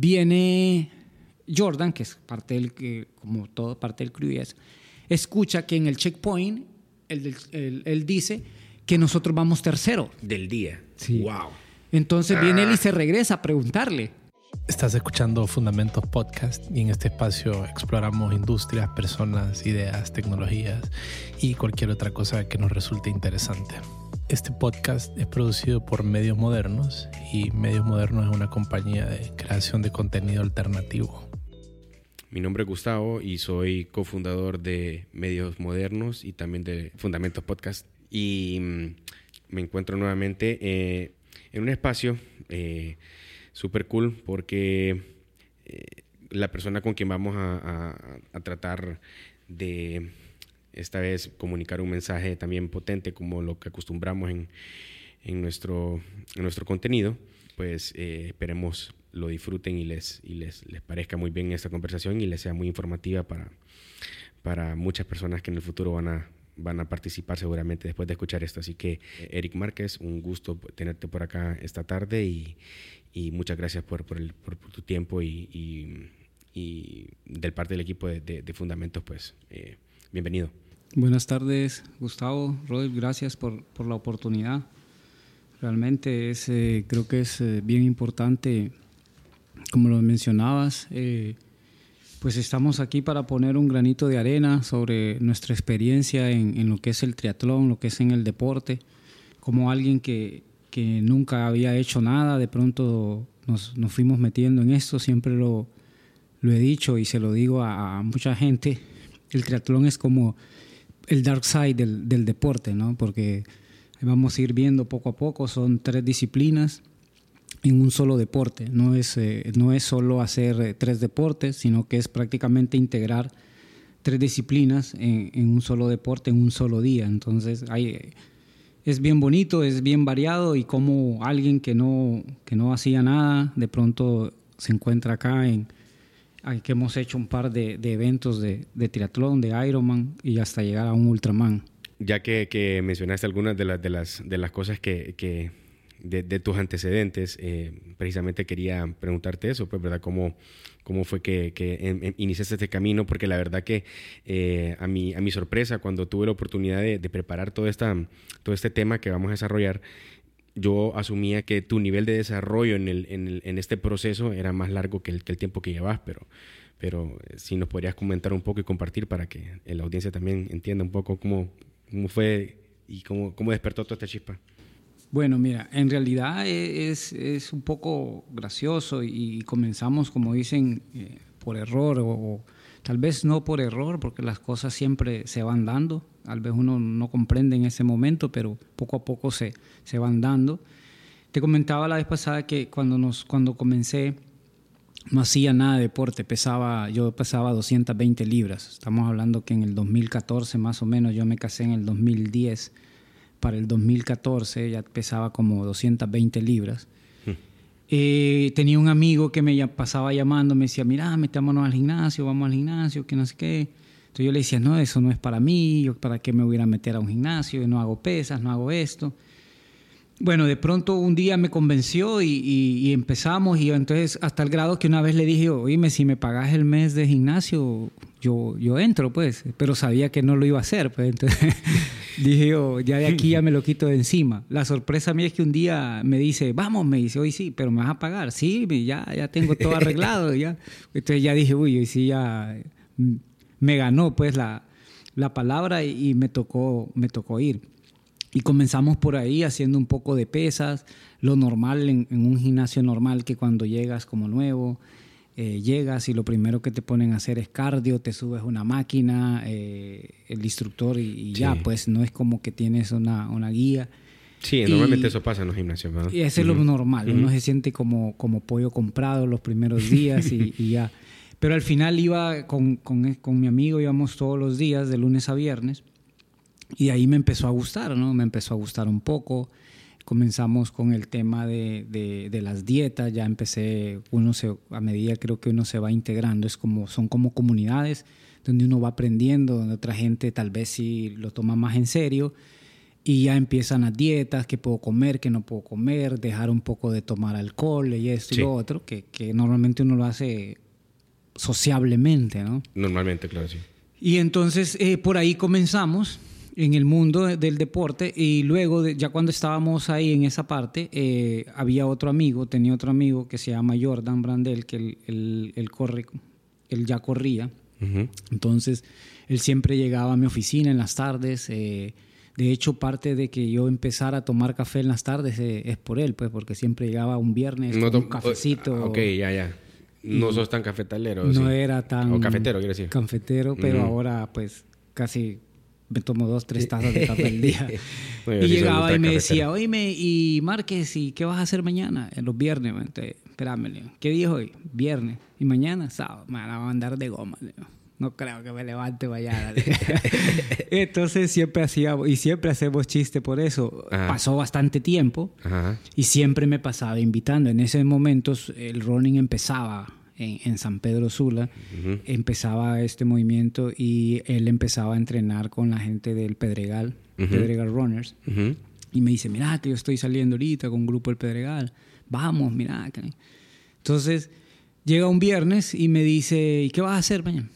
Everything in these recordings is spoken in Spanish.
viene Jordan, que es parte del, que, como todo parte del crew y eso, escucha que en el checkpoint él, él- él dice que nosotros vamos tercero. Del día. Sí. Wow. Entonces viene él y se regresa a preguntarle. Estás escuchando Fundamentos Podcast y en este espacio exploramos industrias, personas, ideas, tecnologías y cualquier otra cosa que nos resulte interesante. Este podcast es producido por Medios Modernos y Medios Modernos es una compañía de creación de contenido alternativo. Mi nombre es Gustavo y soy cofundador de Medios Modernos y también de Fundamentos Podcast. Y mm, me encuentro nuevamente eh, en un espacio eh, súper cool porque eh, la persona con quien vamos a, tratar de esta vez comunicar un mensaje también potente como lo que acostumbramos en, en nuestro, en nuestro contenido, pues eh, esperemos lo disfruten y les, y les, les parezca muy bien esta conversación y les sea muy informativa para, para muchas personas que en el futuro van a, van a participar seguramente después de escuchar esto. Así que, Eric Márquez, un gusto tenerte por acá esta tarde y, y muchas gracias por, por, el- por- tu tiempo y, y- y del parte del equipo de, de- de Fundamentos, pues eh, bienvenido. Buenas tardes, Gustavo, Rodel, gracias por, por la oportunidad. Realmente es, eh, creo que es eh, bien importante, como lo mencionabas, eh, pues estamos aquí para poner un granito de arena sobre nuestra experiencia en, lo que es el triatlón, lo que es en el deporte. Como alguien que, que nunca había hecho nada, de pronto nos, nos fuimos metiendo en esto, siempre lo, lo he dicho y se lo digo a mucha gente, el triatlón es como el dark side del, del deporte, ¿no? Porque vamos a ir viendo poco a poco, son tres disciplinas en un solo deporte, no es, eh, no es solo hacer eh, tres deportes, sino que es prácticamente integrar tres disciplinas en, en un solo deporte, en un solo día. Entonces, hay, eh, es bien bonito, es bien variado y como alguien que no, que no hacía nada, de pronto se encuentra acá en, que hemos hecho un par de, de eventos de, de triatlón, de Ironman y hasta llegar a un Ultraman. Ya que, que mencionaste algunas de, las de, las, de las cosas que, que de, de tus antecedentes, eh, precisamente quería preguntarte eso, pues, ¿verdad? ¿Cómo, cómo fue que, que em- em- iniciaste este camino? Porque la verdad que eh, a, mi, a mi sorpresa, cuando tuve la oportunidad de, de preparar todo, esta, todo este tema que vamos a desarrollar, yo asumía que tu nivel de desarrollo en, el, en, el- en este proceso era más largo que el, que el tiempo que llevas, pero, pero eh, si nos podrías comentar un poco y compartir para que la audiencia también entienda un poco cómo, cómo fue y cómo, cómo despertó toda esta chispa. Bueno, mira, en realidad e- es, es un poco gracioso y comenzamos, como dicen, eh, por error o, o tal vez no por error, porque las cosas siempre se van dando. Tal vez uno no comprende en ese momento, pero poco a poco se, se van dando. Te comentaba la vez pasada que cuando, nos, cuando comencé no hacía nada de deporte, pesaba, yo pesaba 220 libras. Estamos hablando que en el 2014 más o menos, yo me casé en el 2010 para el 2014 ya pesaba como 220 libras. Eh, tenía un amigo que me ya- pasaba llamando, me decía, mira, metámonos al gimnasio, vamos al gimnasio, que no sé qué. Yo le decía, no, eso no es para mí, para qué me voy a meter a un gimnasio, yo no hago pesas, no hago esto. Bueno, de pronto un día me convenció y, y- y empezamos y entonces hasta el grado que una vez le dije, oíme, si me pagas el mes de gimnasio, yo, yo entro, pues, pero sabía que no lo iba a hacer, pues, entonces dije yo, ya de aquí ya me lo quito de encima. La sorpresa mía es que un día me dice, vamos, me dice, hoy sí, pero me vas a pagar, sí, ya, ya tengo todo arreglado, ya. Entonces ya dije, uy, hoy sí ya me ganó, pues, la, la palabra y, y me tocó, me tocó ir. Y comenzamos por ahí haciendo un poco de pesas, lo normal en, en un gimnasio normal que cuando llegas como nuevo, eh, llegas y lo primero que te ponen a hacer es cardio, te subes una máquina, eh, el instructor y, y ya, pues no es como que tienes una, una guía. Sí, Y- normalmente eso pasa en los gimnasios, ¿verdad? Y eso es lo normal, uno se siente como, como pollo comprado los primeros días y, y ya. Pero al final iba con, con, con mi amigo, íbamos todos los días, de lunes a viernes, y ahí me empezó a gustar, ¿no? Me empezó a gustar un poco. Comenzamos con el tema de, de, de las dietas, ya empecé, uno se, a medida creo que uno se va integrando, es como, son como comunidades donde uno va aprendiendo, donde otra gente tal vez sí lo toma más en serio y ya empiezan las dietas, qué puedo comer, qué no puedo comer, dejar un poco de tomar alcohol y esto Sí. y lo otro, que, que normalmente uno lo hace sociablemente, ¿no? Normalmente, claro, sí. Y entonces eh, por ahí comenzamos en el mundo de- del deporte y luego, de- ya cuando estábamos ahí en esa parte, eh, había otro amigo, tenía otro amigo que se llama Jordan Brandel, que él, él- él corre, él ya corría. Entonces, él siempre llegaba a mi oficina en las tardes. eh, de hecho, parte de que yo empezara a tomar café en las tardes eh, es por él, pues, porque siempre llegaba un viernes No con un cafecito. ah, Ok, ya, ya. No sos tan cafetalero. No sí. era tan... O cafetero, quiero decir. Cafetero, pero ahora, pues, casi me tomo dos, tres tazas de café al día. Y sí llegaba y me cafetero. decía, oíme, y Márquez, ¿y qué vas a hacer mañana? En los viernes, man. Entonces, espérame, le digo, ¿qué día es hoy? Viernes. ¿Y mañana? Sábado. Me van a mandar de goma, le digo. No creo que me levante mañana. Entonces siempre hacía, y siempre hacemos chiste por eso. Ajá. Pasó bastante tiempo Ajá. y siempre me pasaba invitando. En esos momentos el running empezaba en, en San Pedro Sula, empezaba este movimiento y él empezaba a entrenar con la gente del Pedregal. Pedregal Runners. Y me dice, mira, que yo estoy saliendo ahorita con un grupo del Pedregal. Vamos, mira. que-". Entonces, llega un viernes y me dice, ¿y qué vas a hacer mañana?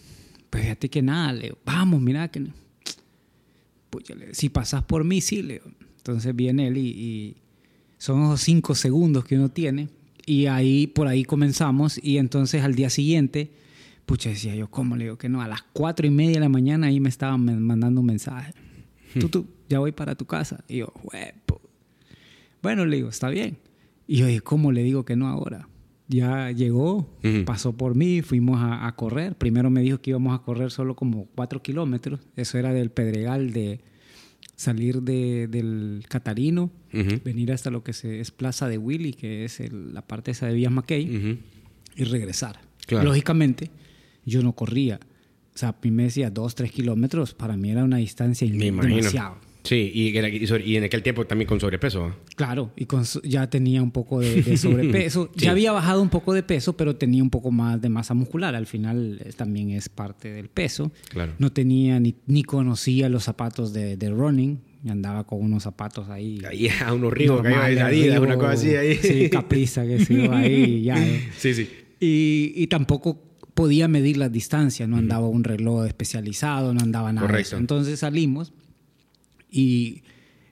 Pues fíjate que nada, le digo, vamos, mira. que pues, yo le digo, si pasas por mí, sí, le digo. Entonces viene él y, y son esos cinco segundos que uno tiene. Y ahí, por ahí comenzamos. Y entonces al día siguiente, pucha, decía yo, ¿cómo le digo que no? A las cuatro y media de la mañana ahí me estaban mandando un mensaje. Tú, tú, ya voy para tu casa. Y yo, "Huepo". Bueno, le digo, está bien. Y yo ¿cómo le digo que no ahora? Ya llegó, pasó por mí, fuimos a, a correr. Primero me dijo que íbamos a correr solo como cuatro kilómetros. Eso era del Pedregal, de salir de- del Catarino, venir hasta lo que se, es Plaza de Willy, que es el- la parte esa de Villas Mackey, y regresar. Claro. Lógicamente, yo no corría. O sea, a mí me decía dos, tres kilómetros, para mí era una distancia demasiado. Sí, y, y sobre- y en aquel tiempo también con sobrepeso. Claro, y con, ya tenía un poco de, de sobrepeso. Sí. Ya había bajado un poco de peso, pero tenía un poco más de masa muscular. Al final eh, también es parte del peso. Claro. No tenía ni, ni conocía los zapatos de, de running. Andaba con unos zapatos ahí. Ahí a unos ríos, Adidas, una cosa así ahí. Sí, capriza que se iba ahí ya. Sí, sí. Y, y tampoco podía medir las distancias, no andaba un reloj especializado, no andaba nada Correcto. Entonces salimos y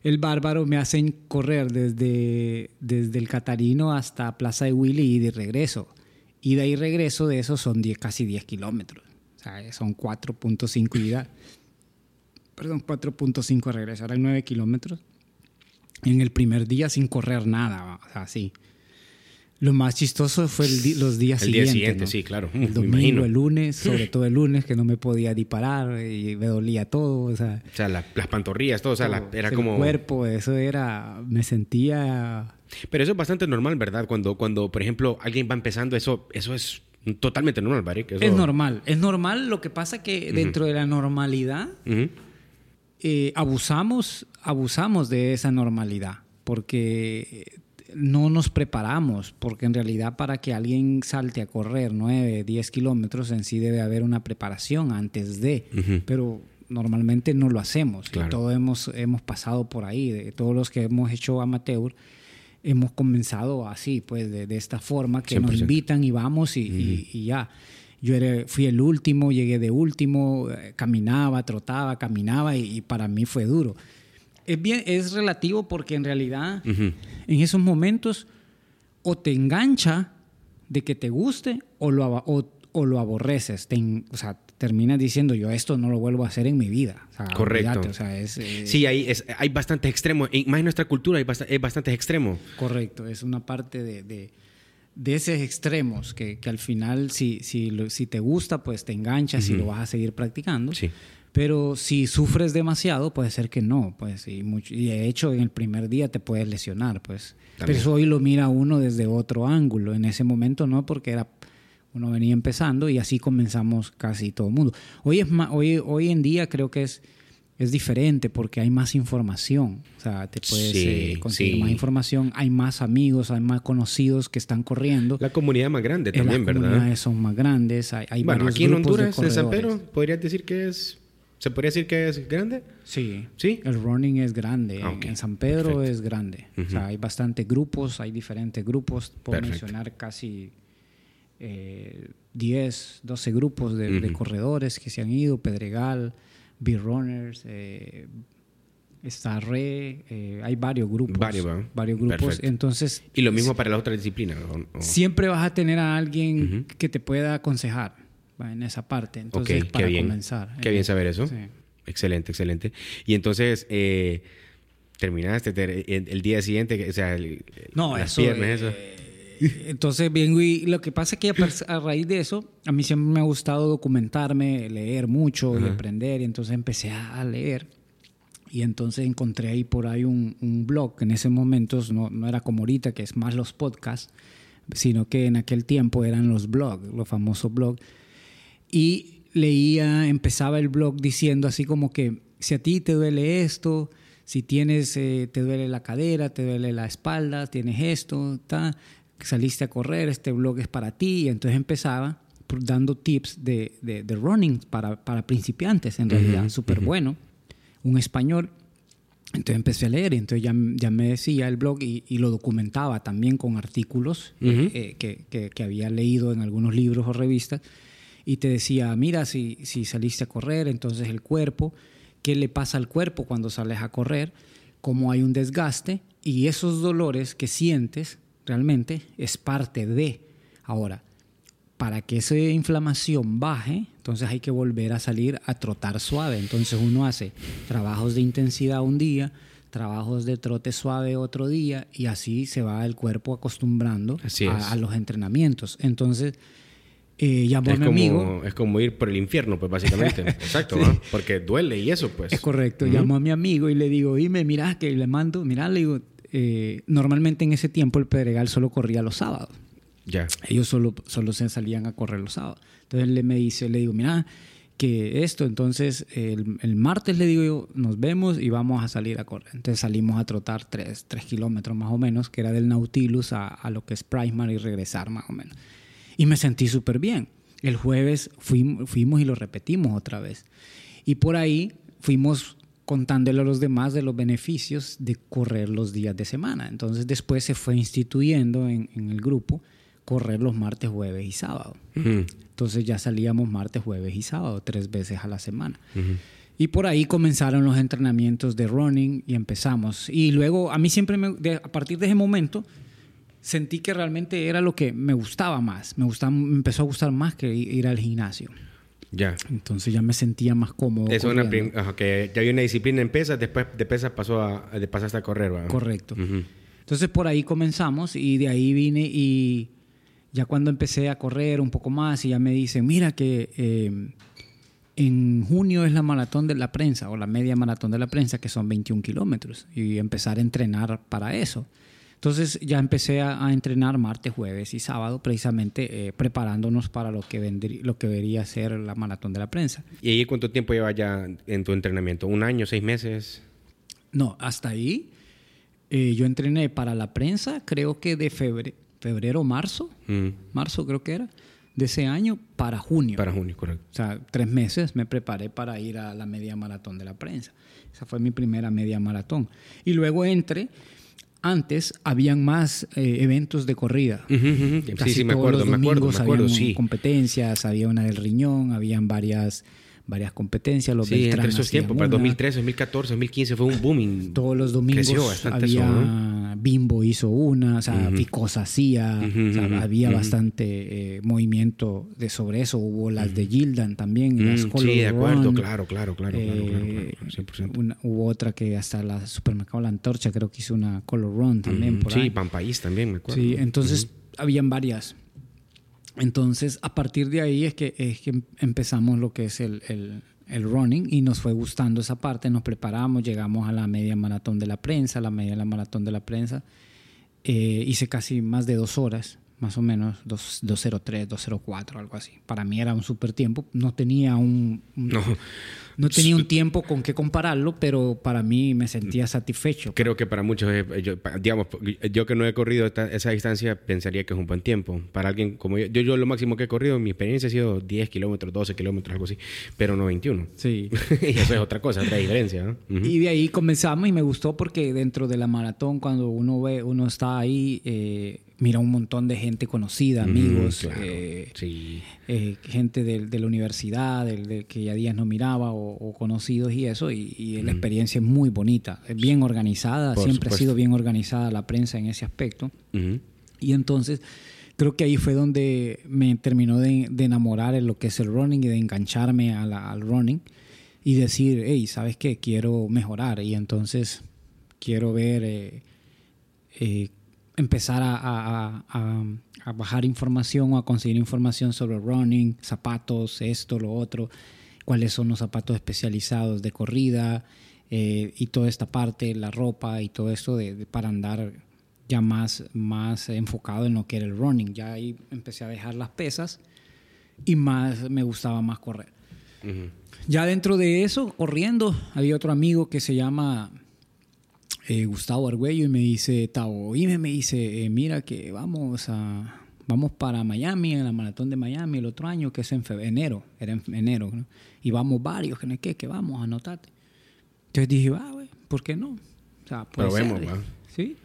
el bárbaro me hacen correr desde, desde el Catarino hasta Plaza de Willy y de regreso. Y de ahí regreso de eso son 10, casi 10 kilómetros. O sea, son 4.5 ida. Perdón, 4.5 regreso. Eran 9 kilómetros. En el primer día sin correr nada. O sea, sí. Lo más chistoso fue el los días El día siguientes. siguiente, ¿no? sí, claro. El domingo, imagino. el lunes, sobre todo el lunes, que no me podía disparar y me dolía todo. O sea, O sea, la- las pantorrillas, todo. O sea, la- era el como. cuerpo, eso era. Me sentía. Pero eso es bastante normal, ¿verdad? Cuando, cuando por ejemplo, alguien va empezando, eso, eso es totalmente normal, Barik. Eso- Es normal. Es normal. Lo que pasa que dentro de la normalidad eh, abusamos, abusamos de esa normalidad, porque no nos preparamos, porque en realidad para que alguien salte a correr 9, 10 kilómetros en sí debe haber una preparación antes de, pero normalmente no lo hacemos. Y todos hemos, hemos pasado por ahí, de todos los que hemos hecho amateur, hemos comenzado así, pues de, de esta forma, que nos 100%. invitan y vamos y, y- y ya. Yo era, fui el último, llegué de último, eh, caminaba, trotaba, caminaba y, y para mí fue duro. Es, bien, es relativo porque en realidad en esos momentos o te engancha de que te guste o lo, o, o lo aborreces. Te en- o sea, terminas diciendo yo esto no lo vuelvo a hacer en mi vida. O sea, Correcto. olvídate, o sea, es, eh, Sí, hay, es- hay bastantes extremos. Y más en nuestra cultura hay, bast- hay bastantes extremos. Correcto, es una parte de, de, de esos extremos que, que al final si, si, lo- si te gusta, pues te enganchas y lo vas a seguir practicando. Sí. Pero si sufres demasiado, puede ser que no, pues, y, mucho- y de hecho en el primer día te puedes lesionar, pues. Pero eso hoy lo mira uno desde otro ángulo, en ese momento no, porque era uno venía empezando y así comenzamos casi todo el mundo. Hoy, es hoy, hoy en día creo que es, es diferente porque hay más información, o sea, te puedes Sí, eh, conseguir sí. más información, hay más amigos, hay más conocidos que están corriendo. La comunidad más grande Eh, también, las ¿verdad? comunidades son más grandes, hay, hay bueno, aquí en de Honduras, en San. Pedro, podrías decir que es ¿Se podría decir que es grande? Sí. ¿Sí? El running es grande. Ah, En- San Pedro Perfecto. es grande. O Ujú. sea, hay bastantes grupos, hay diferentes grupos. Puedo Perfecto. mencionar casi eh, 10, 12 grupos de, corredores que se han ido. Pedregal, B-Runners, eh, está Re, eh, hay varios grupos. Varios, ¿va? varios grupos. Perfecto. Entonces, Y lo mismo para las otras disciplinas. ¿o- o? siempre vas a tener a alguien que te pueda aconsejar. En esa parte. Entonces, ok, para qué bien. comenzar. Qué eh, bien saber eso. sí. Excelente, excelente. Y entonces, eh, terminaste te- el, el día siguiente, o sea, el- No, las eso. piernas, eh, eso. Entonces vengo y lo que pasa es que a, raíz de eso, a mí siempre me ha gustado documentarme, leer mucho y aprender. Y entonces empecé a leer. Y entonces encontré ahí por ahí un, un blog, en ese momento no, no era como ahorita, que es más los podcasts, sino que en aquel tiempo eran los blogs, los famosos blogs. Y leía, empezaba el blog diciendo así como que si a ti te duele esto, si tienes, eh, te duele la cadera, te duele la espalda, tienes esto, ta, saliste a correr, este blog es para ti. Y entonces empezaba dando tips de, de, de running para, para principiantes, en realidad, Ujú, súper ujú. bueno. Un español. Entonces empecé a leer y entonces ya, ya me decía el blog y, y lo documentaba también con artículos Ujú. eh, que, que- que había leído en algunos libros o revistas y te decía, mira, si, si saliste a correr, entonces el cuerpo, ¿qué le pasa al cuerpo cuando sales a correr? Cómo hay un desgaste y esos dolores que sientes realmente es parte de. Ahora, para que esa inflamación baje, entonces hay que volver a salir a trotar suave. Entonces uno hace trabajos de intensidad un día, trabajos de trote suave otro día y así se va el cuerpo acostumbrando a, a los entrenamientos. Entonces eh, llamó a Es mi como, amigo. es como ir por el infierno, pues básicamente. Exacto, porque duele y eso, pues. Es correcto. Ujú. Llamó a mi amigo y le digo, dime, mira, que le mando, mira, le digo, eh, normalmente en ese tiempo el Pedregal solo corría los sábados. Ya. Ellos solo, solo se salían a correr los sábados. Entonces él me dice, le digo, mira, que esto, entonces el, el martes le digo yo, nos vemos y vamos a salir a correr. Entonces salimos a trotar tres, tres kilómetros más o menos, que era del Nautilus a, a lo que es Primar y regresar más o menos. Y me sentí súper bien. El jueves fuimos, fuimos y lo repetimos otra vez. Y por ahí fuimos contándole a los demás de los beneficios de correr los días de semana. Entonces después se fue instituyendo en, en el grupo correr los martes, jueves y sábado. Ujú. Entonces ya salíamos martes, jueves y sábado, tres veces a la semana. Y por ahí comenzaron los entrenamientos de running y empezamos. Y luego a mí siempre, me- de- a partir de ese momento, sentí que realmente era lo que me gustaba más. Me, gustaba, me empezó a gustar más que ir al gimnasio. Ya. Entonces ya me sentía más cómodo. Es una ajá, que ya había una disciplina en pesas, después de pesas pasó a, de pasaste a correr. Correcto. Entonces por ahí comenzamos y de ahí vine y ya cuando empecé a correr un poco más y ya me dicen, mira que eh, en junio es la maratón de la prensa o la media maratón de la prensa que son 21 kilómetros y empezar a entrenar para eso. Entonces ya empecé a, a entrenar martes, jueves y sábado precisamente eh, preparándonos para lo que, vendrí- lo que debería ser la maratón de la prensa. ¿Y ahí cuánto tiempo llevas ya en tu entrenamiento? ¿Un año, seis meses? No, hasta ahí eh, yo entrené para la prensa creo que de febre- febrero, marzo. Mm. marzo creo que era, de ese año para junio. Para junio, correcto. O sea, tres meses me preparé para ir a la media maratón de la prensa. Esa fue mi primera media maratón. Y luego entré, antes habían más eh, eventos de corrida. Ujú. Sí, Casi sí, me todos acuerdo, los me acuerdo, domingos me acuerdo, habían sí. competencias, había una del riñón, habían varias, varias competencias. Los Sí, entre esos tiempos, para una. 2013, 2014, 2015 fue un booming. Todos los domingos Creció había eso, ¿no? Bimbo hizo una, o sea, Ujú. Ficosa hacía, Ujú, o sea, ujú, había ujú. bastante eh, movimiento de sobre eso. Hubo las de Gildan también, las Color sí, de acuerdo, Run, claro, claro, claro, claro, claro, eh, claro, 100%. una- hubo otra que hasta la supermercado La Antorcha creo que hizo una Color Run también por Sí, ahí. Pampaís también, me acuerdo. Sí, entonces habían varias. Entonces, a partir de ahí es que, es que em- empezamos lo que es el, el- running y nos fue gustando esa parte, nos preparamos, llegamos a la media maratón de la prensa, la media de la maratón de la prensa. Eh, hice casi más de dos horas, más o menos 203, 204, algo así. Para mí era un super tiempo. No tenía un. No. tenía un tiempo con que compararlo, pero para mí me sentía satisfecho. Creo que para muchos, yo, digamos, yo que no he corrido esa distancia, pensaría que es un buen tiempo. Para alguien como yo, yo, lo máximo que he corrido, mi experiencia ha sido 10 kilómetros, 12 kilómetros, algo así, pero no 21. Sí. y eso es otra cosa, otra diferencia. Y de ahí comenzamos y me gustó porque dentro de la maratón, cuando uno ve, uno está ahí, eh, mira un montón de gente conocida, amigos, eh, eh, gente de, la universidad, de, que ya días no miraba o, conocidos y eso, y, la experiencia es muy bonita, es bien organizada, siempre ha sido bien organizada la prensa en ese aspecto. Y entonces creo que ahí fue donde me terminó de, enamorar en lo que es el running y de engancharme al running y decir, hey, ¿sabes qué? Quiero mejorar y entonces quiero ver... Eh, empezar a, bajar información o a conseguir información sobre running, zapatos, esto, lo otro, cuáles son los zapatos especializados de corrida eh, y toda esta parte, la ropa y todo esto de, para andar ya más, más enfocado en lo que era el running. Ya ahí empecé a dejar las pesas y más me gustaba más correr. Ya dentro de eso, corriendo, había otro amigo que se llama eh, Gustavo Argüello y me dice, Tavo, y me dice, eh, mira que vamos a vamos para Miami, en la maratón de Miami el otro año, que es en enero, era en enero, y vamos varios, que no que, que vamos, anotate. Entonces dije, ah, ¿por qué no? O sea, Probemos, ¿Sí?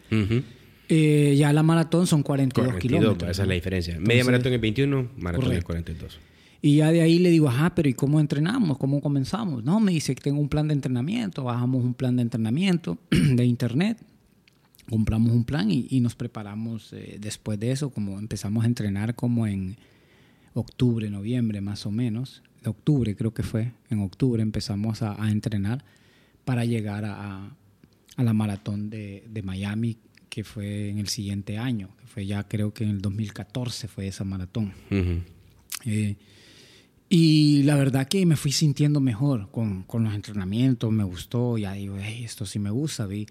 Eh, ya la maratón son 42, 42 kilómetros. Esa es la diferencia. Media maratón es 21, maratón es 42. Y ya de ahí le digo, ajá, pero ¿y cómo entrenamos? ¿Cómo comenzamos? No, me dice que tengo un plan de entrenamiento, bajamos un plan de entrenamiento de internet, compramos un plan y, nos preparamos eh, después de eso, como empezamos a entrenar como en octubre, noviembre más o menos, de octubre creo que fue, en octubre empezamos a, entrenar para llegar a, la maratón de, Miami que fue en el siguiente año, que fue ya creo que en el 2014 fue esa maratón. Y la verdad que me fui sintiendo mejor con, con los entrenamientos, me gustó, ya digo, esto sí me gusta, vi,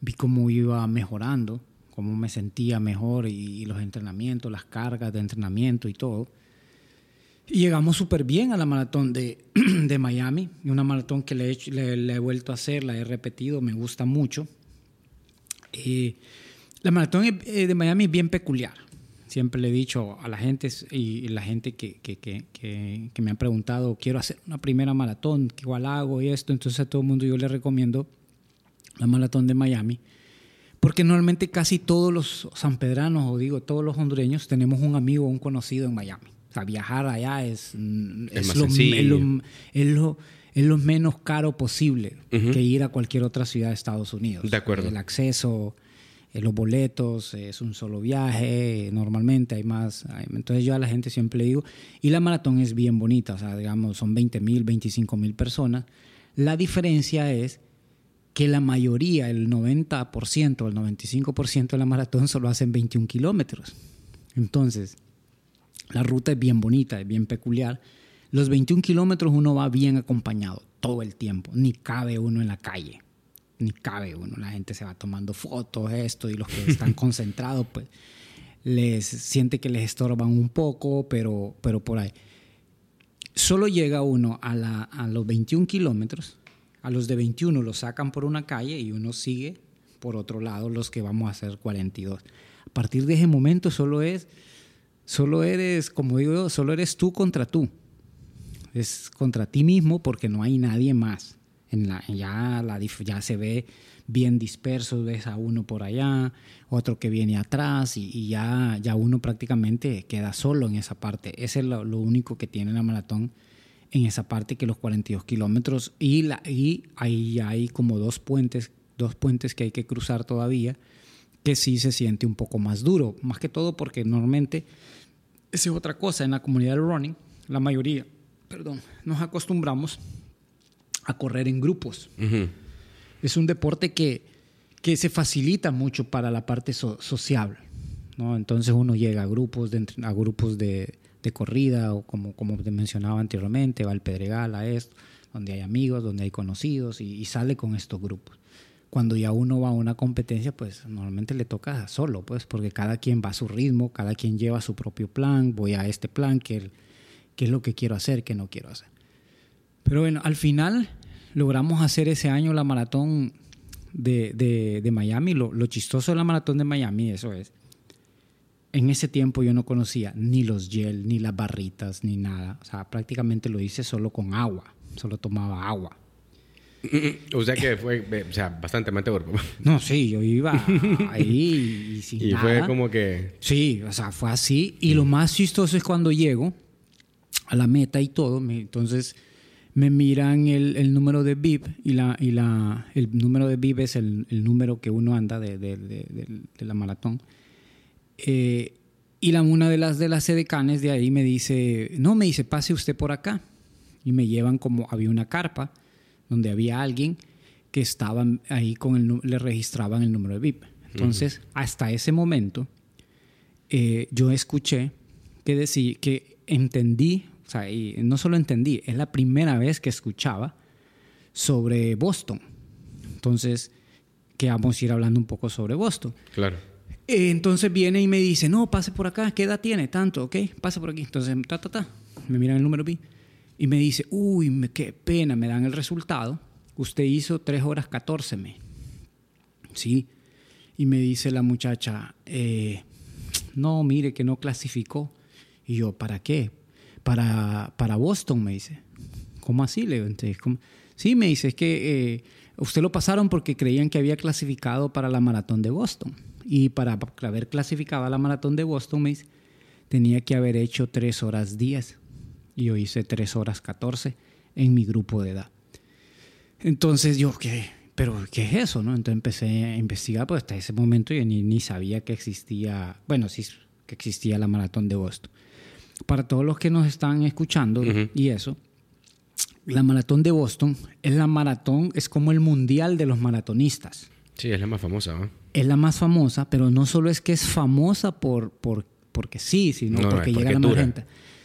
vi cómo iba mejorando, cómo me sentía mejor y, los entrenamientos, las cargas de entrenamiento y todo. Y llegamos súper bien a la maratón de, de Miami, una maratón que le he, le, he, vuelto a hacer, la he repetido, me gusta mucho. y la maratón eh, de Miami es bien peculiar siempre le he dicho a la gente y la gente que, que, que, que, me han preguntado, quiero hacer una primera maratón, igual hago y esto? Entonces a todo el mundo yo le recomiendo la maratón de Miami, porque normalmente casi todos los sanpedranos, o digo, todos los hondureños, tenemos un amigo o un conocido en Miami. O sea, viajar allá es, es, lo, es, lo, es, lo, menos caro posible que ir a cualquier otra ciudad de Estados Unidos. De acuerdo. El acceso eh, los boletos, es un solo viaje, normalmente hay más. entonces yo a la gente siempre le digo, y la maratón es bien bonita, o sea, digamos, son 20 mil, 25 mil personas. La diferencia es que la mayoría, el 90% o el 95% de la maratón solo hacen 21 kilómetros. Entonces, la ruta es bien bonita, es bien peculiar. Los 21 kilómetros uno va bien acompañado todo el tiempo, ni cabe uno en la calle ni cabe uno. La gente se va tomando fotos, esto, y los que están concentrados, pues les siente que les estorban un poco, pero, pero por ahí. Solo llega uno a, la, a los 21 kilómetros, a los de 21 los sacan por una calle y uno sigue por otro lado los que vamos a hacer 42. A partir de ese momento solo es, solo eres, como digo, solo eres tú contra tú. Es contra ti mismo porque no hay nadie más ya, la, ya se ve bien disperso, ves a uno por allá, otro que viene atrás y, ya, ya uno prácticamente queda solo en esa parte. Ese es lo, único que tiene la maratón en esa parte que los 42 kilómetros y, la, y ahí hay como dos puentes, dos puentes que hay que cruzar todavía que sí se siente un poco más duro, más que todo porque normalmente esa es otra cosa en la comunidad del running, la mayoría, perdón, nos acostumbramos a correr en grupos. Es un deporte que, que, se facilita mucho para la parte sociable. ¿no? Entonces uno llega a grupos de, a grupos de, de, corrida o como, como te mencionaba anteriormente, va al Pedregal, a esto, donde hay amigos, donde hay conocidos y, sale con estos grupos. cuando ya uno va a una competencia, pues normalmente le toca solo, pues, porque cada quien va a su ritmo, cada quien lleva su propio plan, voy a este plan, qué, qué es lo que quiero hacer, qué no quiero hacer. Pero bueno, al final logramos hacer ese año la maratón de, de, de Miami. Lo, lo, chistoso de la maratón de Miami, eso es. En ese tiempo yo no conocía ni los gel, ni las barritas, ni nada. O sea, prácticamente lo hice solo con agua. Solo tomaba agua. O sea que fue o sea, bastante amateur. No, sí, yo iba ahí y sin Y fue como que... Sí, o sea, fue así. Y lo más chistoso es cuando llego a la meta y todo. entonces me miran el, el número de VIP y, la, y la, el número de VIP es el, el número que uno anda de, de, de, de la maratón. Eh, y la, una de las, de las sedecanes de ahí me dice, no, me dice, pase usted por acá. Y me llevan como, había una carpa donde había alguien que estaba ahí con el, le registraban el número de VIP. Entonces, uh -huh. hasta ese momento, eh, yo escuché que decía, que entendí, sea, y no solo entendí, es la primera vez que escuchaba sobre Boston. Entonces, que vamos a ir hablando un poco sobre Boston. Claro. Entonces viene y me dice, no, pase por acá, ¿qué edad tiene? Tanto, ok, pase por aquí. Entonces, ta, ta, ta, me miran el número VIP y me dice, uy, me, qué pena, me dan el resultado. Usted hizo 3 horas 14, me. Sí. Y me dice la muchacha, eh, no, mire que no clasificó. Y yo, ¿para qué? Para, para Boston, me dice. ¿Cómo así? Le entonces, ¿cómo? Sí, me dice, es que eh, usted lo pasaron porque creían que había clasificado para la maratón de Boston. Y para haber clasificado a la maratón de Boston, me dice, tenía que haber hecho 3 horas 10 y yo hice 3 horas 14 en mi grupo de edad. Entonces yo, ¿qué? ¿Pero qué es eso? ¿no? Entonces empecé a investigar, pues hasta ese momento yo ni, ni sabía que existía, bueno, sí, que existía la maratón de Boston. Para todos los que nos están escuchando uh -huh. y eso, la maratón de Boston es la maratón, es como el mundial de los maratonistas. Sí, es la más famosa, ¿no? Es la más famosa, pero no solo es que es famosa por, por, porque sí, sino no, porque llega la más gente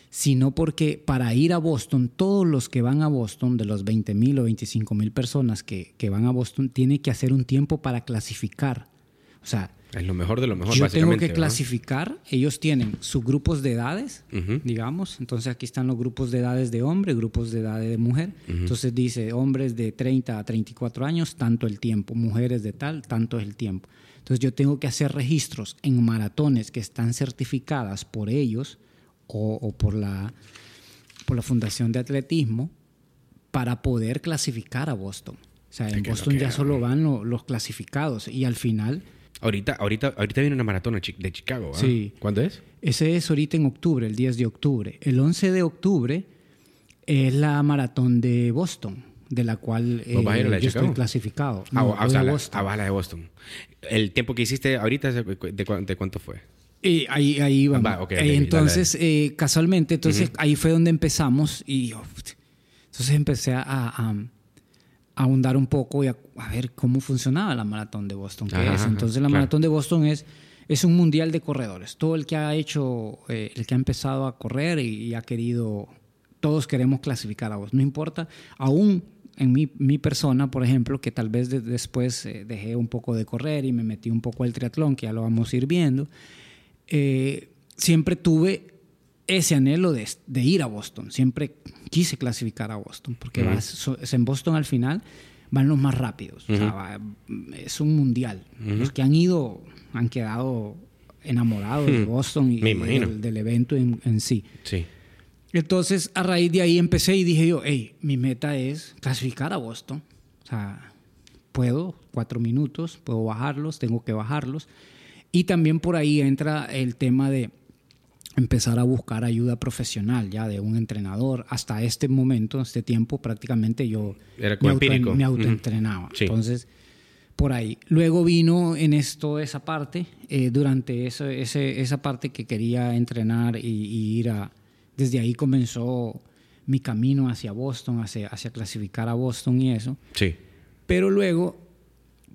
sino porque para ir a Boston, todos los que van a Boston, de los 20 mil o 25 mil personas que, que, van a Boston, tienen que hacer un tiempo para clasificar. O sea, es lo mejor de lo mejor, yo tengo que clasificar. Ellos tienen sus grupos de edades, uh -huh. digamos. Entonces aquí están los grupos de edades de hombre, grupos de edades de mujer. Uh -huh. Entonces dice hombres de 30 a 34 años, tanto el tiempo. Mujeres de tal, tanto es el tiempo. Entonces yo tengo que hacer registros en maratones que están certificadas por ellos o, o, por, la, por la Fundación de Atletismo para poder clasificar a Boston. O sea, en Boston ya solo van lo, los clasificados y al final... Ahorita, ahorita, ahorita viene una maratón de Chicago. ¿eh? Sí. ¿Cuándo es? Ese es ahorita en octubre, el 10 de octubre. El 11 de octubre es la maratón de Boston, de la cual eh, a ir a la de yo Chicago? estoy clasificado. Ah, No, o sea, a la, Boston. ah, a la de Boston. ¿El tiempo que hiciste ahorita, de, de, de cuánto fue? Y ahí, ahí vamos. Va, okay, Eh, okay, entonces, eh, casualmente, entonces Ujú. ahí fue donde empezamos y yo, entonces empecé a, a ahondar un poco y a, a ver cómo funcionaba la maratón de Boston. que Ajá, es. Entonces, la claro. maratón de Boston es, es un mundial de corredores. Todo el que ha hecho, eh, el que ha empezado a correr y, y ha querido, todos queremos clasificar a vos. No importa, aún en mi, mi persona, por ejemplo, que tal vez de- después eh, dejé un poco de correr y me metí un poco al triatlón, que ya lo vamos a ir viendo eh, siempre tuve ese anhelo de, de ir a Boston. Siempre quise clasificar a Boston, porque vas- so- en Boston al final van los más rápidos. O sea, Ujú. va- es un mundial. Los que han ido han quedado enamorados de Hmm. Boston y del, del evento en, en sí. Sí. Entonces, a raíz de ahí empecé y dije yo, hey, mi meta es clasificar a Boston. O sea, puedo, cuatro minutos, puedo bajarlos, tengo que bajarlos. Y también por ahí entra el tema de empezar a buscar ayuda profesional, ya de un entrenador. Hasta este momento, este tiempo, prácticamente yo Era me, auto, me autoentrenaba. Sí. Entonces, por ahí. Luego vino en esto esa parte, eh, durante eso, ese, esa parte que quería entrenar y, y ir a... Desde ahí comenzó mi camino hacia Boston, hacia, hacia clasificar a Boston y eso. Sí. Pero luego,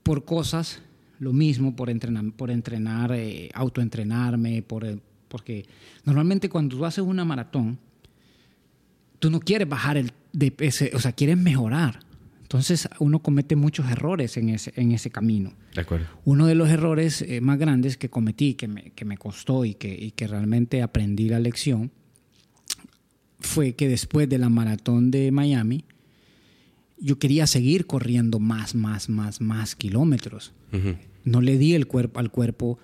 por cosas, lo mismo, por entrenar, por entrenar eh, autoentrenarme, por, porque normalmente cuando tú haces una maratón, tú no quieres bajar el de ese, o sea, quieres mejorar. Entonces uno comete muchos errores en ese, en ese camino. De acuerdo. Uno de los errores eh, más grandes que cometí, que me, que me costó y que, y que realmente aprendí la lección, fue que después de la maratón de Miami, yo quería seguir corriendo más, más, más, más kilómetros. No le di el cuerpo, al cuerpo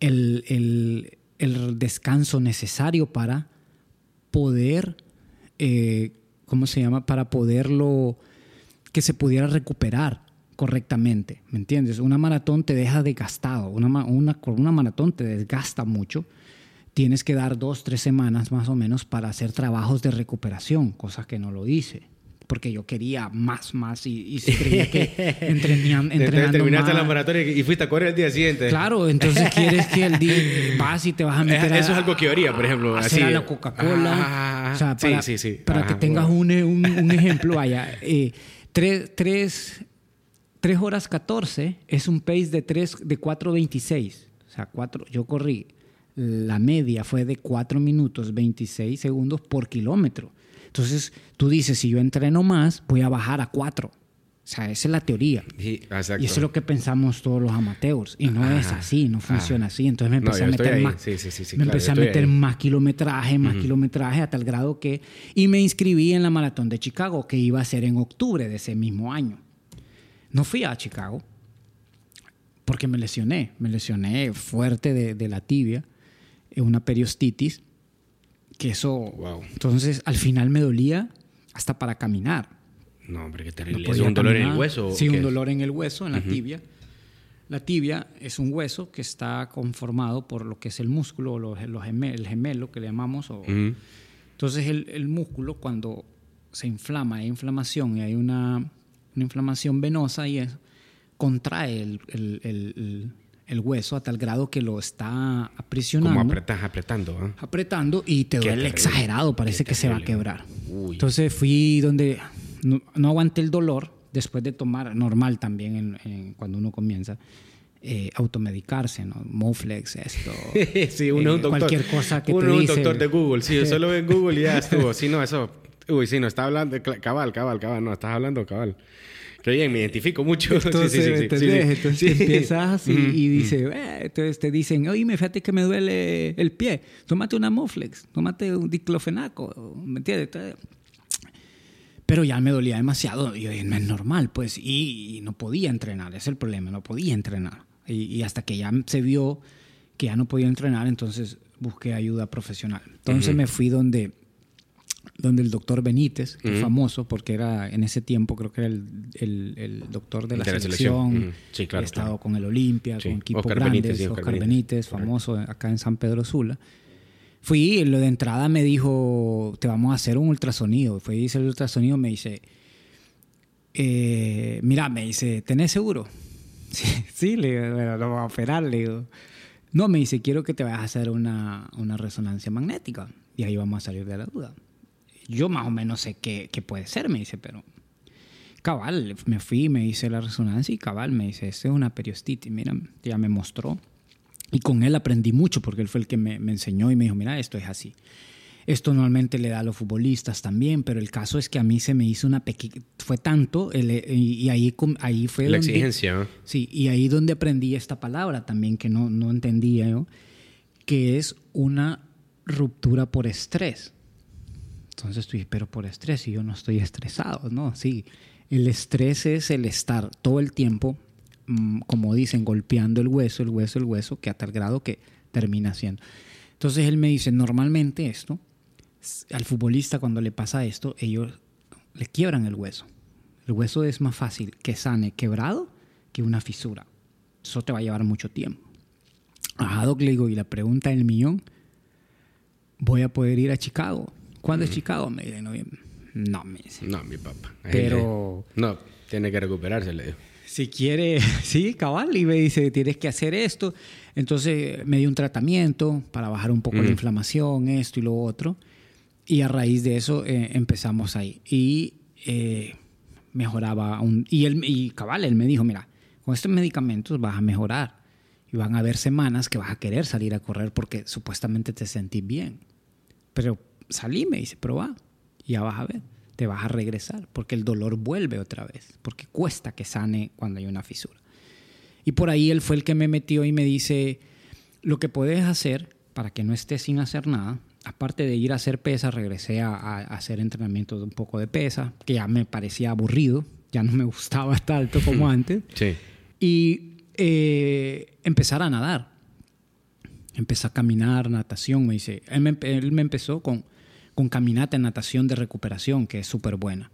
el, el- el descanso necesario para poder, eh, ¿cómo se llama? Para poderlo, que se pudiera recuperar correctamente, ¿me entiendes? Una maratón te deja desgastado, una, una, una maratón te desgasta mucho. Tienes que dar dos, tres semanas más o menos para hacer trabajos de recuperación, cosas que no lo hice. Porque yo quería más, más y, y sí creía que Entonces entrenando terminaste más, la maratón y fuiste a correr el día siguiente. Claro, entonces quieres que el día vas y te vas a meter a, Eso es algo que yo haría, por ejemplo. a así, hacer a la Coca-Cola. Ah, o sea, sí, para, sí, sí. para Ajá, que tengas bueno. un, un- un ejemplo, vaya, eh, tres, tres, tres horas 14 es un pace de, tres, de 4.26. O sea, cuatro, yo corrí, la media fue de 4 minutos 26 segundos por kilómetro. Entonces, tú dices, si yo entreno más, voy a bajar a 4. O sea, esa es la teoría. Sí. Y eso es lo que pensamos todos los amateurs. Y no es así, no funciona así. Entonces me empecé a meter más. Sí, sí, sí, sí, me claro, empecé a meter más kilometraje, más kilometraje, a tal grado que. Y me inscribí en la maratón de Chicago, que iba a ser en octubre de ese mismo año. No fui a Chicago porque me lesioné. Me lesioné fuerte de, de la tibia, una periostitis, que eso. Wow. Entonces al final me dolía hasta para caminar. No, hombre, qué No terrible. ¿Es podía un dolor en el hueso? Sí, un es? dolor en el hueso, en la tibia. La tibia es un hueso que está conformado por lo que es el músculo, o los, los el gemelo que le llamamos. o-. Entonces el, el músculo cuando se inflama, hay inflamación y hay una, una inflamación venosa y eso, contrae el, el- el- el- hueso a tal grado que lo está aprisionando Como apretas, apretando. ¿ah? apretando y te duele terrible. exagerado, parece que se va a quebrar. Uy. Entonces fui donde no, no aguanté el dolor después de tomar, normal también en- en- cuando uno comienza, eh, automedicarse, ¿no? Moflex, esto. sí, uno es un eh, doctor. Cualquier cosa que uno te un doctor de Google. Sí, yo solo en Google y ya estuvo. Sí, no, eso. Uy, sí, no, está hablando. Cabal, cabal, cabal. No, estás hablando cabal. Qué bien, me identifico mucho. Entonces, sí, sí, sí, ¿entendés? Entonces empiezas así Ujú, y ujú. dice, eh, entonces te dicen, oye, me fíjate que me duele el pie, tómate una Moflex, tómate un diclofenaco, ¿me entiendes? Pero ya me dolía demasiado y yo dije, no es normal, pues, y, y no podía entrenar, es el problema, no podía entrenar. Y, y hasta que ya se vio que ya no podía entrenar, entonces busqué ayuda profesional. Entonces Ujú. me fui donde, donde el doctor Benítez, que es Ujú. famoso porque era en ese tiempo, creo que era el, el- el doctor de la De la selección. selección. Ujú. Sí, claro, estado claro. con el Olimpia, Sí. con equipos Oscar grandes, Benítez, sí, Oscar Oscar Benítez. Benítez, famoso acá en San Pedro Sula. Fui, y lo de entrada me dijo, te vamos a hacer un ultrasonido. Fui y hice el ultrasonido, me dice, eh, mira, me dice, ¿tenés seguro? Sí, sí, le digo, "Bueno, lo vamos a operar, le digo. No, me dice, quiero que te vayas a hacer una, una resonancia magnética. Y ahí vamos a salir de la duda. Yo más o menos sé qué, qué puede ser, me dice, pero... Cabal, me fui, me hice la resonancia y cabal, me dice, esto es una periostitis, mira, ya me mostró. Y con él aprendí mucho porque él fue el que me, me enseñó y me dijo, mira, esto es así. Esto normalmente le da a los futbolistas también, pero el caso es que a mí se me hizo una pequeña... Fue tanto, el- y, y ahí, ahí fue La donde... exigencia. Sí, y ahí donde aprendí esta palabra también que no, no entendía yo, que es una ruptura por estrés. Entonces tú dices, pero por estrés, y yo no estoy estresado, ¿no? Sí, el estrés es el estar todo el tiempo, mm, como dicen, golpeando el hueso, el hueso, el hueso, que a tal grado que termina siendo. Entonces él me dice, normalmente esto, al futbolista cuando le pasa esto, ellos le quiebran el hueso. El hueso es más fácil que sane quebrado que una fisura. Eso te va a llevar mucho tiempo. Ajá, Doc, le digo, y la pregunta del millón, ¿voy a poder ir a Chicago? ¿Cuándo es Chicago? Me dice, en noviembre. No, me dice. No, mi papá. Pero- No, tiene que recuperarse, le digo. Si quiere, sí, cabal, y me dice, tienes que hacer esto. Entonces me dio un tratamiento para bajar un poco la Ujú. inflamación, esto y lo otro. Y a raíz de eso eh, empezamos ahí. Y eh, mejoraba. Un, y, él, y cabal, él me dijo, mira, con estos medicamentos vas a mejorar. Y van a haber semanas que vas a querer salir a correr porque supuestamente te sentís bien. Pero salí, me dice, probá. Y ya vas a ver. te vas a regresar, porque el dolor vuelve otra vez, porque cuesta que sane cuando hay una fisura. Y por ahí él fue el que me metió y me dice, lo que puedes hacer para que no estés sin hacer nada, aparte de ir a hacer pesa, regresé a, hacer entrenamiento de un poco de pesa, que ya me parecía aburrido, ya no me gustaba tanto como antes. Sí. Y eh, empezar a nadar. Empecé a caminar, natación, me dice. Él me, él me empezó con, con caminata en natación de recuperación, que es súper buena.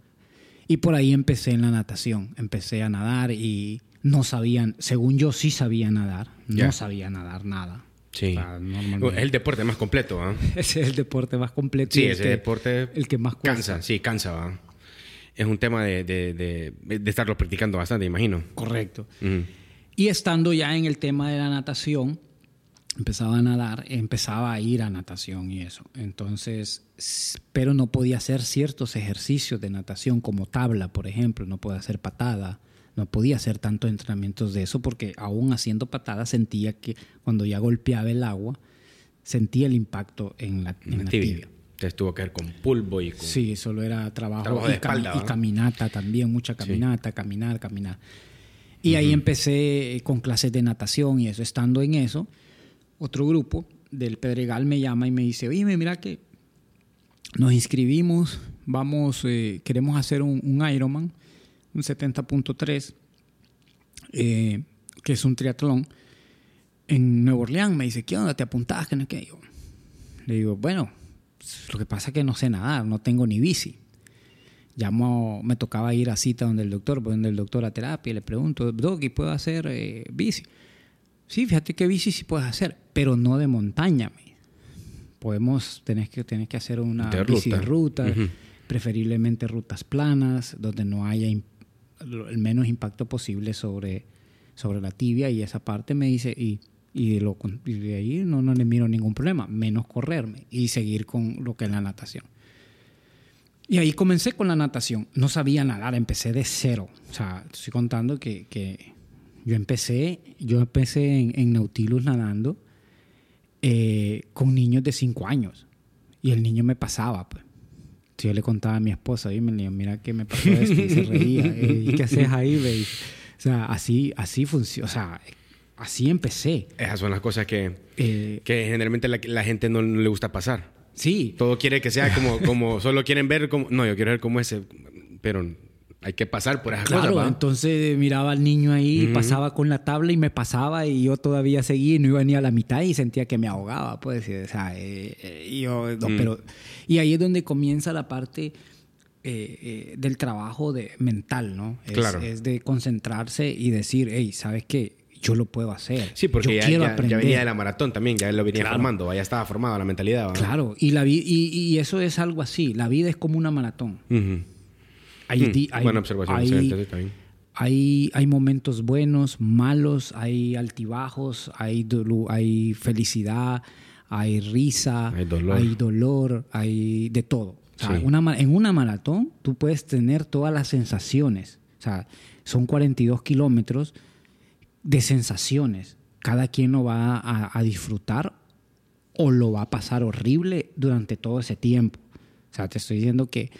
Y por ahí empecé en la natación. Empecé a nadar y no sabían, según yo sí sabía nadar, no sabía nadar nada. Sí. es el deporte más completo, ¿ah? Ese es el deporte más completo. Sí, ese deporte. El que más Cansa, sí, cansa, ¿va? Es un tema de, de, de, estarlo practicando bastante, imagino. Correcto. Y estando ya en el tema de la natación, empezaba a nadar, empezaba a ir a natación y eso. Entonces, pero no podía hacer ciertos ejercicios de natación como tabla, por ejemplo, no podía hacer patada no podía hacer tantos entrenamientos de eso porque aún haciendo patadas sentía que cuando ya golpeaba el agua, sentía el impacto en la, tibia. Entonces tuvo que ver con pulvo y con... Sí, solo era trabajo, de y, caminata también, mucha caminata, caminar, caminar. Y ahí empecé con clases de natación y eso. Estando en eso, otro grupo del Pedregal me llama y me dice, oye, mira que nos inscribimos, vamos, eh, queremos hacer un, un Ironman un 70.3, eh, que es un triatlón, en Nueva Orleans. Me dice, ¿qué onda? ¿Te apuntás? ¿Qué no qué? Yo, le digo, bueno, lo que pasa es que no sé nadar, no tengo ni bici. Llamo, me tocaba ir a cita donde el doctor, pues, donde el doctor a terapia, le pregunto, Doc, ¿y puedo hacer eh, bici? Sí, fíjate que bici sí puedes hacer, pero no de montaña. Podemos, tenés que, tenés que hacer una bici de ruta, preferiblemente rutas planas, donde no haya el menos impacto posible sobre, sobre la tibia y esa parte me dice, y, y, de, lo, de ahí no, no le miro ningún problema, menos correrme y seguir con lo que es la natación. Y ahí comencé con la natación. No sabía nadar, empecé de cero. O sea, estoy contando que, que yo empecé, yo empecé en, Nautilus nadando eh, con niños de 5 años. Y el niño me pasaba, pues yo le contaba a mi esposa, y me dijo, mira que me pasó esto, y se reía, eh, ¿y qué haces ahí, baby? O sea, así, así funciona, o sea, así empecé. Esas son las cosas que, eh, que generalmente la, la gente no, le gusta pasar. Sí. Todo quiere que sea como, como solo quieren ver como, no, yo quiero ver como ese, pero hay que pasar por esas claro, entonces miraba al niño ahí, pasaba con la tabla y me pasaba y yo todavía seguía y no iba ni a la mitad y sentía que me ahogaba, pues, o sea, eh, eh, yo, pero, y ahí es donde comienza la parte eh, del trabajo de, mental, ¿no? Es, claro. es de concentrarse y decir, hey, ¿sabes qué? Yo lo puedo hacer. Sí, porque ya, ya, venía de la maratón también, ya lo venía formando, ya estaba formado la mentalidad. Claro, y, la y, y, eso es algo así, la vida es como una maratón. Hay, mm, buena observación. Hay, hay, momentos buenos, malos, hay altibajos, hay, hay felicidad, hay risa, hay dolor, hay, de todo. una, en una maratón tú puedes tener todas las sensaciones. O sea, son 42 kilómetros de sensaciones. Cada quien lo va a, a, disfrutar o lo va a pasar horrible durante todo ese tiempo. O sea, te estoy diciendo que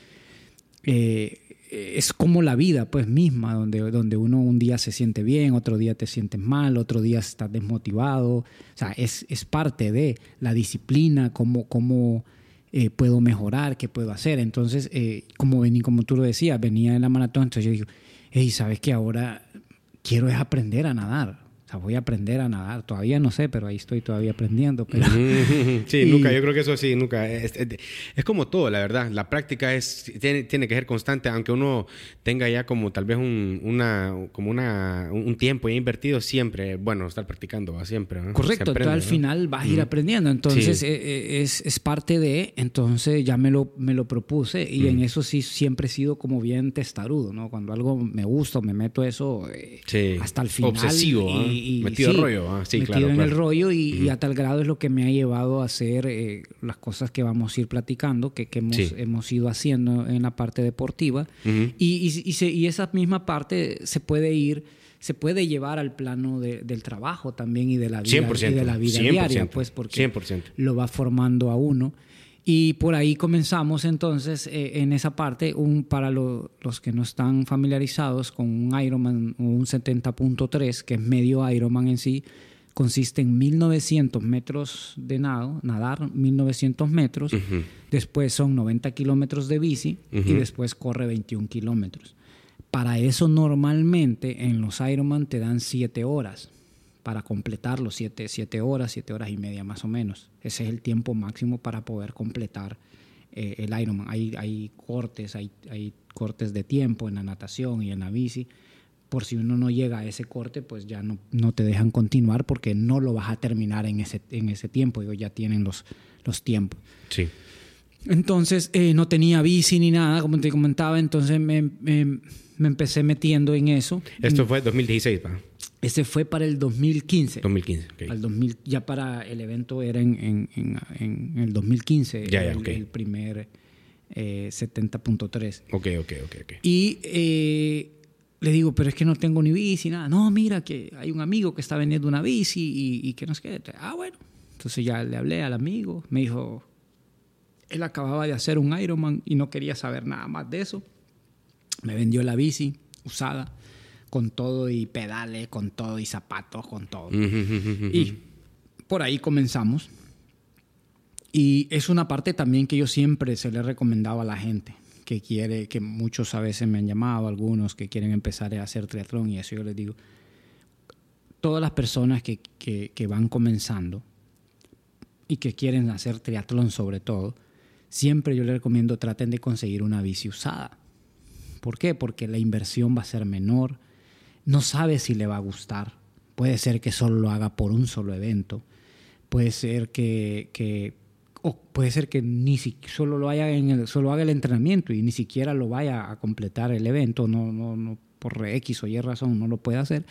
eh, es como la vida pues misma, donde, donde uno un día se siente bien, otro día te sientes mal, otro día estás desmotivado. O sea, es, es parte de la disciplina, cómo, cómo eh, puedo mejorar, qué puedo hacer. Entonces, eh, como, vení, como tú lo decías, venía en la maratón, entonces yo digo, hey, ¿sabes qué? Ahora quiero es aprender a nadar voy a aprender a nadar. Todavía no sé, pero ahí estoy todavía aprendiendo. Pero... sí, nunca, yo creo que eso sí, nunca. Es, como todo, la verdad. La práctica es, tiene, tiene, que ser constante, aunque uno tenga ya como tal vez un, una, como una, un tiempo ya invertido, siempre, bueno, estar practicando, va siempre. Correcto, al final vas a ir aprendiendo. Entonces, eh, eh, es, es, parte de, entonces ya me lo, me lo propuse y en eso sí siempre he sido como bien testarudo, ¿no? Cuando algo me gusta, me meto eso eh, hasta el final. Obsesivo, y, metido el rollo, ah, sí, metido en el rollo y, a tal grado es lo que me ha llevado a hacer eh, las cosas que vamos a ir platicando, que, que hemos, hemos, ido haciendo en la parte deportiva. y, y, esa misma parte se puede ir se puede llevar al plano del trabajo también y de la vida, 100%, y de la vida diaria, pues porque 100%. lo va formando a uno. Y por ahí comenzamos entonces eh, en esa parte, un, para los que no están familiarizados con un Ironman o un 70.3, que es medio Ironman en sí, consiste en 1900 metros de nado, nadar 1900 metros, después son 90 kilómetros de bici y después corre 21 kilómetros. Para eso normalmente en los Ironman te dan 7 horas para completarlo, 7 siete, horas, 7 horas y media más o menos. Ese es el tiempo máximo para poder completar eh, el Ironman. Hay, hay cortes, hay, hay cortes de tiempo en la natación y en la bici por si uno no llega a ese corte, pues ya no, no te dejan continuar porque no lo vas a terminar en ese, en ese tiempo, ya tienen los, los tiempos. Sí. Entonces eh, no tenía bici ni nada, como te comentaba, entonces me, me, empecé metiendo en eso. Esto fue 2016, ¿pa? Ese fue para el 2015. 2015, Al 2000, ya para el evento era en, en, en, el 2015, ya, el, el, primer eh, 70.3. Ok, ok, ok. okay. Y eh, le digo, pero es que no tengo ni bici, nada. No, mira que hay un amigo que está vendiendo una bici y, que nos quede. Ah, bueno. Entonces ya le hablé al amigo, me dijo, él acababa de hacer un Ironman y no quería saber nada más de eso. Me vendió la bici usada, con todo y pedales, con todo y zapatos, con todo. y por ahí comenzamos. Y es una parte también que yo siempre se le recomendaba a la gente que quiere, que muchos a veces me han llamado, algunos que quieren empezar a hacer triatlón y eso yo les digo, todas las personas que, que, van comenzando y que quieren hacer triatlón sobre todo, siempre yo les recomiendo traten de conseguir una bici usada. ¿Por qué? Porque la inversión va a ser menor, no sabe si le va a gustar, puede ser que solo lo haga por un solo evento, puede ser que, que o puede ser que ni solo lo haya en el, solo haga el entrenamiento y ni siquiera lo vaya a completar el evento, no, no, no por X o Y razón no lo puede hacer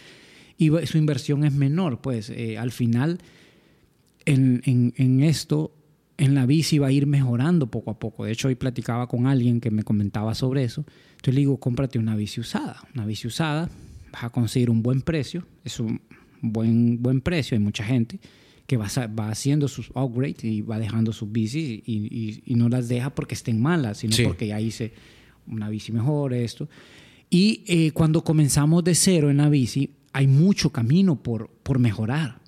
y su inversión es menor, pues eh, al final en, en, en, esto, en la bici va a ir mejorando poco a poco. De hecho, hoy platicaba con alguien que me comentaba sobre eso. Entonces le digo, cómprate una bici usada. Una bici usada, vas a conseguir un buen precio, es un buen, buen precio, hay mucha gente que va, va haciendo sus upgrades y va dejando sus bicis y, y, no las deja porque estén malas, sino porque ya hice una bici mejor, esto. Y eh, cuando comenzamos de cero en la bici, hay mucho camino por, por mejorar,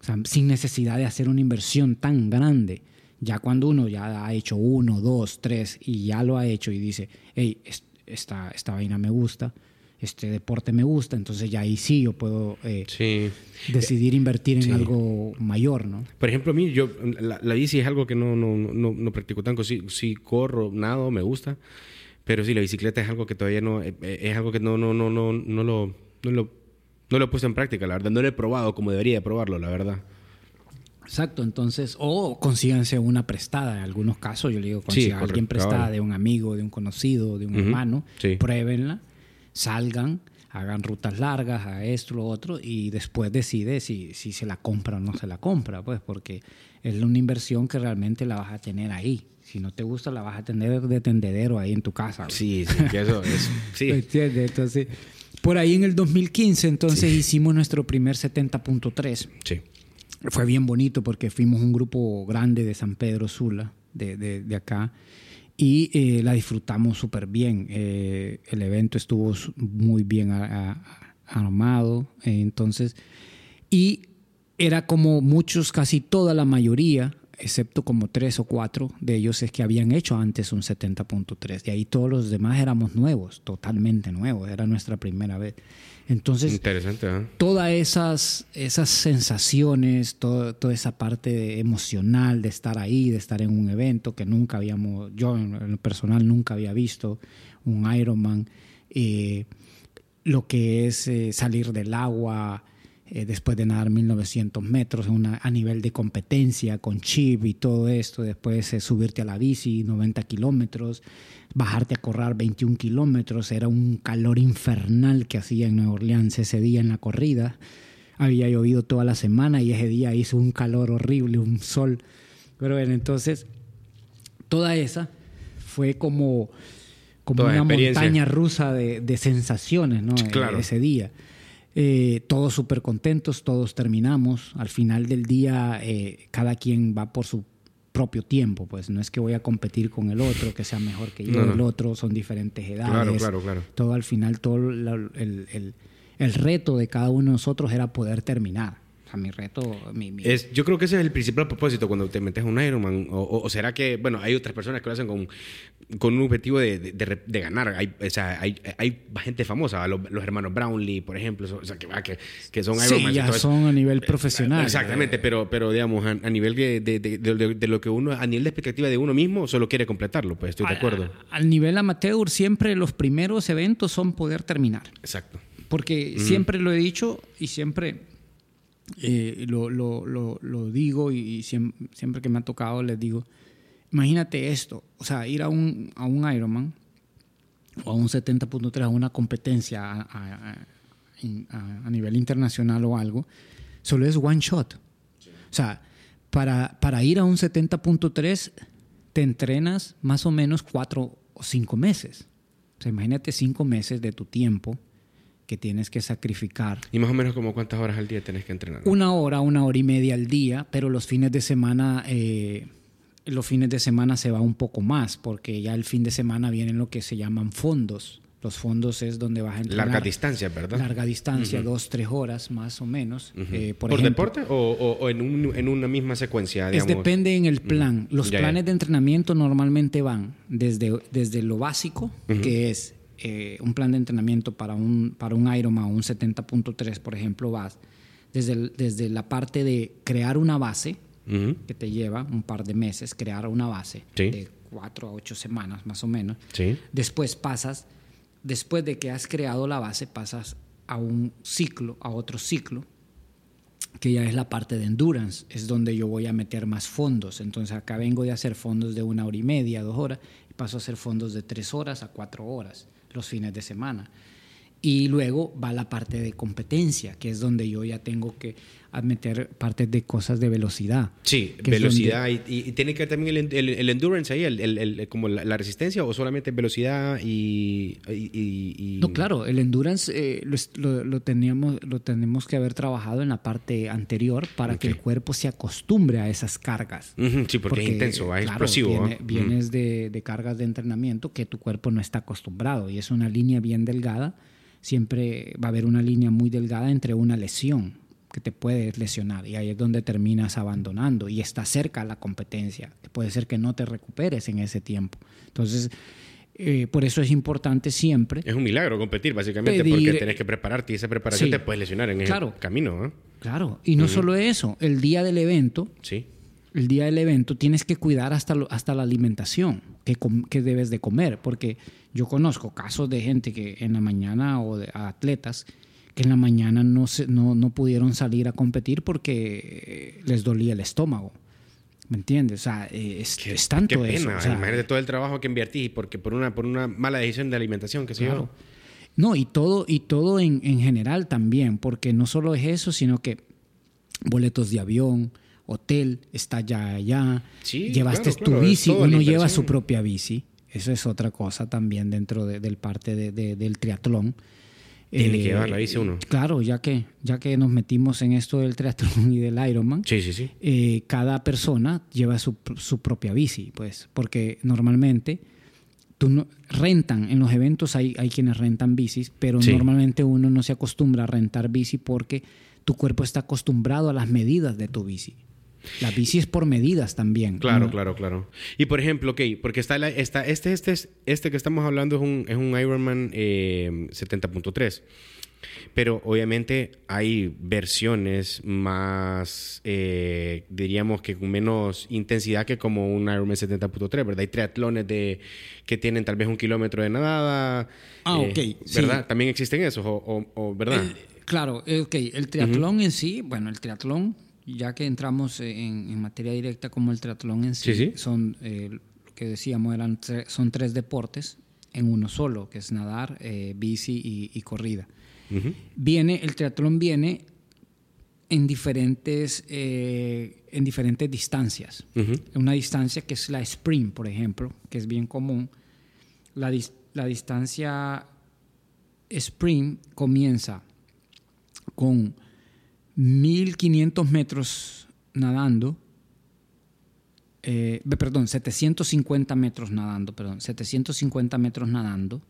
o sea, sin necesidad de hacer una inversión tan grande. Ya cuando uno ya ha hecho uno, dos, tres y ya lo ha hecho y dice, hey, esta, esta vaina me gusta, este deporte me gusta, entonces ya ahí sí yo puedo eh, decidir invertir en algo mayor, ¿no? Por ejemplo, a mí, yo, la, bici es algo que no, no, no, no practico tanto, sí, sí, corro, nado, me gusta, pero sí, la bicicleta es algo que todavía no, eh, eh, es algo que no, no, no, no, no, lo, no, lo, no lo he puesto en práctica, la verdad, no lo he probado como debería probarlo, la verdad. Exacto, entonces, o consíganse una prestada, en algunos casos, yo le digo, consigan alguien prestada de un amigo, de un conocido, de un hermano, pruébenla salgan, hagan rutas largas, a esto, lo otro, y después decide si, si se la compra o no se la compra, pues, porque es una inversión que realmente la vas a tener ahí. Si no te gusta, la vas a tener de tendedero ahí en tu casa. Sí, sí, que eso es. Sí. entiendes? Entonces, por ahí en el 2015, entonces hicimos nuestro primer 70.3. Sí. Fue bien bonito porque fuimos un grupo grande de San Pedro Sula, de, de, de acá y eh, la disfrutamos súper bien. Eh, el evento estuvo muy bien armado, eh, entonces, y era como muchos, casi toda la mayoría, excepto como tres o cuatro de ellos es que habían hecho antes un 70.3, y ahí todos los demás éramos nuevos, totalmente nuevos, era nuestra primera vez. Entonces, Interesante, todas esas, esas sensaciones, toda esa parte emocional de estar ahí, de estar en un evento que nunca habíamos, yo en lo personal nunca había visto, un Ironman, eh, lo que es eh, salir del agua, eh, después de nadar 1900 metros una, a nivel de competencia con chip y todo esto, después subirte a la bici 90 kilómetros, bajarte a correr 21 kilómetros, era un calor infernal que hacía en Nueva Orleans ese día en la corrida. Había llovido toda la semana y ese día hizo un calor horrible, un sol. Pero bueno, entonces, toda esa fue como, como una montaña rusa de, de sensaciones, ¿no? Claro. Ese día. Eh, todos súper contentos, todos terminamos. Al final del día, eh, cada quien va por su propio tiempo, pues no es que voy a competir con el otro, que sea mejor que yo, No, no. el otro, son diferentes edades. Claro, claro, claro. Todo al final, todo la- el, el- el reto de cada uno de nosotros era poder terminar. O sea, mi reto, mi, mi- Es, yo creo que ese es el principal propósito cuando te metes a un Ironman. O, o- o será que, bueno, hay otras personas que lo hacen con, con un objetivo de, de- de re- de ganar. Hay, o sea, hay, hay gente famosa, los, los hermanos Brownlee, por ejemplo, o sea, que, que, que son sí, Ironman. y ya son a nivel profesional. Exactamente, pero, pero digamos, a, a nivel de, lo que uno, a nivel de expectativa de uno mismo, solo quiere completarlo, pues estoy de acuerdo. Al nivel amateur, siempre los primeros eventos son poder terminar. Exacto. Porque siempre lo he dicho y siempre eh, lo, lo- lo- lo digo y, siem- siempre, que me ha tocado les digo, imagínate esto, o sea, ir a un, a un Ironman o a un 70.3, a una competencia a, a- a- in- a- a nivel internacional o algo, solo es one shot. O sea, para, para ir a un 70.3 te entrenas más o menos cuatro o cinco meses. O sea, imagínate cinco meses de tu tiempo que tienes que sacrificar. Y más o menos como cuántas horas al día tenés que entrenar. Una hora, una hora y media al día, pero los fines de semana, eh, los fines de semana se va un poco más, porque ya el fin de semana vienen lo que se llaman fondos. Los fondos es donde vas a entrenar. Larga distancia, ¿verdad? Larga distancia, dos, tres horas más o menos. Eh, por ¿Por, ejemplo, deporte o, o- o en, un- en una misma secuencia? Es Digamos? depende en el plan. Los Ya, ya. planes de entrenamiento normalmente van desde, desde lo básico, que es eh, un plan de entrenamiento para un, para un Ironman o un 70.3, por ejemplo, vas desde, el- desde la parte de crear una base, que te lleva un par de meses crear una base, Sí. de cuatro a ocho semanas más o menos. Sí. Después pasas, después de que has creado la base, pasas a un ciclo, a otro ciclo, que ya es la parte de endurance, es donde yo voy a meter más fondos. Entonces acá vengo de hacer fondos de una hora y media, dos horas, y paso a hacer fondos de tres horas a cuatro horas los fines de semana. Y luego va la parte de competencia, que es donde yo ya tengo que meter partes de cosas de velocidad. Sí, que velocidad y, y- y tiene que ver también el, el- el endurance ahí, el, como la, la resistencia o solamente velocidad y... y- y- No, claro, el endurance eh, lo, lo- teníamos, lo tenemos que haber trabajado en la parte anterior para que Ok. el cuerpo se acostumbre a esas cargas. Ujú, sí, porque, es intenso, es claro, explosivo. viene- ¿ah? vienes de, de cargas de entrenamiento que tu cuerpo no está acostumbrado y es una línea bien delgada. Siempre va a haber una línea muy delgada entre una lesión que te puede lesionar y ahí es donde terminas abandonando y está cerca la competencia. que Puede ser que no te recuperes en ese tiempo. Entonces, eh, por eso es importante siempre Es un milagro competir, básicamente, Pedir- porque tenés que prepararte y esa preparación Sí. te puedes lesionar en Claro. el camino. ¿ah? Claro, y no solo eso, el día del evento, Sí. El día del evento tienes que cuidar hasta, lo- hasta la alimentación que, que debes de comer, porque yo conozco casos de gente que en la mañana o de atletas que en la mañana no, se, no, no pudieron salir a competir porque eh, les dolía el estómago. ¿Me entiendes? O sea, eh, es, Qué, es tanto qué eso. pena. o sea, Imagínate todo el trabajo que invertís porque por una, por una mala decisión de alimentación, que sé Claro. yo. No, y todo, y todo en, en general también, porque no solo es eso, sino que boletos de avión, hotel, está ya allá, Sí, llevaste claro, tu claro, bici, uno lleva su propia bici, eso es otra cosa también dentro de- del parte de- de- del triatlón. Eh, Tiene que llevar la bici uno. Claro, ya que, ya que nos metimos en esto del triatlón y del Ironman, Sí, sí, sí. eh, cada persona lleva su, su propia bici, pues, porque normalmente tú no- rentan, en los eventos hay, hay quienes rentan bicis, pero Sí. normalmente uno no se acostumbra a rentar bici porque tu cuerpo está acostumbrado a las medidas de tu bici. La bici es por medidas también. Claro, ¿no? claro, claro. Y por ejemplo, ok, porque está, la- está este, este, es- este que estamos hablando es un, es un Ironman eh, 70.3. Pero obviamente hay versiones más, eh, diríamos que con menos intensidad que como un Ironman 70.3, ¿verdad? Hay triatlones de, que tienen tal vez un kilómetro de nadada. Ah, eh, ok, sí. ¿Verdad? También existen esos, o, o- o- ¿verdad? El- claro, eh, ok, el triatlón en sí, bueno, el triatlón, ya que entramos en, en materia directa como el triatlón en sí, Sí, sí. son, eh, lo que decíamos, eran tre- son tres deportes en uno solo, que es nadar, eh, bici y, y corrida. Viene, el triatlón viene en diferentes, eh, en diferentes distancias. Una distancia que es la sprint, por ejemplo, que es bien común. La, dis- la distancia sprint comienza con 1500 metros nadando, eh, perdón, 750 metros nadando, perdón, 750 metros nadando,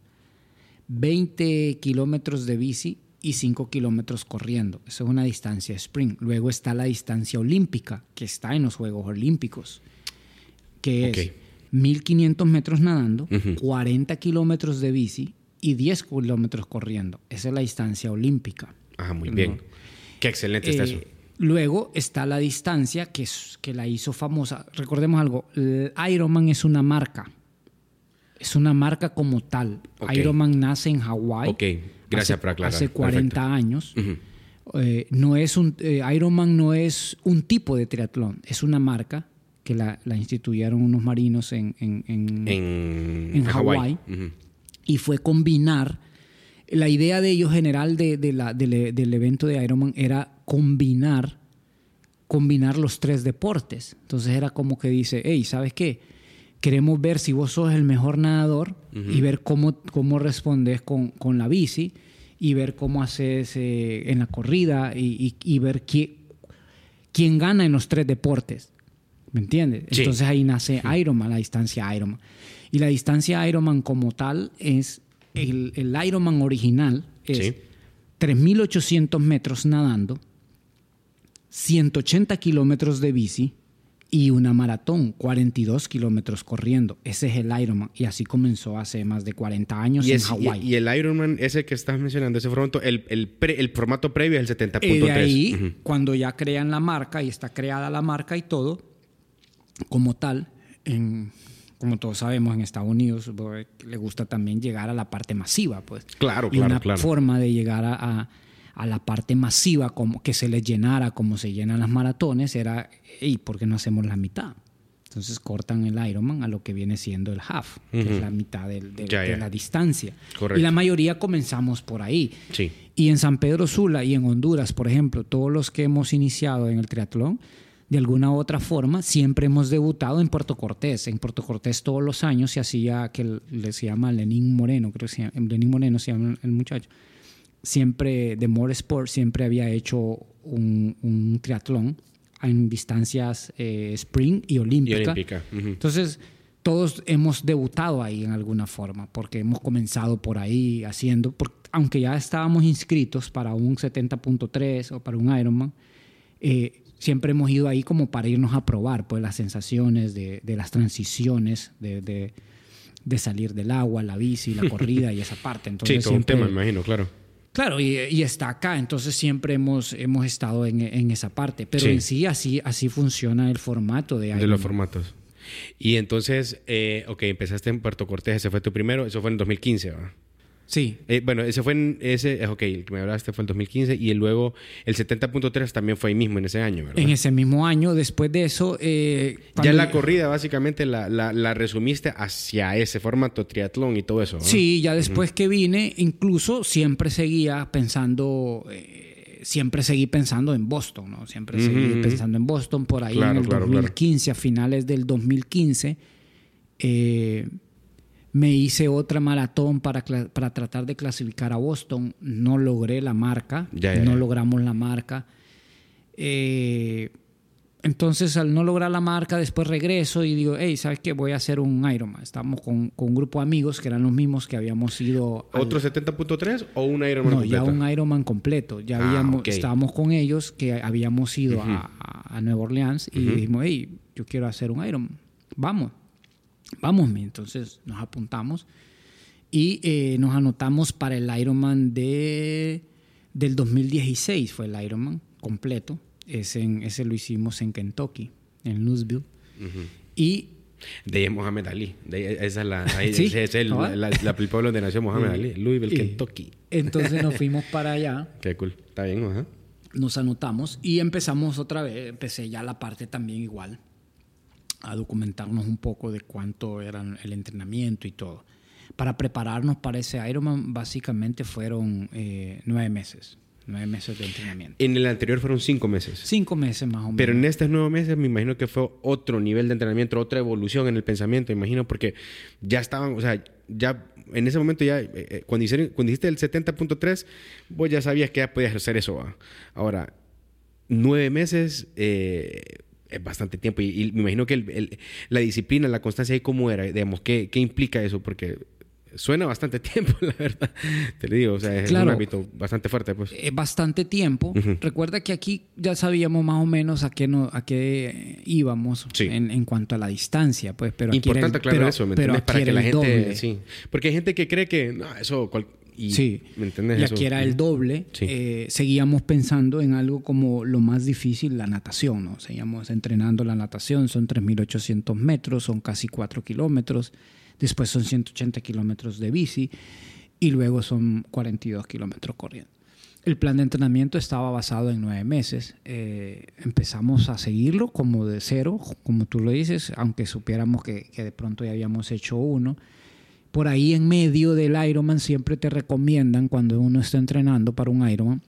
20 kilómetros de bici y 5 kilómetros corriendo. Esa es una distancia sprint. Luego está la distancia olímpica, que está en los Juegos Olímpicos, que es 1500 metros nadando, 40 kilómetros de bici y 10 kilómetros corriendo. Esa es la distancia olímpica. Ah, muy bien. Qué excelente está eso. Eh, luego está la distancia que, es, que la hizo famosa. Recordemos algo, Ironman es una marca. Es una marca como tal. Ironman nace en Hawái. Ok, gracias por aclarar. Hace 40 años. Eh, no es un, eh, Ironman no es un tipo de triatlón, es una marca que la, instituyeron unos marinos en, en, en, en Hawái. Y fue combinar. La idea de ellos general de, de la, del evento de Ironman era combinar, combinar los tres deportes. Entonces era como que dice, hey, ¿sabes qué? Queremos ver si vos sos el mejor nadador y ver cómo, cómo respondes con, con, la bici y ver cómo haces eh, en la corrida y, y, ver quién, quién gana en los tres deportes. ¿Me entiendes? Entonces ahí nace Ironman, la distancia Ironman. Y la distancia Ironman como tal es el, el Ironman original es 3.800 metros nadando, 180 kilómetros de bici y una maratón, 42 kilómetros corriendo. Ese es el Ironman. Y así comenzó hace más de 40 años en Hawái. Y, el Ironman, ese que estás mencionando, ese formato, el, el, el formato previo es el 70.3. Y de ahí, cuando ya crean la marca y está creada la marca y todo, como tal, en, como todos sabemos, en Estados Unidos le gusta también llegar a la parte masiva, pues. Claro, y claro, una forma de llegar a, a, la parte masiva, como que se le llenara como se llenan las maratones, era, ¿y por qué no hacemos la mitad? Entonces cortan el Ironman a lo que viene siendo el half, que es la mitad de, la distancia. Y la mayoría comenzamos por ahí. Sí. Y en San Pedro Sula y en Honduras, por ejemplo, todos los que hemos iniciado en el triatlón, de alguna u otra forma, siempre hemos debutado en Puerto Cortés. En Puerto Cortés todos los años se hacía, que se llama Lenín Moreno, creo que se llama, Lenín Moreno se llama el muchacho. Siempre, de More Sport, siempre había hecho un, triatlón en distancias eh, sprint y olímpica. Entonces, todos hemos debutado ahí en alguna forma, porque hemos comenzado por ahí haciendo, aunque ya estábamos inscritos para un 70.3 o para un Ironman, eh, siempre hemos ido ahí como para irnos a probar pues, las sensaciones de, de las transiciones, de, de, de, salir del agua, la bici, la corrida y esa parte. Entonces, sí, todo un tema, imagino, claro. Claro, y, y, está acá, entonces siempre hemos, hemos estado en, en esa parte, pero en sí así, así funciona el formato de De los formatos. Y entonces, eh, ok, empezaste en Puerto Cortés, ese fue tu primero, eso fue en 2015, ¿verdad? Sí. Eh, bueno, ese fue en ese, ok, el que me hablaste fue el 2015 y luego el 70.3 también fue ahí mismo en ese año, ¿verdad? En ese mismo año, después de eso... Eh, ya la corrida básicamente la, la, resumiste hacia ese formato triatlón y todo eso. Sí, ya después que vine, incluso siempre seguía pensando... Eh, siempre seguí pensando en Boston, ¿no? Siempre seguí pensando en Boston por ahí en el 2015, a finales del 2015. Eh, me hice otra maratón para, para tratar de clasificar a Boston. No logré la marca. no logramos la marca. Eh, entonces, al no lograr la marca, después regreso y digo, hey, ¿sabes qué? Voy a hacer un Ironman. Estamos con, con un grupo de amigos que eran los mismos que habíamos ido... ¿Otro 70.3 o un Ironman no, completo? No, ya un Ironman completo. Ya ah, habíamos, estábamos con ellos que habíamos ido a, a, Nueva Orleans y dijimos, hey, yo quiero hacer un Ironman. Vamos. Vamos, entonces nos apuntamos y eh, nos anotamos para el Ironman de, del 2016, fue el Ironman completo. Ese, ese lo hicimos en Kentucky, en Louisville. Y de ahí es Mohamed Ali. esa es la, ese es el, pueblo donde nació Mohamed Ali, Louisville, Kentucky. Entonces nos fuimos para allá. Qué cool. Está bien, ajá. Nos anotamos y empezamos otra vez. Empecé ya la parte también igual a documentarnos un poco de cuánto era el entrenamiento y todo. Para prepararnos para ese Ironman básicamente fueron eh, nueve meses. Nueve meses de entrenamiento. En el anterior fueron cinco meses. Cinco meses más o menos. Pero en estos nueve meses me imagino que fue otro nivel de entrenamiento, otra evolución en el pensamiento, imagino, porque ya estaban, o sea, ya en ese momento ya, eh, eh, cuando, hiciste, cuando hiciste el 70.3, vos ya sabías que ya podías hacer eso. Ahora, nueve meses, es bastante tiempo. Y, me imagino que la disciplina, la constancia, ¿y cómo era? Digamos, ¿qué, ¿qué implica eso? Porque suena bastante tiempo, la verdad. Te lo digo, o sea, es un hábito bastante fuerte. Pues. Es bastante tiempo. Recuerda que aquí ya sabíamos más o menos a qué, no, a qué íbamos en, en, cuanto a la distancia. Pues, pero Importante aclarar eso, ¿me entiendes? Para que la gente... Sí. Porque hay gente que cree que no, eso... Y, sí, ¿me? Y aquí era el doble. Eh, seguíamos pensando en algo como lo más difícil, la natación. ¿no? Seguíamos entrenando la natación, son 3.800 metros, son casi 4 kilómetros después son 180 kilómetros de bici y luego son 42 kilómetros corriendo. El plan de entrenamiento estaba basado en nueve meses. Eh, empezamos a seguirlo como de cero, como tú lo dices, aunque supiéramos que, que de pronto ya habíamos hecho uno. Por ahí en medio del Ironman siempre te recomiendan cuando uno está entrenando para un Ironman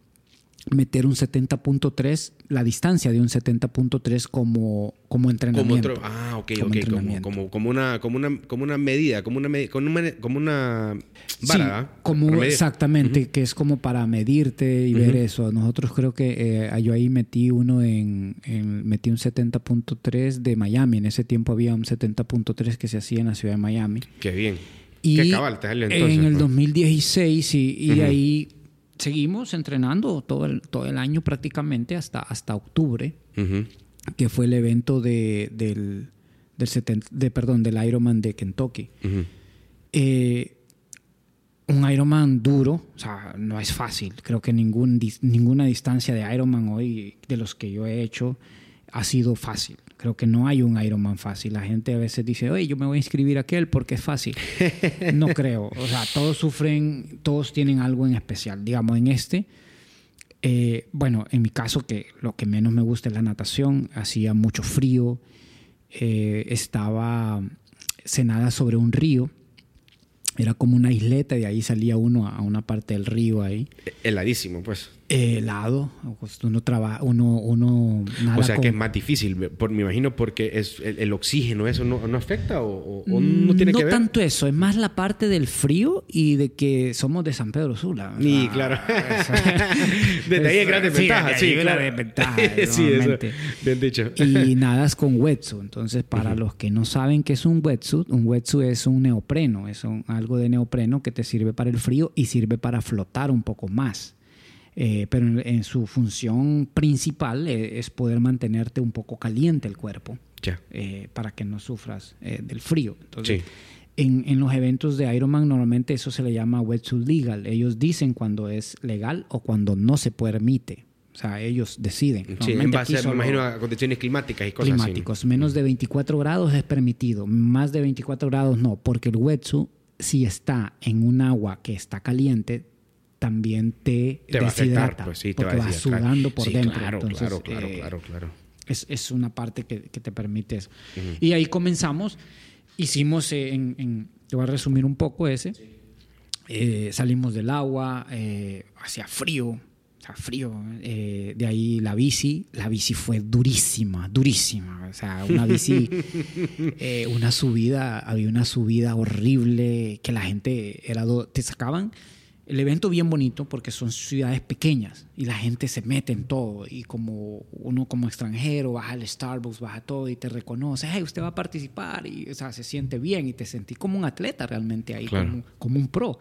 meter un 70.3, la distancia de un 70.3 como, como entrenamiento. Como otro, ah, ok, ok, como, como, una, como, una, como una medida, como una, como una, como una vara. Sí, como, exactamente, que es como para medirte y ver eso. Nosotros creo que eh, yo ahí metí uno en, metí un 70.3 de Miami. En ese tiempo había un 70.3 que se hacía en la ciudad de Miami. Qué bien. Y entonces, en el 2016 y, y ahí seguimos entrenando todo el, todo el año prácticamente hasta, hasta octubre, que fue el evento de, del, del, de, perdón, del Ironman de Kentucky. Eh, un Ironman duro, o sea, no es fácil. Creo que ningún, ninguna distancia de Ironman hoy, de los que yo he hecho, ha sido fácil. Creo que no hay un Ironman fácil. La gente a veces dice, oye, yo me voy a inscribir a aquel porque es fácil. no creo. O sea, todos sufren, todos tienen algo en especial. Digamos, en este, eh, bueno, en mi caso, que lo que menos me gusta es la natación, hacía mucho frío, eh, estaba cenada sobre un río era como una isleta y de ahí salía uno a una parte del río ahí. Heladísimo, pues. Helado. Pues, uno trabaja, uno, uno O sea que es más difícil, por, me imagino, porque es el, oxígeno, ¿eso no, no afecta o, no tiene que ver? No tanto eso, es más la parte del frío y de que somos de San Pedro Sula. Sí, claro. Desde ahí hay grandes ventajas. Sí, claro. sí, eso. Bien dicho. y nadas con wetsuit. Entonces, para los que no saben qué es un wetsuit, un wetsuit es un neopreno, es un, algo de neopreno que te sirve para el frío y sirve para flotar un poco más. Eh, pero en, su función principal eh, es poder mantenerte un poco caliente el cuerpo eh, para que no sufras del frío. Entonces, en, en, los eventos de Ironman normalmente eso se le llama wetsuit legal. Ellos dicen cuando es legal o cuando no se permite. O sea, ellos deciden. Sí, en base, me imagino, a condiciones climáticas y cosas climáticos. Menos de 24 grados es permitido. Más de 24 grados no, porque el wetsuit si está en un agua que está caliente, también te, te deshidrata. pues sí, te va sudando por dentro. Claro, claro, claro, eh, claro, claro, Es, es, una parte que, que te permite eso. Y ahí comenzamos. Hicimos en, Te voy a resumir un poco ese. Eh, salimos del agua, eh, hacía frío, frío. Eh, de ahí la bici, la bici fue durísima, durísima. O sea, una bici, eh, una subida, había una subida horrible que la gente era, te sacaban. El evento bien bonito porque son ciudades pequeñas y la gente se mete en todo y como uno como extranjero baja al Starbucks, baja todo y te reconoce, hey, usted va a participar y o sea, se siente bien y te sentí como un atleta realmente ahí, como, como, un pro.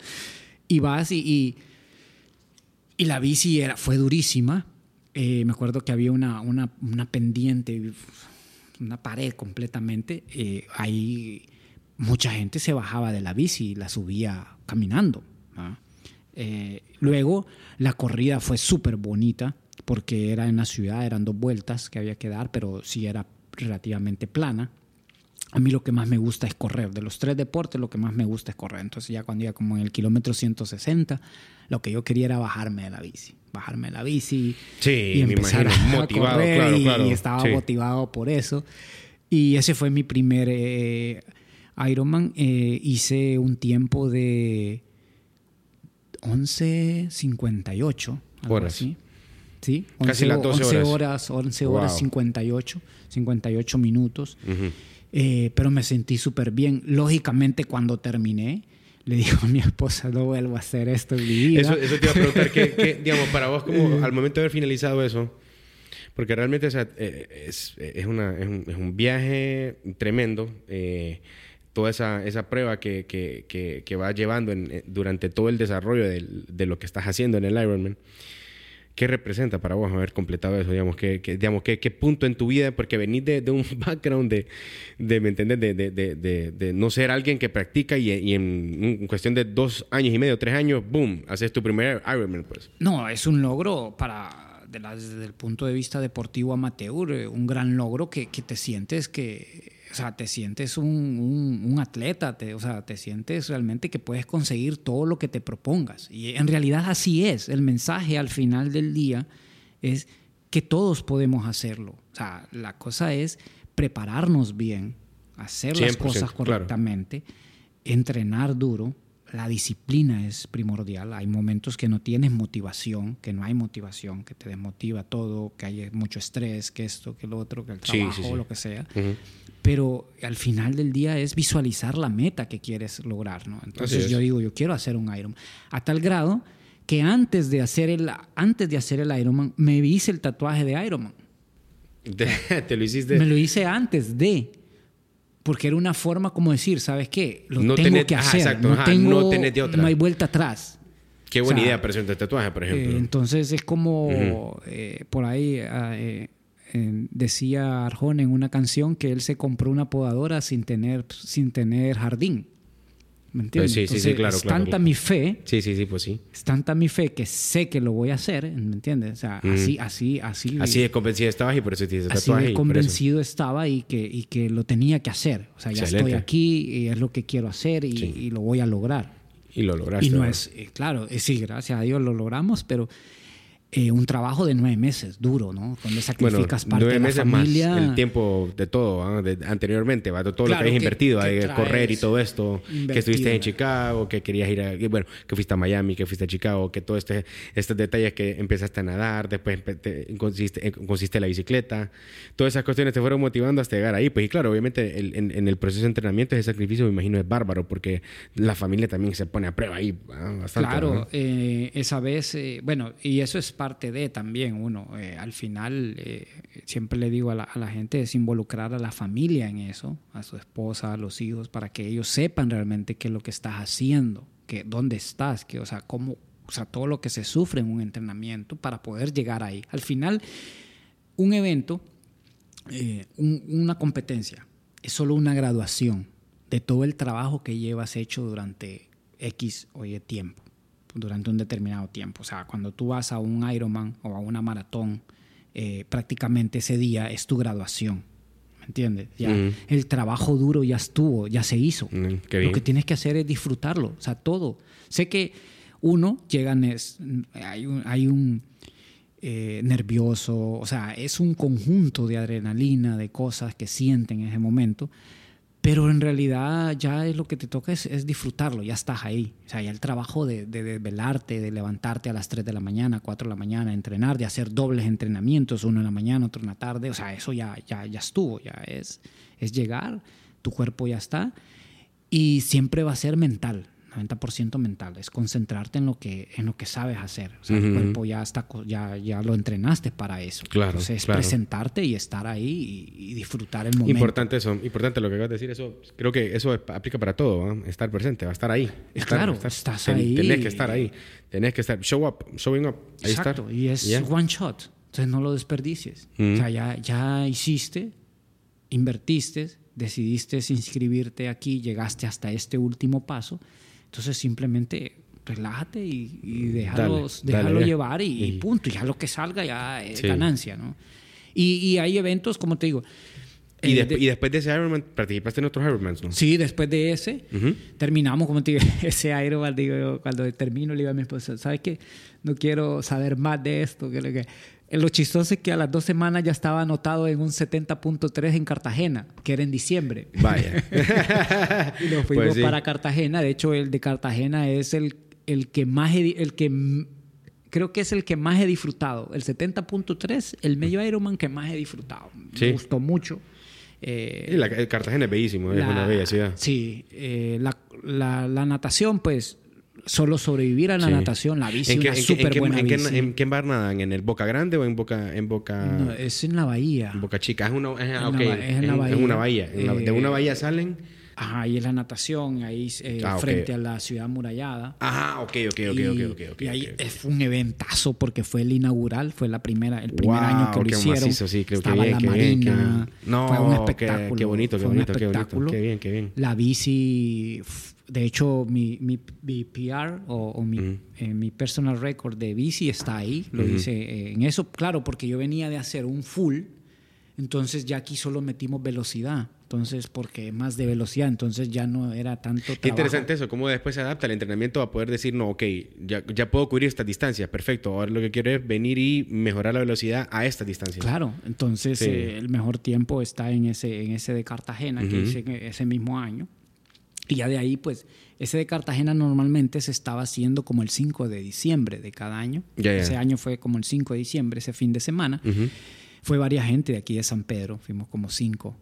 Y vas y y la bici era, fue durísima. Eh, me acuerdo que había una, una, una pendiente, una pared completamente. Eh, ahí mucha gente se bajaba de la bici y la subía caminando. Eh, luego la corrida fue súper bonita porque era en la ciudad, eran dos vueltas que había que dar, pero sí era relativamente plana. A mí lo que más me gusta es correr. De los tres deportes, lo que más me gusta es correr. Entonces ya cuando iba como en el kilómetro 160, lo que yo quería era bajarme de la bici. Bajarme de la bici y empezar a motivado, correr y, estaba motivado por eso. Y ese fue mi primer eh, Ironman. Eh, hice un tiempo de 11.58. Horas. Así. Sí, 11, Casi las 12 11 horas. 11 horas 58, 58 minutos. Eh, pero me sentí súper bien. Lógicamente, cuando terminé, le digo a mi esposa, no vuelvo a hacer esto en mi vida. Eso, te iba a preguntar, ¿qué, digamos, para vos, como al momento de haber finalizado eso, Porque realmente eh, es, es, una, es, un, es, un, viaje tremendo. Eh, toda esa, esa prueba que, que, que, que vas llevando en, durante todo el desarrollo de, de, lo que estás haciendo en el Ironman. ¿Qué representa para vos haber completado eso? Digamos, ¿qué, digamos, ¿qué, qué punto en tu vida? Porque venís de, de un background de, de ¿me entiendes? De, no ser alguien que practica y, y, en cuestión de dos años y medio, tres años, boom, haces tu primer Ironman, pues. No, es un logro para, desde el punto de vista deportivo amateur, eh, un gran logro que, que te sientes que sea, te sientes un, un, atleta, te, o sea, te sientes realmente que puedes conseguir todo lo que te propongas. Y en realidad así es. El mensaje al final del día es que todos podemos hacerlo. O sea, la cosa es prepararnos bien, hacer las cosas correctamente, entrenar duro. La disciplina es primordial. Hay momentos que no tienes motivación, que no hay motivación, que te desmotiva todo, que hay mucho estrés, que esto, que lo otro, que el trabajo, lo que sea pero al final del día es visualizar la meta que quieres lograr, ¿no? Entonces yo digo, yo quiero hacer un Ironman. A tal grado que antes de hacer el, antes de hacer el Ironman, me hice el tatuaje de Ironman. ¿Te lo hiciste? Me lo hice antes de. Porque era una forma como decir, ¿sabes qué? Lo tengo que hacer. no, tengo, no, hay vuelta atrás. Qué buena idea presentar el tatuaje, por ejemplo. Eh, entonces es como eh, por ahí ah, eh, decía Arjona en una canción que él se compró una podadora sin tener, sin tener jardín. ¿Me entiendes? Sí, sí, sí, claro, es tanta mi fe. Sí, sí, sí, pues sí. Es tanta mi fe que sé que lo voy a hacer, ¿me entiendes? O sea, así, así, así. Así de convencido estabas y por eso te Así de convencido estaba y que, y que lo tenía que hacer. O sea, ya estoy aquí y es lo que quiero hacer y, y, lo voy a lograr. Y lo lograste. Y no es, eh, claro, eh, sí, gracias a Dios lo logramos, pero eh, un trabajo de nueve meses, duro, ¿no? Donde sacrificas parte de la familia. Más el tiempo de todo, ¿ah? anteriormente, ¿va? todo lo que habías invertido, que correr y todo esto, que estuviste en Chicago, que querías ir a, bueno, que fuiste a Miami, que fuiste a Chicago, que todos este, estos detalles que empezaste a nadar, después consiste, consiste la bicicleta, todas esas cuestiones te fueron motivando hasta llegar ahí. Pues y claro, obviamente en, el proceso de entrenamiento ese sacrificio me imagino es bárbaro, porque la familia también se pone a prueba ahí bastante. Claro, eh, esa vez, eh, bueno, y eso es parte de también uno. Eh, al final, eh, siempre le digo a la, gente es involucrar a la familia en eso, a su esposa, a los hijos, para que ellos sepan realmente qué es lo que estás haciendo, que dónde estás, que, o sea, cómo, o sea, todo lo que se sufre en un entrenamiento para poder llegar ahí. Al final, un evento, eh, una competencia, es solo una graduación de todo el trabajo que llevas hecho durante X o Y tiempo durante un determinado tiempo. O sea, cuando tú vas a un Ironman o a una maratón, eh, prácticamente ese día es tu graduación. ¿Me entiendes? Ya el trabajo duro ya estuvo, ya se hizo. Lo que tienes que hacer es disfrutarlo. O sea, todo. Sé que uno llega, hay un, hay un eh, nervioso, o sea, es un conjunto de adrenalina, de cosas que sienten en ese momento pero en realidad ya es lo que te toca es, disfrutarlo, ya estás ahí. O sea, ya el trabajo de, de, velarte, de levantarte a las 3 de la mañana, 4 de la mañana, entrenar, de hacer dobles entrenamientos, uno en la mañana, otro en la tarde, o sea, eso ya, ya, ya estuvo, ya es, es llegar, tu cuerpo ya está y siempre va a ser mental. 90% mental, es concentrarte en lo que, en lo que sabes hacer. O sea, el cuerpo ya, está, ya, ya lo entrenaste para eso. Claro, Entonces, es presentarte y estar ahí y, disfrutar el momento. Importante eso, importante lo que acabas de decir. Eso, creo que eso aplica para todo, estar presente, va a estar ahí. claro, estás ahí. Tenés que estar ahí, tenés que estar, show up, showing up. Ahí Exacto, y es one shot, entonces no lo desperdicies. O sea, ya, ya hiciste, invertiste, decidiste inscribirte aquí, llegaste hasta este último paso entonces simplemente relájate y, déjalo, llevar y, punto. Y ya lo que salga ya es ganancia, ¿no? Y, hay eventos, como te digo... ¿Y, eh, y, después de ese Ironman, participaste en otros Ironmans, ¿no? Sí, después de ese, terminamos, como te digo, ese Ironman, digo, cuando termino, le digo a mi esposa, ¿sabes qué? No quiero saber más de esto. Que, que lo chistoso es que a las dos semanas ya estaba anotado en un 70.3 en Cartagena, que era en diciembre. Vaya. y nos fuimos pues para Cartagena. De hecho, el de Cartagena es el, el que más el que creo que es el que más he disfrutado. El 70.3, el medio Ironman que más he disfrutado. Me gustó mucho. Eh, el Cartagena es bellísimo, es una bella ciudad. Sí, eh, la, la, natación, pues solo sobrevivir a la Sí. natación, la bici, ¿En qué, una en qué- en súper qué- buena en qué- bici. en qué bar nadan? ¿En el Boca Grande o en Boca, en Boca, No, es en la bahía. en Boca Chica? Es una, es, ah, En ok, la es en la bahía. una bahía. La- de Eh, una bahía salen. Ajá, ahí es la natación, ahí eh, Ah, ok. frente a la ciudad murallada. Ajá, ok, ok, ok, y, ok, ok, ok. y ahí eh, fue un eventazo porque fue el inaugural, fue la primera, el primer Wow, año que lo qué hicieron. macizo, sí, creo que Estaba bien, la qué bien, qué marina. bien. No, fue un qué- espectáculo. qué bonito, qué fue un bonito, qué bonito. Qué bien, qué bien. La bici, de hecho, mi, mi, mi PR o, o mi, eh, mi personal record de bici está ahí. Lo hice eh, en eso, claro, porque yo venía de hacer un full, entonces ya aquí solo metimos velocidad. Entonces, porque más de velocidad, entonces ya no era tanto Qué interesante eso, cómo después se adapta el entrenamiento a poder decir, no, ok, ya, ya puedo cubrir estas distancias, perfecto. Ahora lo que quiero es venir y mejorar la velocidad a estas distancias. Claro, entonces Sí. eh, el mejor tiempo está en ese, en ese de Cartagena que hice en ese mismo año. Y ya de ahí, pues, ese de Cartagena normalmente se estaba haciendo como el 5 de diciembre de cada año. Ya. Ese año fue como el 5 de diciembre, ese fin de semana. Fue varias gente de aquí de San Pedro, fuimos como cinco.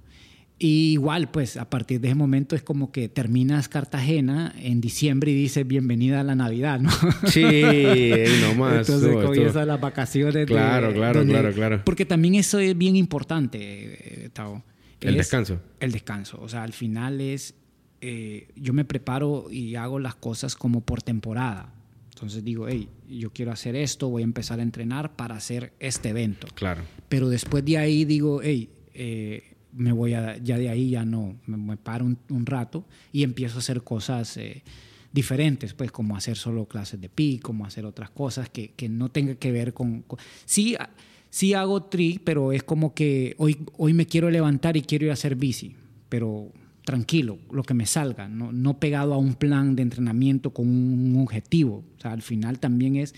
Y igual, pues, a partir de ese momento es como que terminas Cartagena en diciembre y dices bienvenida a la Navidad, ¿no? Sí, ahí nomás. Entonces comienzan las vacaciones. de- Claro, claro, claro, claro. Porque también eso es bien importante, eh, Tao. El Es descanso. El descanso. O sea, al final es, eh, yo me preparo y hago las cosas como por temporada. Entonces digo, hey, yo quiero hacer esto, voy a empezar a entrenar para hacer este evento. Claro. Pero después de ahí digo, hey, eh, me voy a, ya de ahí ya no, me, me paro un, un rato y empiezo a hacer cosas eh, diferentes, pues como hacer solo clases de pi, como hacer otras cosas que, que no tenga que ver con... con- sí, sí hago tri, pero es como que hoy, hoy me quiero levantar y quiero ir a hacer bici, pero tranquilo, lo que me salga, no, no pegado a un plan de entrenamiento con un objetivo. O sea, al final también es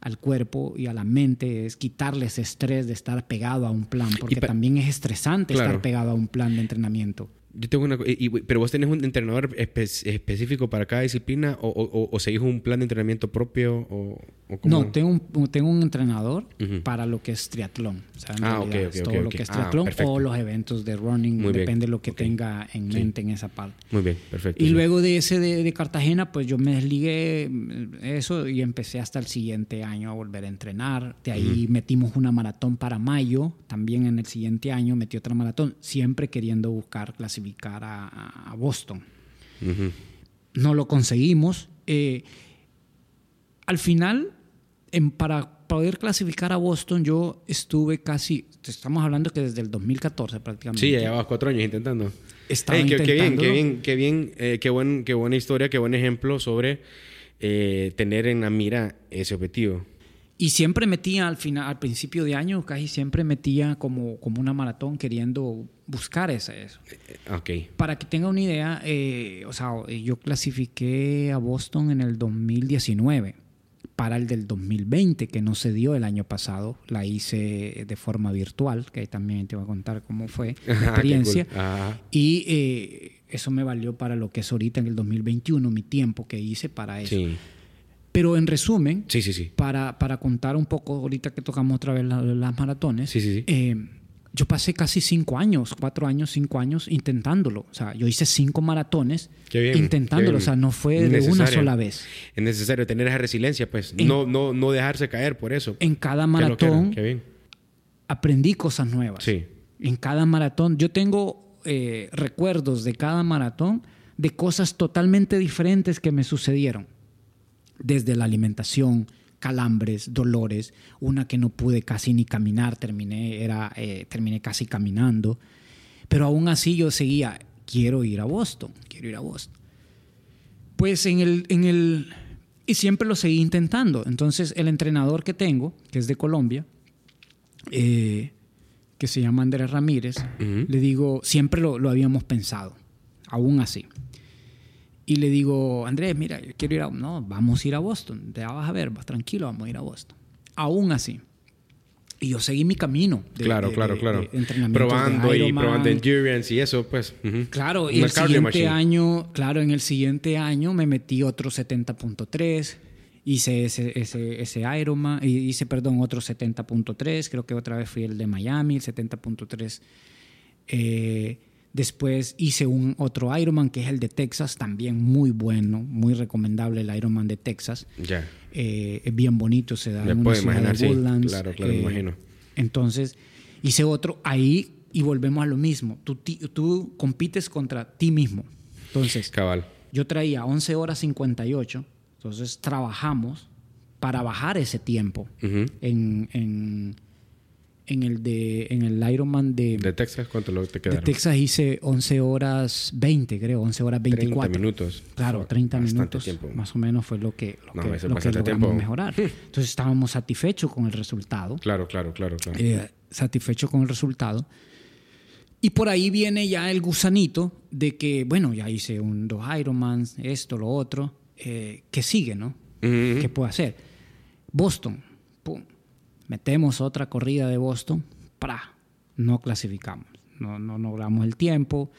al cuerpo y a la mente es quitarle ese estrés de estar pegado a un plan, porque pa- también es estresante Claro. estar pegado a un plan de entrenamiento. Yo tengo una... y- pero vos tenés un entrenador espe- específico para cada disciplina o, o, o- o seguís un plan de entrenamiento propio o? No, tengo un, tengo un entrenador para lo que es triatlón. O sea, en Ah, realidad ok, ok, es ok, todo lo que es Ah, triatlón perfecto. o los eventos de running, Muy bien. depende de lo que tenga en Sí. mente en esa parte. Muy bien, perfecto. Y sí. luego de ese de, de Cartagena, pues yo me desligué mm, eso y empecé hasta el siguiente año a volver a entrenar. De ahí metimos una maratón para mayo, también en el siguiente año metí otra maratón, siempre queriendo buscar clasificar a, Boston. No lo conseguimos. Eh, al final, en- para poder clasificar a Boston, yo estuve casi, estamos hablando que desde el 2014 prácticamente. Sí, ya llevabas cuatro años intentando. Estaba Ey, qué, qué bien, qué bien, qué bien, eh, qué, buen, qué buena historia, qué buen ejemplo sobre eh, tener en la mira ese objetivo. Y siempre metía al final, al principio de año, casi siempre metía como, como una maratón queriendo buscar ese, eso. Eh, Ok. Para que tenga una idea, eh, o sea, yo clasifiqué a Boston en el 2019 para el del 2020, que no se dio el año pasado. La hice de forma virtual, que también te voy a contar cómo fue la Ajá, qué experiencia. cool. Y eh, eso me valió para lo que es ahorita en el 2021, mi tiempo que hice para eso. Sí, Pero en resumen, sí, sí. sí. para, para contar un poco, ahorita que tocamos otra vez la- las maratones, Sí, sí, sí. eh, yo pasé casi cinco años, cuatro años, cinco años intentándolo. O sea, yo hice cinco maratones bien, intentándolo. O sea, no fue de una sola vez. Es necesario tener esa resiliencia, pues. En- no, no, no dejarse caer por eso. En cada que maratón aprendí cosas nuevas. Sí. En cada maratón. Yo tengo eh, recuerdos de cada maratón de cosas totalmente diferentes que me sucedieron. Desde la alimentación, calambres, dolores, una que no pude casi ni caminar, terminé, era, eh, terminé casi caminando. Pero aún así yo seguía, quiero ir a Boston, quiero ir a Boston. Pues en el, en el... Y siempre lo seguí intentando. Entonces el entrenador que tengo, que es de Colombia, eh, que se llama Andrés Ramírez, le digo, siempre lo, lo habíamos pensado, aún así. Y le digo, Andrés, mira, yo quiero ir a... No, vamos a ir a Boston. Te vas a ver, vas tranquilo, vamos a ir a Boston. Aún así. Y yo seguí mi camino. de- claro, de- claro, de- claro. probando y probando endurance y eso, pues. Claro, y el siguiente machine. año, claro, en el siguiente año me metí otro 70.3, hice ese, ese, ese Ironman, hice, perdón, otro 70.3, creo que otra vez fui el de Miami, el 70.3 eh, Después hice un otro Ironman que es el de Texas, también muy bueno, muy recomendable el Ironman de Texas. Ya. Eh, es bien bonito, se da en una ciudad de sí. Woodlands. Claro, claro, me Eh, imagino. Entonces hice otro ahí y volvemos a lo mismo. Tú, compites contra ti mismo. Entonces, Cabal. yo traía 11 horas 58, entonces trabajamos para bajar ese tiempo en, en, en el de en el Ironman de, ¿De Texas cuánto lo te de quedaron? Texas hice 11 horas 20, creo, 11 horas 24. 30 minutos. Claro, Fue 30 bastante minutos tiempo. más o menos fue lo que, lo No, que, lo que logramos tiempo. mejorar. Entonces estábamos satisfechos con el resultado. Claro, claro, claro, claro. eh, satisfecho con el resultado. Y por ahí viene ya el gusanito de que, bueno, ya hice un, dos Ironmans, esto, lo otro, eh, ¿qué sigue, no? Ujú. ¿Qué puedo hacer? Boston, pum, metemos otra corrida de Boston, ¡pra! no clasificamos, no, no logramos el tiempo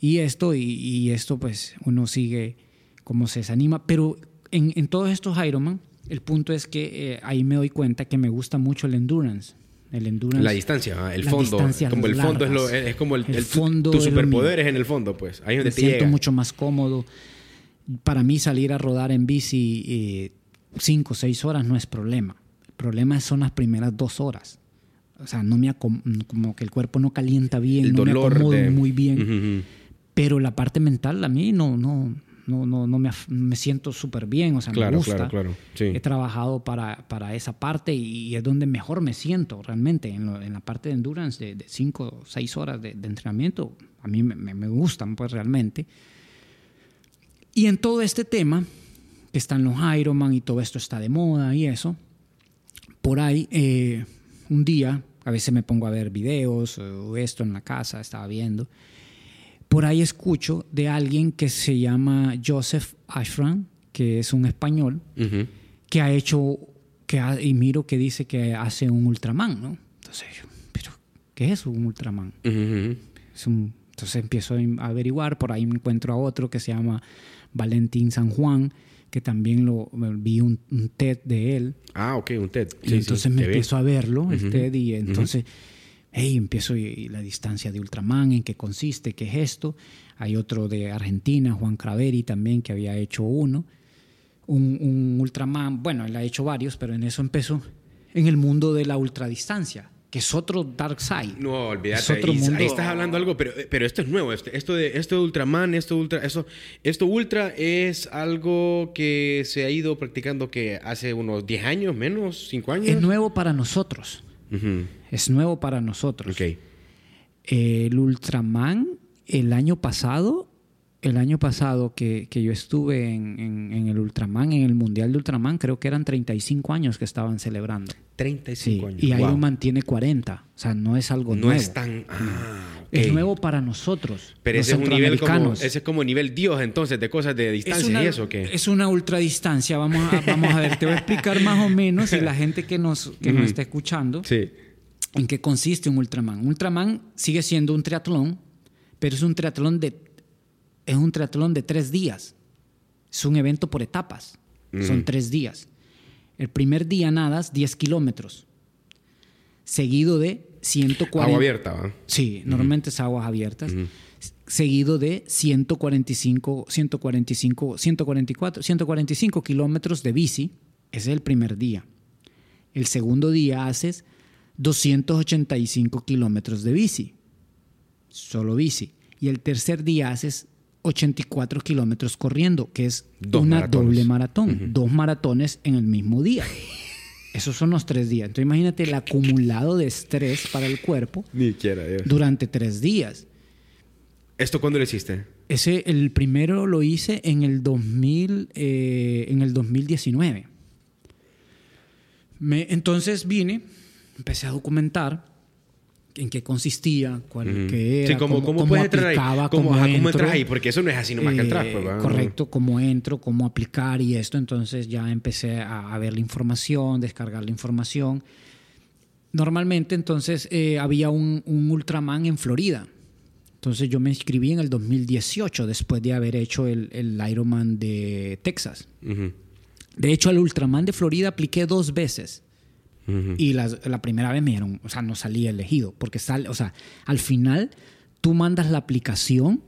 y esto, y, y esto pues uno sigue como se desanima, pero en, en todos estos Ironman, el punto es que eh, ahí me doy cuenta que me gusta mucho el endurance. El endurance. La distancia, ah, el fondo. Como el fondo es, lo, largas. es como el, El el- tu- fondo tu superpoder es en el fondo, pues. Ahí es me donde te siento llega. mucho más cómodo. Para mí salir a rodar en bici eh, cinco o seis horas no es problema. Problema son las primeras dos horas. O sea, no me como que el cuerpo no calienta bien, el no me dolor acomodo de... muy bien. Ujú, ujú. Pero la parte mental a mí no, no, no, no, no me, me siento súper bien, o sea, me Claro, gusta. claro, claro. Sí. He trabajado para, para esa parte y, es donde mejor me siento realmente, en, lo- en la parte de endurance de, de cinco o seis horas de, de entrenamiento. A mí me, me- me gustan pues realmente. Y en todo este tema, que están los Ironman y todo esto está de moda y eso, por ahí eh, un día, a veces me pongo a ver videos o esto en la casa, estaba viendo, por ahí escucho de alguien que se llama Joseph Ashram, que es un español, que ha hecho, que ha- y miro que dice que hace un Ultraman, ¿no? Entonces, yo, pero, ¿qué es un Ultraman? Es un- entonces empiezo a averiguar, por ahí me encuentro a otro que se llama Valentín San Juan, que también lo vi un, un TED de él, Ah, ok, un TED. y entonces me empiezo a verlo, el Ujú. TED, y entonces, hey, empiezo y, y la distancia de Ultraman, en qué consiste, qué es esto. Hay otro de Argentina, Juan Craveri también, que había hecho uno. Un, un Ultraman, bueno, él ha hecho varios, pero en eso empezó en el mundo de la ultradistancia, que es otro dark side. No, olvídate. Es otro ahí, mundo. ahí estás hablando algo, pero, pero esto es nuevo. Este- Esto de, esto de Ultraman, esto ultra, eso, esto ultra es algo que se ha ido practicando que hace unos 10 años, menos, 5 años. Es nuevo para nosotros. Es nuevo para nosotros. Ok. El Ultraman, el año pasado, el año pasado que, que yo estuve en, en- en el Ultraman, en el Mundial de Ultraman, creo que eran 35 años que estaban celebrando. 35 Sí, años. Y Wow. Ironman tiene 40. O sea, no es algo No nuevo. es tan. Ah, ok. Es nuevo para nosotros. Pero los ese es un nivel como. Ese es como nivel Dios, entonces, de cosas de distancia es una, y eso, ¿qué? es una ultradistancia. Vamos a, vamos a ver, te voy a explicar más o menos y la gente que nos, que nos está escuchando Sí. en qué consiste un Ultraman. Un Ultraman sigue siendo un triatlón, pero es un triatlón de, es un triatlón de tres días. Es un evento por etapas. Son tres días. El primer día nadas 10 kilómetros, seguido de 140... Agua abierta, ¿va? Sí, normalmente es aguas abiertas. Seguido de 145, 145, 144, 145 kilómetros de bici. Ese es el primer día. El segundo día haces 285 kilómetros de bici. Solo bici. Y el tercer día haces 84 kilómetros corriendo, que es Dos una maratones. doble maratón. Dos maratones en el mismo día. Esos son los tres días. Entonces imagínate el acumulado de estrés para el cuerpo Ni quiera, Dios. durante tres días. ¿Esto cuándo lo hiciste? Ese, el primero lo hice en el 2000, eh, en el 2019. Me- entonces vine, empecé a documentar en qué consistía, cuál Ujú. qué era, sí, ¿cómo, cómo, cómo, cómo entrar ahí? aplicaba, ¿Cómo, cómo ajá, cómo entro. entras ahí? Porque eso no es así nomás que entras, pues, Eh, ¿va? correcto, cómo entro, cómo aplicar y esto. Entonces ya empecé a, a ver la información, descargar la información. Normalmente entonces eh, había un, un Ultraman en Florida. Entonces yo me inscribí en el 2018 después de haber hecho el, el Ironman de Texas. De hecho al Ultraman de Florida apliqué dos veces. Y las- la primera vez me dieron, o sea, no salí elegido, porque sale, o sea, al final tú mandas la aplicación,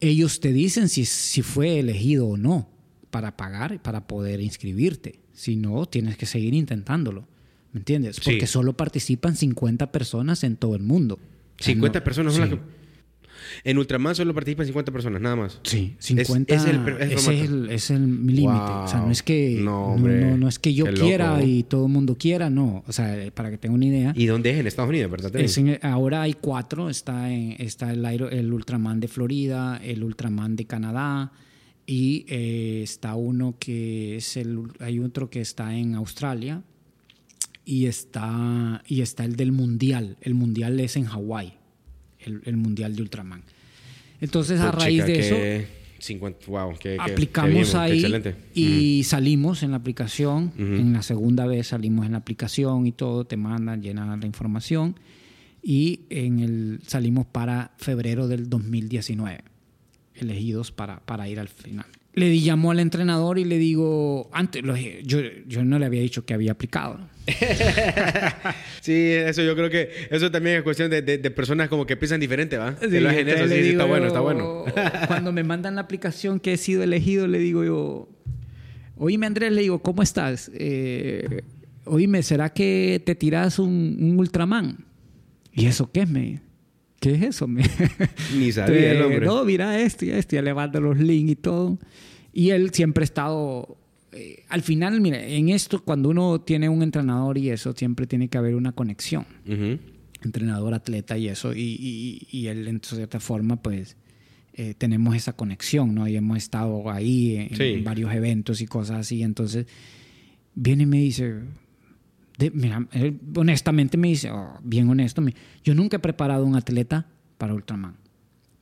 ellos te dicen si, si fue elegido o no para pagar, para poder inscribirte. Si no, tienes que seguir intentándolo. ¿Me entiendes? Porque solo participan 50 personas en todo el mundo. 50 personas son las que... En Ultraman solo participan 50 personas, nada más. Sí, 50 es, el, es el, límite. O sea, no es que, no, no, es que yo quiera y todo el mundo quiera, no. O sea, para que tenga una idea. ¿Y dónde es? En Estados Unidos, ¿verdad? ahora hay cuatro. Está, en, está el, el Ultraman de Florida, el Ultraman de Canadá y eh, está uno que es el... Hay otro que está en Australia y está, y está el del Mundial. El Mundial es en Hawái el, Mundial de Ultraman. Entonces, a pues, raíz de eso, 50, wow, aplicamos ahí y salimos en la aplicación. En la segunda vez salimos en la aplicación y todo, te mandan, llenan la información. Y en el, salimos para febrero del 2019, elegidos para, para ir al final le llamo al entrenador y le digo, antes, yo, yo no le había dicho que había aplicado. sí, eso yo creo que eso también es cuestión de, de, personas como que piensan diferente, ¿va? Sí, lo sí, está bueno, está bueno. cuando me mandan la aplicación que he sido elegido, le digo yo, oíme Andrés, le digo, ¿cómo estás? Eh, oíme, ¿será que te tiras un, un Ultraman? ¿Y eso qué es, me? ¿Qué es eso? Ni sabía el hombre. No, mira esto y esto, ya le mando los links y todo. Y él siempre ha estado... Eh, al final, mira, en esto, cuando uno tiene un entrenador y eso, siempre tiene que haber una conexión. Entrenador, atleta y eso. Y, y, él, en cierta forma, pues, eh, tenemos esa conexión, ¿no? Y hemos estado ahí en varios eventos y cosas así. Entonces, viene y me dice, mira, honestamente me dice, oh, bien honesto, yo nunca he preparado un atleta para Ultraman,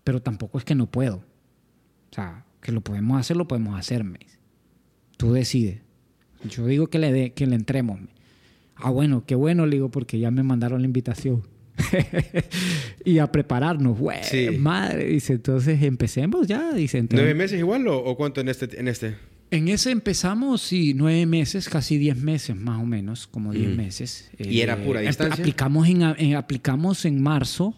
pero tampoco es que no puedo. O sea, que lo podemos hacer, lo podemos hacer, me Tú decides. Yo digo que le, de, que le entremos. Ah, bueno, qué bueno, le digo, porque ya me mandaron la invitación. y a prepararnos, güey, madre, dice, entonces empecemos ya, dice. ¿Nueve meses igual o, o, cuánto en este, en este? En ese empezamos, sí, nueve meses, casi diez meses más o menos, como diez meses. ¿Y era pura eh, distancia? Aplicamos en, aplicamos en marzo,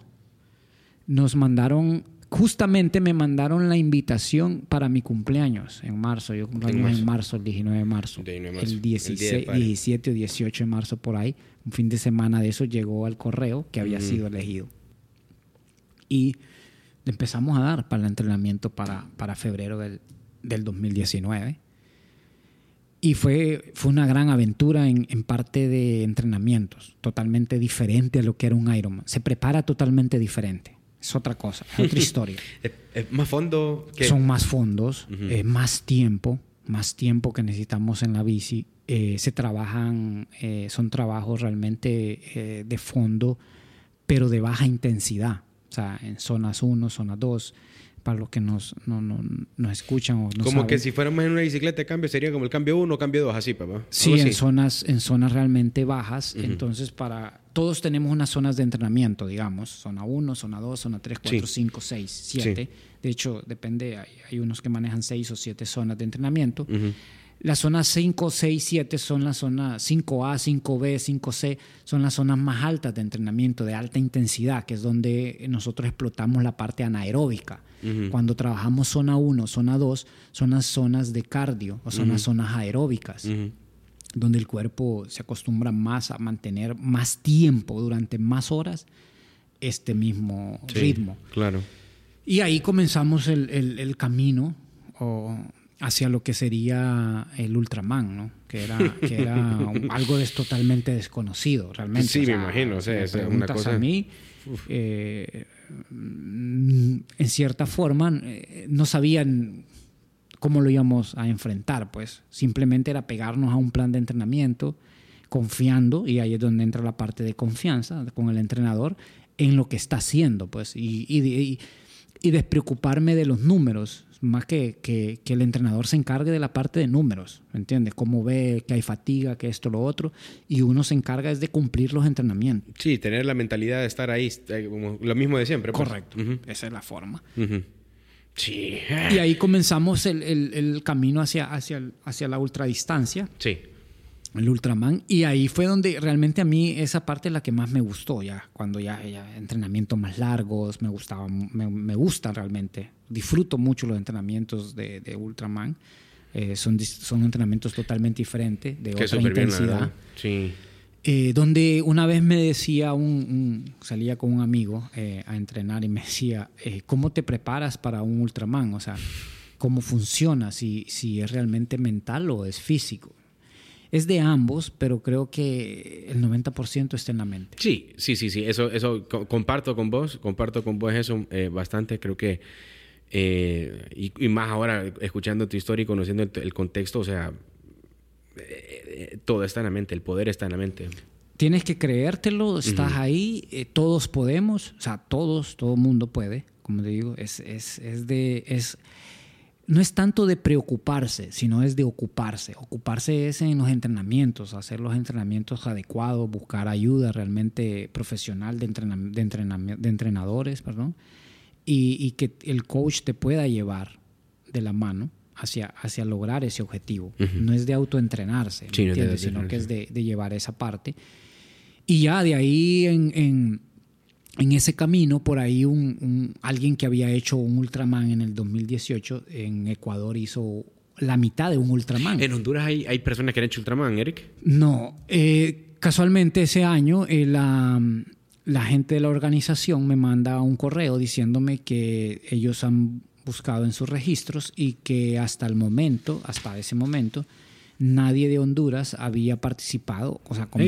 nos mandaron, justamente me mandaron la invitación para mi cumpleaños en marzo. Yo cumpleaños en marzo, el 19 de marzo. El 16, 17 o 18 de marzo por ahí. Un fin de semana de eso llegó al correo que había sido elegido. Y empezamos a dar para el entrenamiento para, para febrero del, del 2019. Y fue, fue una gran aventura en, en, parte de entrenamientos, totalmente diferente a lo que era un Ironman. Se prepara totalmente diferente. Es otra cosa, es otra historia. ¿Es, más fondo? Que... Son más fondos, más tiempo, más tiempo que necesitamos en la bici. Eh, se trabajan, eh, son trabajos realmente eh, de fondo, pero de baja intensidad. O sea, en zonas 1, zona 2 para los que nos, no, no, nos escuchan o no Como que si fuéramos en una bicicleta de cambio sería como el cambio 1 o cambio 2, así, papá. Sí, en zonas, en zonas realmente bajas. Entonces, para todos tenemos unas zonas de entrenamiento, digamos. Zona 1, zona 2, zona 3, 4, 5, 6, 7. De hecho, depende, hay, hay, unos que manejan 6 o 7 zonas de entrenamiento. Las zonas 5, 6, 7 son las zonas 5A, 5B, 5C, son las zonas más altas de entrenamiento, de alta intensidad, que es donde nosotros explotamos la parte anaeróbica. Cuando trabajamos zona 1, zona 2, son las zonas de cardio o son las zonas aeróbicas, donde el cuerpo se acostumbra más a mantener más tiempo, durante más horas, este mismo ritmo. Claro. Y ahí comenzamos el, el, el camino. O, hacia lo que sería el Ultraman, ¿no? Que era, que era algo totalmente desconocido, realmente. Sí, me imagino. O sea, es una cosa... a mí, eh, en cierta forma, eh, no sabían cómo lo íbamos a enfrentar, pues. Simplemente era pegarnos a un plan de entrenamiento, confiando, y ahí es donde entra la parte de confianza con el entrenador, en lo que está haciendo, pues. Y, y, y despreocuparme de los números, más que, que, el entrenador se encargue de la parte de números, ¿me entiendes? Cómo ve que hay fatiga, que esto, lo otro, y uno se encarga es de cumplir los entrenamientos. Sí, tener la mentalidad de estar ahí, eh, lo mismo de siempre. Pues. Correcto, esa es la forma. Sí. Y ahí comenzamos el, el, el camino hacia, hacia, hacia la ultradistancia. Sí. el Ultraman. Y ahí fue donde realmente a mí esa parte es la que más me gustó, ya, cuando ya, ya entrenamientos más largos, me gustaba, me, me gustan realmente. Disfruto mucho los entrenamientos de, de Ultraman. Eh, son, son entrenamientos totalmente diferentes, de otra intensidad. sí. Eh, donde una vez me decía, un, un salía con un amigo eh, a entrenar y me decía, eh, ¿cómo te preparas para un Ultraman? O sea, ¿cómo funciona? Si, si es realmente mental o es físico. Es de ambos, pero creo que el 90% está en la mente. Sí, sí, sí, sí. Eso, eso comparto con vos, comparto con vos eso bastante. Creo que, y, más ahora escuchando tu historia y conociendo el, el contexto, o sea, eh, todo está en la mente, el poder está en la mente. Tienes que creértelo, estás ahí, eh, todos podemos, o sea, todos, todo mundo puede, como te digo, es, es, es de... Es, no es tanto de preocuparse, sino es de ocuparse. Ocuparse es en los entrenamientos, hacer los entrenamientos adecuados, buscar ayuda realmente profesional de, de, de entrenadores, perdón, y, y, que el coach te pueda llevar de la mano hacia, hacia lograr ese objetivo. No es de autoentrenarse, sino que es de, llevar esa parte. Y ya de ahí en, en, en ese camino, por ahí un, alguien que había hecho un Ultraman en el 2018 en Ecuador hizo la mitad de un Ultraman. ¿En Honduras hay, hay personas que han hecho Ultraman, Eric? No. Eh, casualmente ese año eh, la, la gente de la organización me manda un correo diciéndome que ellos han buscado en sus registros y que hasta el momento, hasta ese momento, nadie de Honduras había participado, o sea, como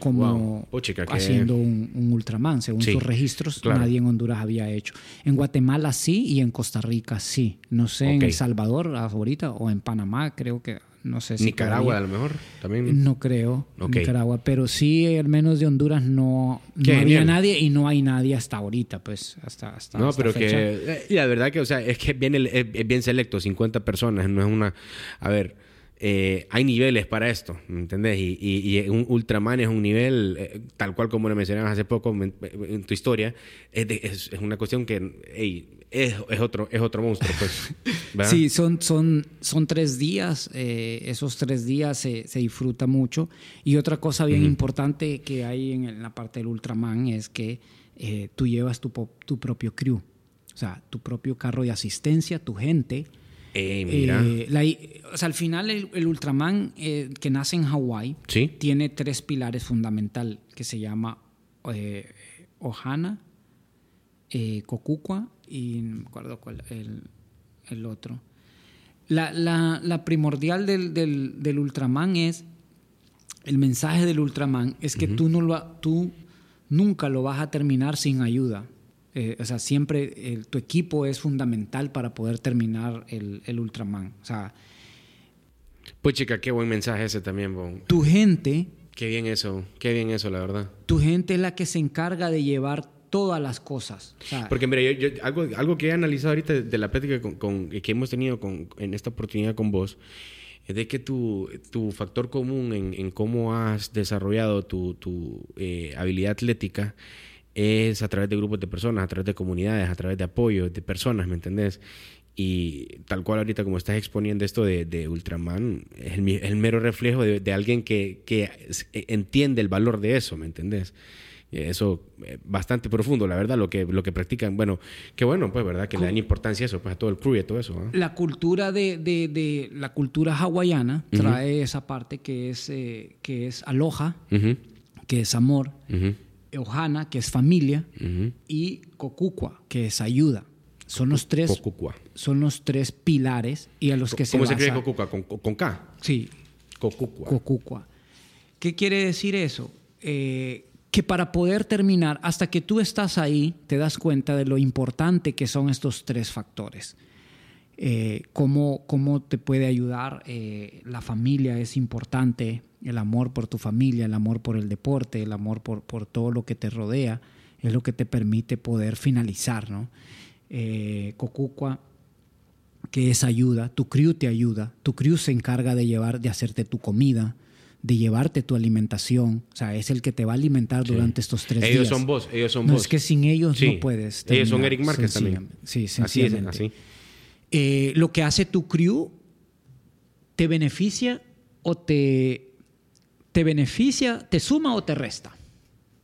como haciendo un, Ultraman, según sus registros, nadie en Honduras había hecho. En Guatemala sí y en Costa Rica sí. No sé, en El Salvador ahorita o en Panamá creo que no sé si Nicaragua a lo mejor también. No creo, Nicaragua, pero sí al menos de Honduras no, no había nadie y no hay nadie hasta ahorita, pues hasta hasta No, pero que eh, y la verdad que o sea, es que bien es bien selecto, 50 personas, no es una a ver, eh, hay niveles para esto, ¿me entendés? Y, y, un Ultraman es un nivel, eh, tal cual como lo mencionabas hace poco en, tu historia, es, es, una cuestión que, es, es, otro, es otro monstruo, pues. sí, son, son, son tres días, eh, esos tres días se, se, disfruta mucho. Y otra cosa bien importante que hay en, la parte del Ultraman es que tú llevas tu, tu propio crew, o sea, tu propio carro de asistencia, tu gente eh, o sea, al final el, Ultraman eh, que nace en Hawái tiene tres pilares fundamentales que se llama eh, Ohana, eh, Kokukwa y no me acuerdo cuál el, el otro. La, la, la primordial del, del, del, Ultraman es, el mensaje del Ultraman es que tú, no lo, tú nunca lo vas a terminar sin ayuda. Eh, o sea, siempre tu equipo es fundamental para poder terminar el, el, Ultraman. O sea. Pues chica, qué buen mensaje ese también, Bon. Tu gente. Qué bien eso, qué bien eso, la verdad. Tu gente es la que se encarga de llevar todas las cosas. Porque, mira, yo, algo, algo que he analizado ahorita de la plática con, que hemos tenido con, en esta oportunidad con vos, es de que tu, tu factor común en, en cómo has desarrollado tu, tu eh, habilidad atlética es a través de grupos de personas, a través de comunidades, a través de apoyo de personas, ¿me entendés? Y tal cual ahorita como estás exponiendo esto de, Ultraman, es el, mero reflejo de, alguien que, que, entiende el valor de eso, ¿me entendés? Eso es bastante profundo, la verdad, lo que, lo que practican. Bueno, qué bueno, pues, ¿verdad? Que le dan importancia a eso, pues, a todo el crew y todo eso. La cultura de, de, de, la cultura hawaiana trae esa parte que es, eh, que es aloha, que es amor. Ohana, que es familia, y Kokukwa, que es ayuda. Son los tres. Son los tres pilares y a los que se ¿Cómo se escribe Kokukwa? ¿Con, K? Sí. Kokukwa. ¿Qué quiere decir eso? Eh, que para poder terminar, hasta que tú estás ahí, te das cuenta de lo importante que son estos tres factores. Eh, cómo, cómo, te puede ayudar. Eh, la familia es importante, el amor por tu familia, el amor por el deporte, el amor por, por todo lo que te rodea, es lo que te permite poder finalizar. ¿no? Eh, que es ayuda, tu crew te ayuda, tu crew se encarga de llevar, de hacerte tu comida, de llevarte tu alimentación, o sea, es el que te va a alimentar durante estos tres días. Ellos son vos, ellos son no, vos. Es que sin ellos no puedes. ellos son Eric Márquez también. Sí. Así es, así. Eh, lo que hace tu crew te beneficia o te, te beneficia, te suma o te resta,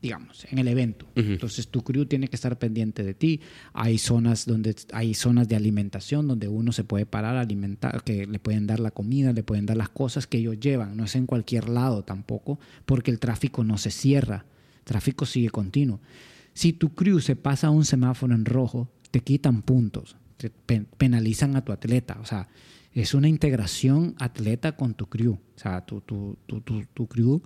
digamos, en el evento. Entonces tu crew tiene que estar pendiente de ti. Hay zonas donde hay zonas de alimentación donde uno se puede parar a alimentar, que le pueden dar la comida, le pueden dar las cosas que ellos llevan. No es en cualquier lado tampoco, porque el tráfico no se cierra. El tráfico sigue continuo. Si tu crew se pasa a un semáforo en rojo, te quitan puntos, te penalizan a tu atleta. O sea, es una integración atleta con tu crew. O sea, tu, tu, tu, tu crew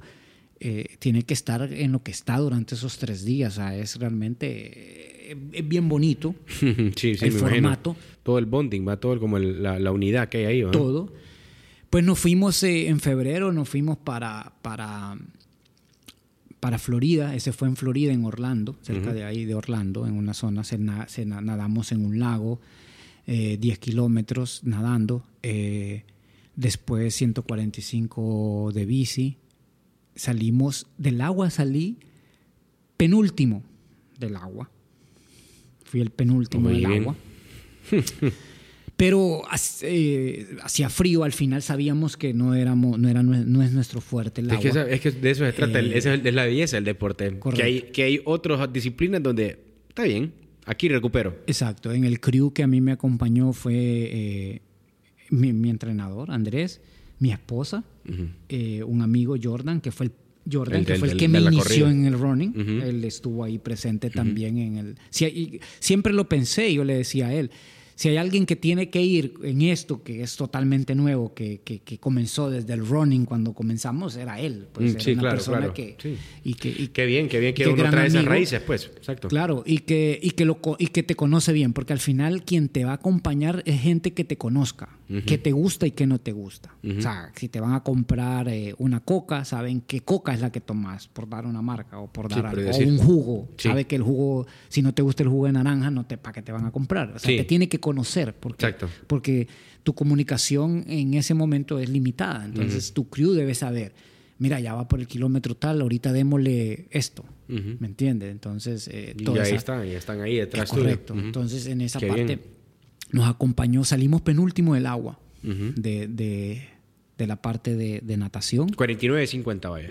eh, tiene que estar en lo que está durante esos tres días. O sea, es realmente eh, bien bonito sí, sí, el formato. Todo el bonding, va todo como la, la, unidad que hay ahí. ¿no? Todo. Pues nos fuimos eh, en febrero, nos fuimos para, para, para Florida. Ese fue en Florida, en Orlando, cerca de ahí de Orlando, en una zona. Se, se nadamos en un lago. 10 eh, kilómetros nadando, eh, después 145 de bici. Salimos del agua, salí penúltimo del agua. Fui el penúltimo del agua. Pero eh, hacía frío, al final sabíamos que no éramos, no era no es nuestro fuerte el agua. Es que, de eso se trata, esa es la belleza del deporte. Que hay, que hay otras disciplinas donde está bien, Aquí recupero. Exacto. En el crew que a mí me acompañó fue eh, mi, entrenador, Andrés, mi esposa, eh, un amigo, Jordan, que fue el Jordan, que fue el que me inició en el running. Él estuvo ahí presente también en el... siempre lo pensé, yo le decía a él, si hay alguien que tiene que ir en esto, que es totalmente nuevo, que, que, comenzó desde el running cuando comenzamos, era él. Pues, mm, sí, claro, claro. Que, y que, qué bien, qué bien que, uno trae esas raíces, pues. Exacto. Claro, y que, y, que lo, y que te conoce bien, porque al final quien te va a acompañar es gente que te conozca, que te gusta y que no te gusta. O sea, si te van a comprar eh, una coca, saben qué coca es la que tomas, por dar una marca o por dar algo. o un jugo. Sabe que el jugo, si no te gusta el jugo de naranja, no te, ¿para qué te van a comprar? O sea, te tiene que conocer, porque, porque tu comunicación en ese momento es limitada. Entonces tu crew debe saber, mira, ya va por el kilómetro tal, ahorita démosle esto. ¿Me entiendes? Entonces, eh, y ahí están, y están ahí detrás. correcto. Entonces, en esa parte nos acompañó, salimos penúltimo del agua de, de, la parte de, de natación. 49-50, vaya.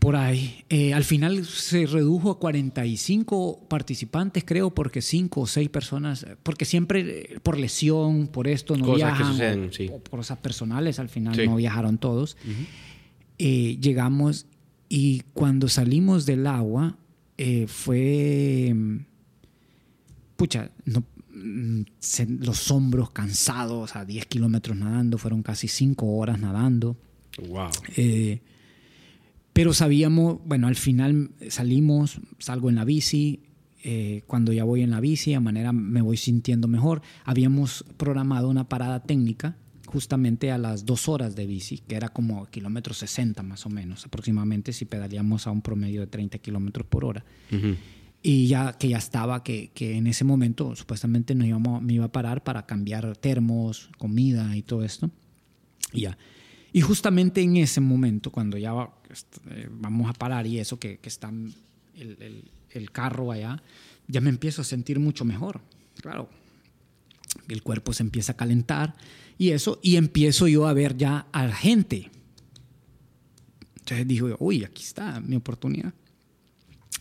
Por ahí. Eh, al final se redujo a 45 participantes, creo, porque 5 o 6 personas, porque siempre eh, por lesión, por esto no viajan, o, por cosas personales, al final no viajaron todos. Eh, llegamos y cuando salimos del agua fue, pucha, mm, los hombros cansados, a 10 kilómetros nadando, fueron casi 5 horas nadando. Wow. Pero sabíamos, bueno, al final salimos, salgo en la bici, eh, cuando ya voy en la bici, a manera me voy sintiendo mejor. Habíamos programado una parada técnica justamente a las dos horas de bici, que era como kilómetros 60 más o menos, aproximadamente, si pedaleamos a un promedio de 30 kilómetros por hora. Y ya que ya estaba, que, que en ese momento supuestamente no íbamos, me iba a parar para cambiar termos, comida y todo esto. Y ya. Y justamente en ese momento, cuando ya eh, vamos a parar y eso, que, que está el, el, carro allá, ya me empiezo a sentir mucho mejor. Claro, el cuerpo se empieza a calentar y eso, y empiezo yo a ver ya a la gente. Entonces digo, uy, aquí está mi oportunidad.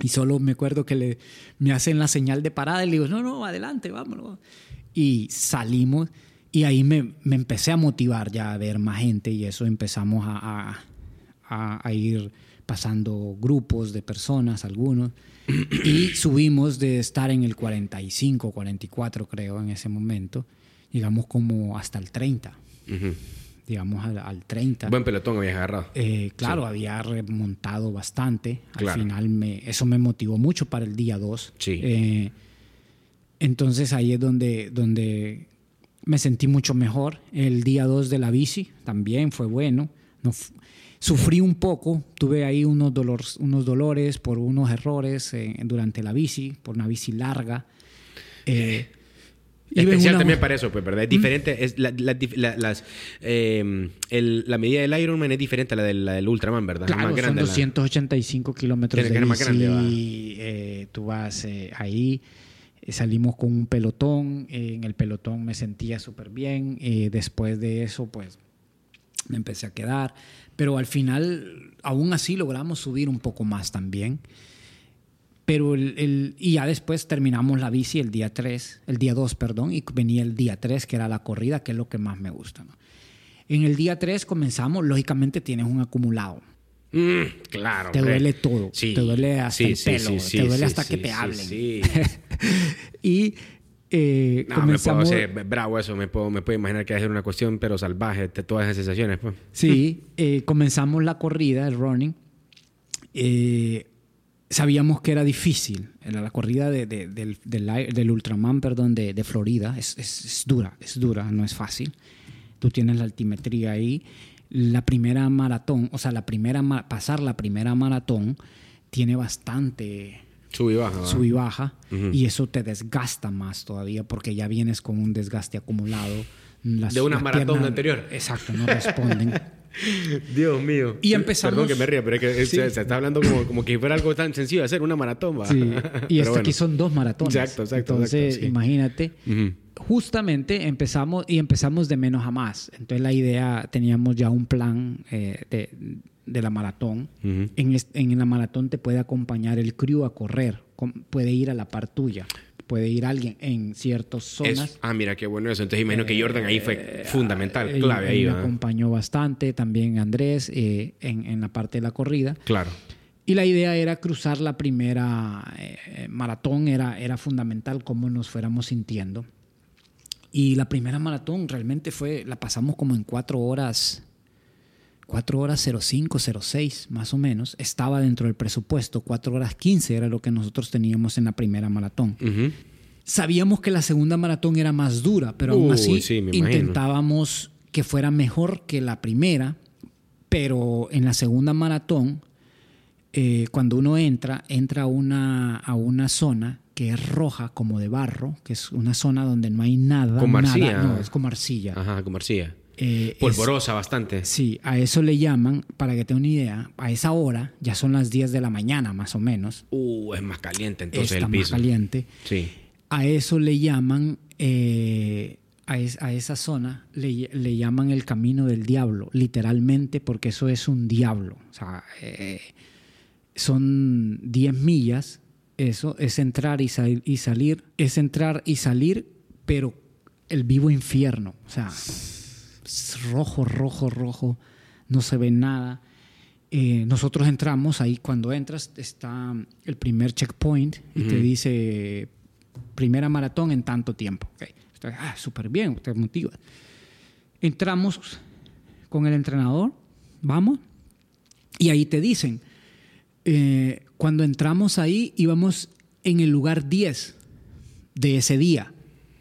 Y solo me acuerdo que le, me hacen la señal de parada y le digo, no, no, adelante, vámonos. Y salimos y ahí me, me, empecé a motivar ya a ver más gente y eso empezamos a, a, a, ir pasando grupos de personas, algunos, y subimos de estar en el 45, 44 creo en ese momento, llegamos como hasta el 30. Digamos al, 30. Buen pelotón había agarrado. Eh, claro, había remontado bastante. Al final me, eso me motivó mucho para el día 2. Sí. Eh, entonces ahí es donde, donde me sentí mucho mejor. El día 2 de la bici también fue bueno. No, sufrí un poco, tuve ahí unos, dolores, unos dolores por unos errores eh, durante la bici, por una bici larga. Eh, Especial también para eso, pues, ¿verdad? Es ¿Mm? diferente. Es la, las, eh, la medida del Ironman es diferente a la del, la del Ultraman, ¿verdad? Claro, son 285 kilómetros de bici. eh, tú vas ahí eh, salimos con un pelotón, en el pelotón me sentía súper bien, eh, después de eso pues me empecé a quedar, pero al final, aún así logramos subir un poco más también. Pero el, el- y ya después terminamos la bici el día 3, el día 2, perdón, y venía el día 3, que era la corrida, que es lo que más me gusta. ¿no? En el día 3 comenzamos, lógicamente tienes un acumulado. Mm, claro. Te hombre. duele todo. Sí. Te duele hasta Sí, el pelo. sí, sí, te duele hasta que te sí, hablen. sí. y eh, No, me puedo, comenzamos... o sea, bravo eso, me puedo, me puedo imaginar que va a ser una cuestión, pero salvaje, de todas esas sensaciones. Pues. Sí, eh, comenzamos la corrida, el running. Eh, sabíamos que era difícil. Era la corrida de- de- del, del, del Ultraman, perdón, de, de Florida. Es, es- es dura, es dura, no es fácil. Tú tienes la altimetría ahí. La primera maratón, o sea, la primera pasar la primera maratón tiene bastante Sub y baja. sub y baja y eso te desgasta más todavía porque ya vienes con un desgaste acumulado. Las- De una maratón piernas- anterior. Exacto, no responden. Dios mío. Y empezamos- Perdón que me ría, pero es que Sí. se, se está hablando como, como que fuera algo tan sencillo de hacer una maratón. ¿va? Sí, y Pero esto bueno. aquí son dos maratones. Exacto, exacto, Entonces, exacto, sí. imagínate, justamente empezamos y empezamos de menos a más. Entonces la idea, teníamos ya un plan eh, de, de la maratón. En, en la maratón te puede acompañar el crew a correr, puede ir a la par tuya, puede ir alguien en ciertas zonas. Es- ah, mira, qué bueno eso. Entonces imagino que Jordan ahí fue fundamental, Él- clave ahí. me acompañó bastante, también Andrés eh, en, en la parte de la corrida. Claro. Y la idea era cruzar la primera eh, maratón, era, era fundamental cómo nos fuéramos sintiendo. Y la primera maratón realmente fue, la pasamos como en cuatro horas, cuatro horas 05, 06 más o menos. Estaba dentro del presupuesto, cuatro horas 15 era lo que nosotros teníamos en la primera maratón. Sabíamos que la segunda maratón era más dura, pero aún así sí, intentábamos que fuera mejor que la primera, pero en la segunda maratón, eh, cuando uno entra, entra a una, a una zona que es roja, como de barro, que es una zona donde no hay nada. Como nada, arcilla. no, es como arcilla. Ajá, como García. Eh, es- Polvorosa bastante. Sí, a eso le llaman, para que tenga una idea, a esa hora, ya son las 10 de la mañana más o menos, Uh, es más caliente entonces está el más piso. caliente. Sí. A eso le llaman, eh, a, es- a esa zona le, le llaman el camino del diablo, literalmente, porque eso es un diablo. O sea, eh, son 10 millas, eso es entrar y, sal- y salir, es entrar y salir, pero el vivo infierno. O sea, es rojo, rojo, rojo, no se ve nada. Eh, nosotros entramos, ahí cuando entras está el primer checkpoint y te dice primera maratón en tanto tiempo. Ok. Estoy, ah, súper bien, te motiva. Entramos con el entrenador, vamos, y ahí te dicen, eh, cuando entramos ahí íbamos en el lugar 10 de ese día.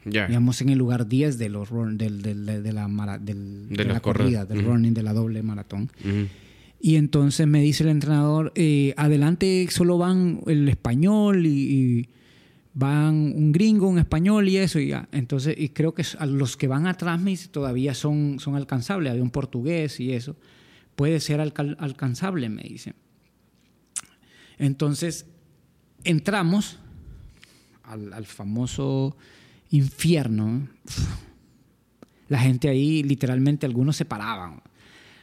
Ya. Íbamos en el lugar 10 de, los, run- del, del- de, de la, mara- del- De de la corrida, del Ujú. running, de la doble maratón. Ujú. Y entonces me dice el entrenador, eh, adelante solo van el español y, y van un gringo, un español y eso y ya. Entonces, y creo que a los que van atrás me dice, todavía son, son alcanzables, había un portugués y eso. Puede ser alcal- alcanzable, me dice. Entonces, entramos al, al famoso infierno. La gente ahí, literalmente, algunos se paraban.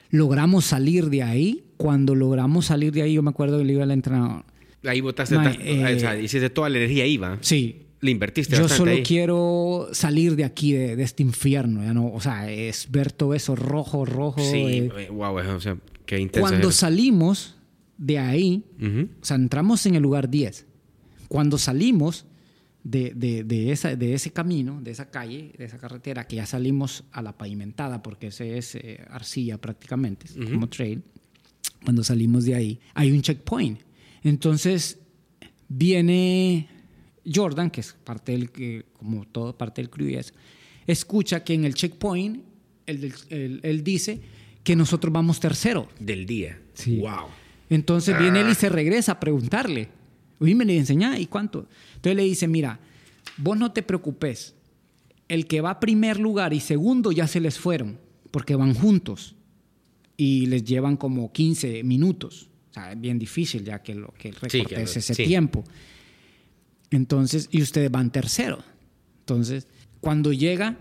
Logramos salir de ahí. Cuando logramos salir de ahí, yo me acuerdo que le iba al entrenador. Ahí botaste, eh, o sea, hiciste toda la energía ahí, va. Sí, Le invertiste yo solo ahí. quiero salir de aquí, de, de este infierno. Ya no, o sea, es ver todo eso rojo, rojo. Sí, eh. eh, wow, o sea, qué intenso Cuando es. salimos de ahí, o sea, entramos en el lugar 10. Cuando salimos de, de- de esa, de ese camino, de esa calle, de esa carretera, que ya salimos a la pavimentada, porque ese es eh, arcilla prácticamente, como trail, cuando salimos de ahí, hay un checkpoint. Entonces viene Jordan, que es parte del, que, como toda parte del crew escucha que en el checkpoint, él, él- él dice que nosotros vamos tercero. Del día. Sí. Wow. Entonces viene él y se regresa a preguntarle. Oye, me le enseñá, ¿y cuánto? Entonces le dice, mira, vos no te preocupes. El que va a primer lugar y segundo ya se les fueron, porque van juntos y les llevan como 15 minutos. O sea, es bien difícil ya que, lo, que Sí, recortes que- ese sí. tiempo. Entonces, y ustedes van tercero. Entonces, cuando llega,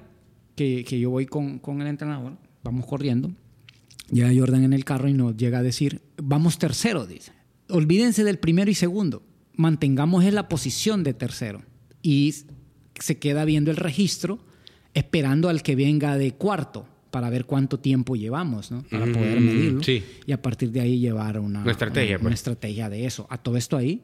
que, que yo voy con, con el entrenador, vamos corriendo, Llega Jordan en el carro y nos llega a decir, vamos tercero, dice. Olvídense del primero y segundo, mantengamos en la posición de tercero. Y se queda viendo el registro, esperando al que venga de cuarto para ver cuánto tiempo llevamos, ¿no? Para poder Mm, medirlo. sí. Y a partir de ahí llevar una, Una estrategia, una, pues. una estrategia de eso. A todo esto ahí,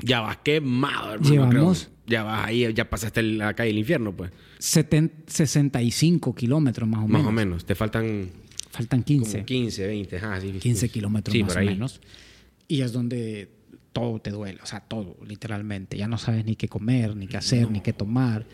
Ya vas quemado, hermano. Llevamos- creo. Ya vas ahí, ya pasaste la calle del infierno, pues. 70 65 kilómetros más o Más menos. o menos. Te faltan Faltan como 15. 15, 20, ajá, sí, 15 kilómetros Sí, más o menos. Y es donde todo te duele, o sea, todo, literalmente. Ya no sabes ni qué comer, ni qué hacer, ni qué tomar.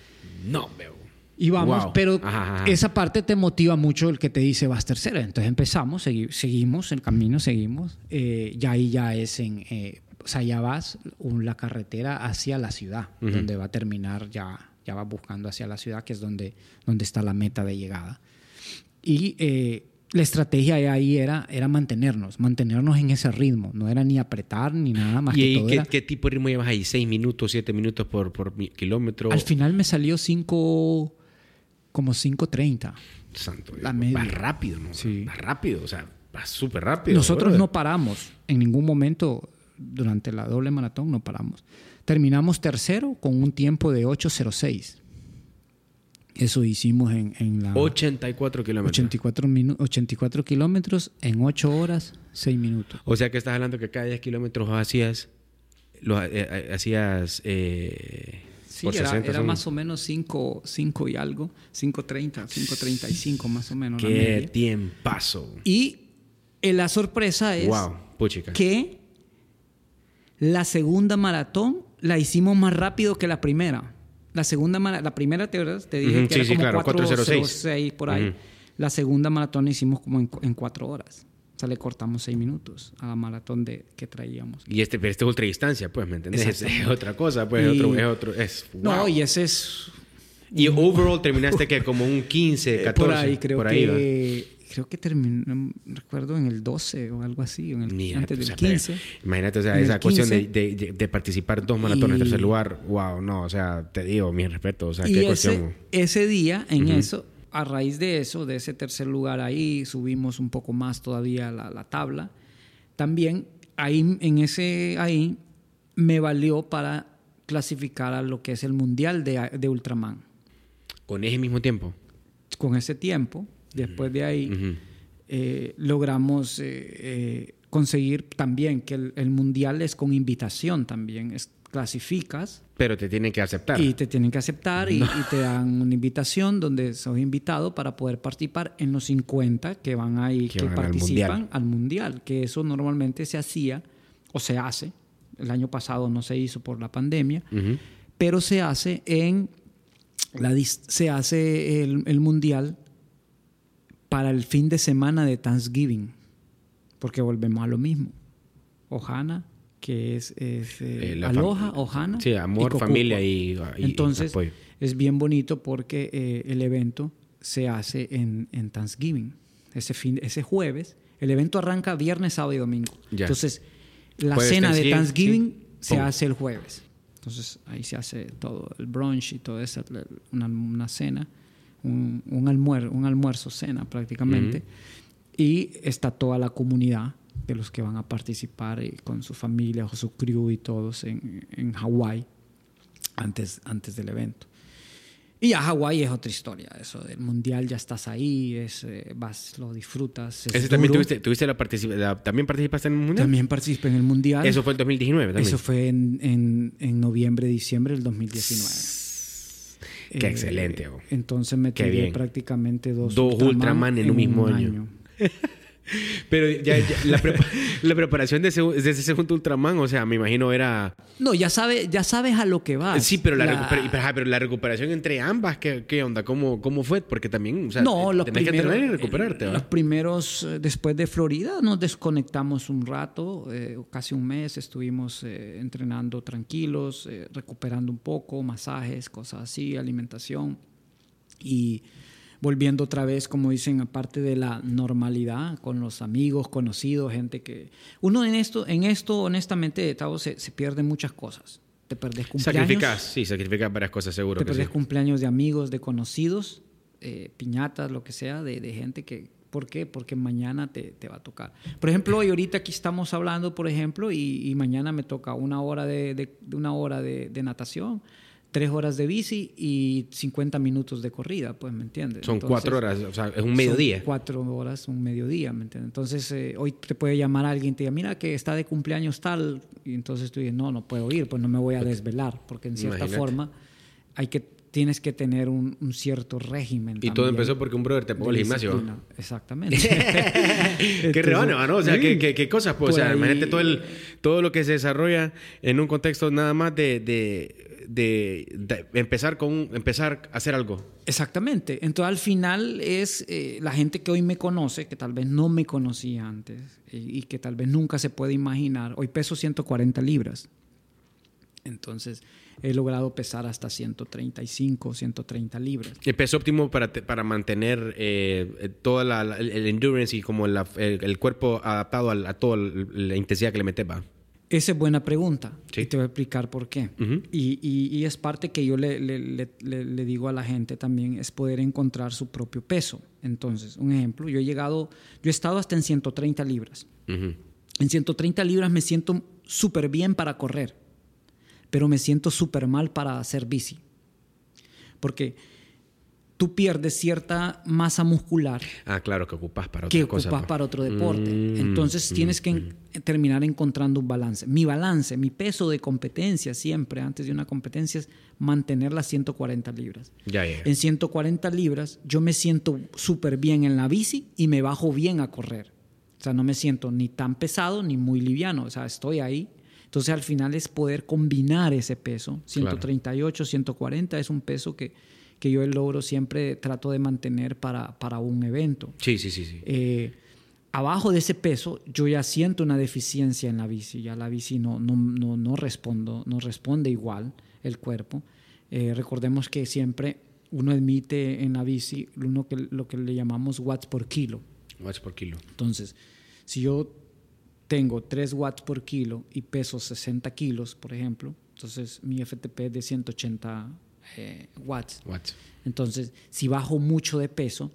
No, veo. Y vamos, Wow. pero Ajá, ajá. esa parte te motiva mucho el que te dice vas tercero. Entonces empezamos, segui- seguimos el camino, seguimos. Eh, ya ahí ya es en, eh, o sea, ya vas un- la carretera hacia la ciudad, Ujú. donde va a terminar, ya, ya vas buscando hacia la ciudad, que es donde, donde está la meta de llegada. Y eh, la estrategia ahí era, era mantenernos, mantenernos en ese ritmo. No era ni apretar ni nada más ¿Y que todo. qué, era- qué tipo de ritmo llevas ahí? ¿6 minutos, 7 minutos por, por kilómetro? Al final me salió 5, como 5.30. Santo Dios. la media. Rápido, ¿no? Sí. Rápido, o sea, vas súper rápido. Nosotros brother. no paramos. En ningún momento durante la doble maratón no paramos. Terminamos tercero con un tiempo de 8.06. Eso hicimos en, en la 84 kilómetros. 84, minu- 84 kilómetros en 8 horas, 6 minutos. O sea que estás hablando que cada 10 kilómetros hacías. Lo, eh, eh, hacías. eh, Sí, por era, 60 era son- más o menos 5, 5 y algo, 5.30, 5.35 más o menos. la Qué tiempazo. Y eh, la sorpresa es Wow, puchica. que la segunda maratón la hicimos más rápido que la primera. La segunda la primera te, te dije Ujú, que sí, era sí, como claro, 406 406 por ahí. Ujú. La segunda maratón la hicimos como en, en cuatro horas. O sea, le cortamos seis minutos a la maratón de, que traíamos. Y este, pero este es ultra distancia, pues, ¿me entiendes? Es, otra cosa, pues, Y- otro, es otro, es, No, wow. y ese es Y overall terminaste que como un 15, 14. por ahí, creo por ahí, que creo que terminó, recuerdo en el 12 o algo así, en el, Mira, antes o del sea, pero 15. Imagínate, o sea, esa cuestión de, 15. de, de participar dos maratones en tercer lugar, wow, no, o sea, te digo, mi respeto, o sea, y qué ese, cuestión. ese día, en Ujú. eso, a raíz de eso, de ese tercer lugar ahí, subimos un poco más todavía la, la tabla. También ahí, en ese ahí, me valió para clasificar a lo que es el Mundial de, de Ultraman. Con ese mismo tiempo. Con ese tiempo, después de ahí, eh, logramos eh, eh, conseguir también que el, el Mundial es con invitación también. Es, clasificas Pero te tienen que aceptar. y te tienen que aceptar y, y te dan una invitación donde sos invitado para poder participar en los 50 que van ahí, Que que, van al participan mundial. al mundial, que eso normalmente se hacía o se hace. El año pasado no se hizo por la pandemia, pero se hace en la se hace el, el mundial para el fin de semana de Thanksgiving, porque volvemos a lo mismo. Ohana, que es, es, eh, Eh, aloha, Ohana. Sí, amor, familia y, y Entonces, apoyo. es bien bonito porque eh, el evento se hace en, en Thanksgiving. Ese, fin, ese jueves, el evento arranca viernes, sábado y domingo. Ya. Entonces, la Jueves, cena de Thanksgiving, Thanksgiving sí. se Pum. hace el jueves. Entonces, ahí se hace todo, el brunch y todo eso, una, una cena, un, un, almuer- un almuerzo, cena prácticamente. Y está toda la comunidad de los que van a participar eh, con su familia o su crew y todos en, en Hawái antes, antes del evento. Y ya Hawái es otra historia, eso del mundial ya estás ahí, es, eh, vas, lo disfrutas. es Ese también tuviste, tuviste la participación. ¿También participaste en el mundial? También participé en el mundial. Eso fue el 2019 también. Eso fue en, en, en noviembre, diciembre del 2019. Qué Eh, excelente. oh. Entonces me bien. prácticamente dos, Dos Ultraman en un mismo año. Pero ya, ya, la, prepa- la preparación de ese, de ese segundo Ultraman, o sea, me imagino era... No, ya, sabe, ya sabes a lo que vas. Sí, pero la, La- pero, pero la recuperación entre ambas, ¿qué, qué onda? ¿Cómo, ¿Cómo fue? Porque también, o sea, no, te- los tenés que primeros, entrenar y recuperarte, eh. Los primeros, eh, después de Florida, nos desconectamos un rato, eh, casi un mes, estuvimos eh, entrenando tranquilos, eh, recuperando un poco, masajes, cosas así, alimentación y volviendo otra vez, como dicen, aparte de la normalidad con los amigos, conocidos, gente que... Uno en esto, en esto honestamente, Tavo, se, se pierde muchas cosas. Te perdés cumpleaños. Sacrificas, sí, sacrificas varias cosas, seguro Te que sí. perdés cumpleaños de amigos, de conocidos, eh, piñatas, lo que sea, de, de gente que ¿Por qué? Porque mañana te, te, va a tocar. Por ejemplo, hoy ahorita aquí estamos hablando, por ejemplo, y, y mañana me toca una hora de, de, de una hora de, de, natación, tres horas de bici y 50 minutos de corrida, pues, ¿me entiendes? Son Entonces, cuatro horas, o sea, es un mediodía. cuatro horas, un mediodía, ¿me entiendes? Entonces, eh, hoy te puede llamar alguien y te diga, mira que está de cumpleaños tal, y entonces tú dices, no, no puedo ir, pues no me voy a desvelar, porque en cierta Imagínate. forma hay que tienes que tener un, un cierto régimen. Y todo empezó porque un brother te pagó el gimnasio. Exactamente. qué rebano, ¿no? O sea, sí. qué, qué, qué, cosas, pues. o sea, ahí... imagínate todo, el, todo lo que se desarrolla en un contexto nada más de, de, de, de empezar con empezar a hacer algo. Exactamente. Entonces, al final es eh, la gente que hoy me conoce, que tal vez no me conocía antes y, y que tal vez nunca se puede imaginar. Hoy peso 140 libras. Entonces, he logrado pesar hasta 135, 130 libras. ¿El peso óptimo para, te, para mantener eh, toda la, la, el endurance y como la, el, el, cuerpo adaptado a, a, toda la intensidad que le metes va? Esa es buena pregunta sí. y te voy a explicar por qué. Uh -huh. y, y, y, es parte que yo le, le, le, le, digo a la gente también, es poder encontrar su propio peso. Entonces, un ejemplo, yo he llegado, yo he estado hasta en 130 libras. Uh -huh. En 130 libras me siento súper bien para correr pero me siento súper mal para hacer bici. Porque tú pierdes cierta masa muscular. Ah, claro, que ocupas para otra Que cosa, ocupas para otro deporte. Mm, Entonces mm, tienes que mm. terminar encontrando un balance. Mi balance, mi peso de competencia siempre, antes de una competencia, es mantener las 140 libras. Ya, ya. En 140 libras yo me siento súper bien en la bici y me bajo bien a correr. O sea, no me siento ni tan pesado ni muy liviano. O sea, estoy ahí entonces al final es poder combinar ese peso. 138, claro. 140 es un peso que, que yo logro siempre trato de mantener para, para un evento. Sí, sí, sí. sí. Eh, abajo de ese peso yo ya siento una deficiencia en la bici. Ya la bici no, no, no, no, respondo, no responde igual el cuerpo. Eh, recordemos que siempre uno emite en la bici uno que, lo que le llamamos watts por kilo. Watts por kilo. Entonces, si yo tengo 3 watts por kilo y peso 60 kilos, por ejemplo, entonces mi FTP es de 180 eh, watts. watts. Entonces, si bajo mucho de peso,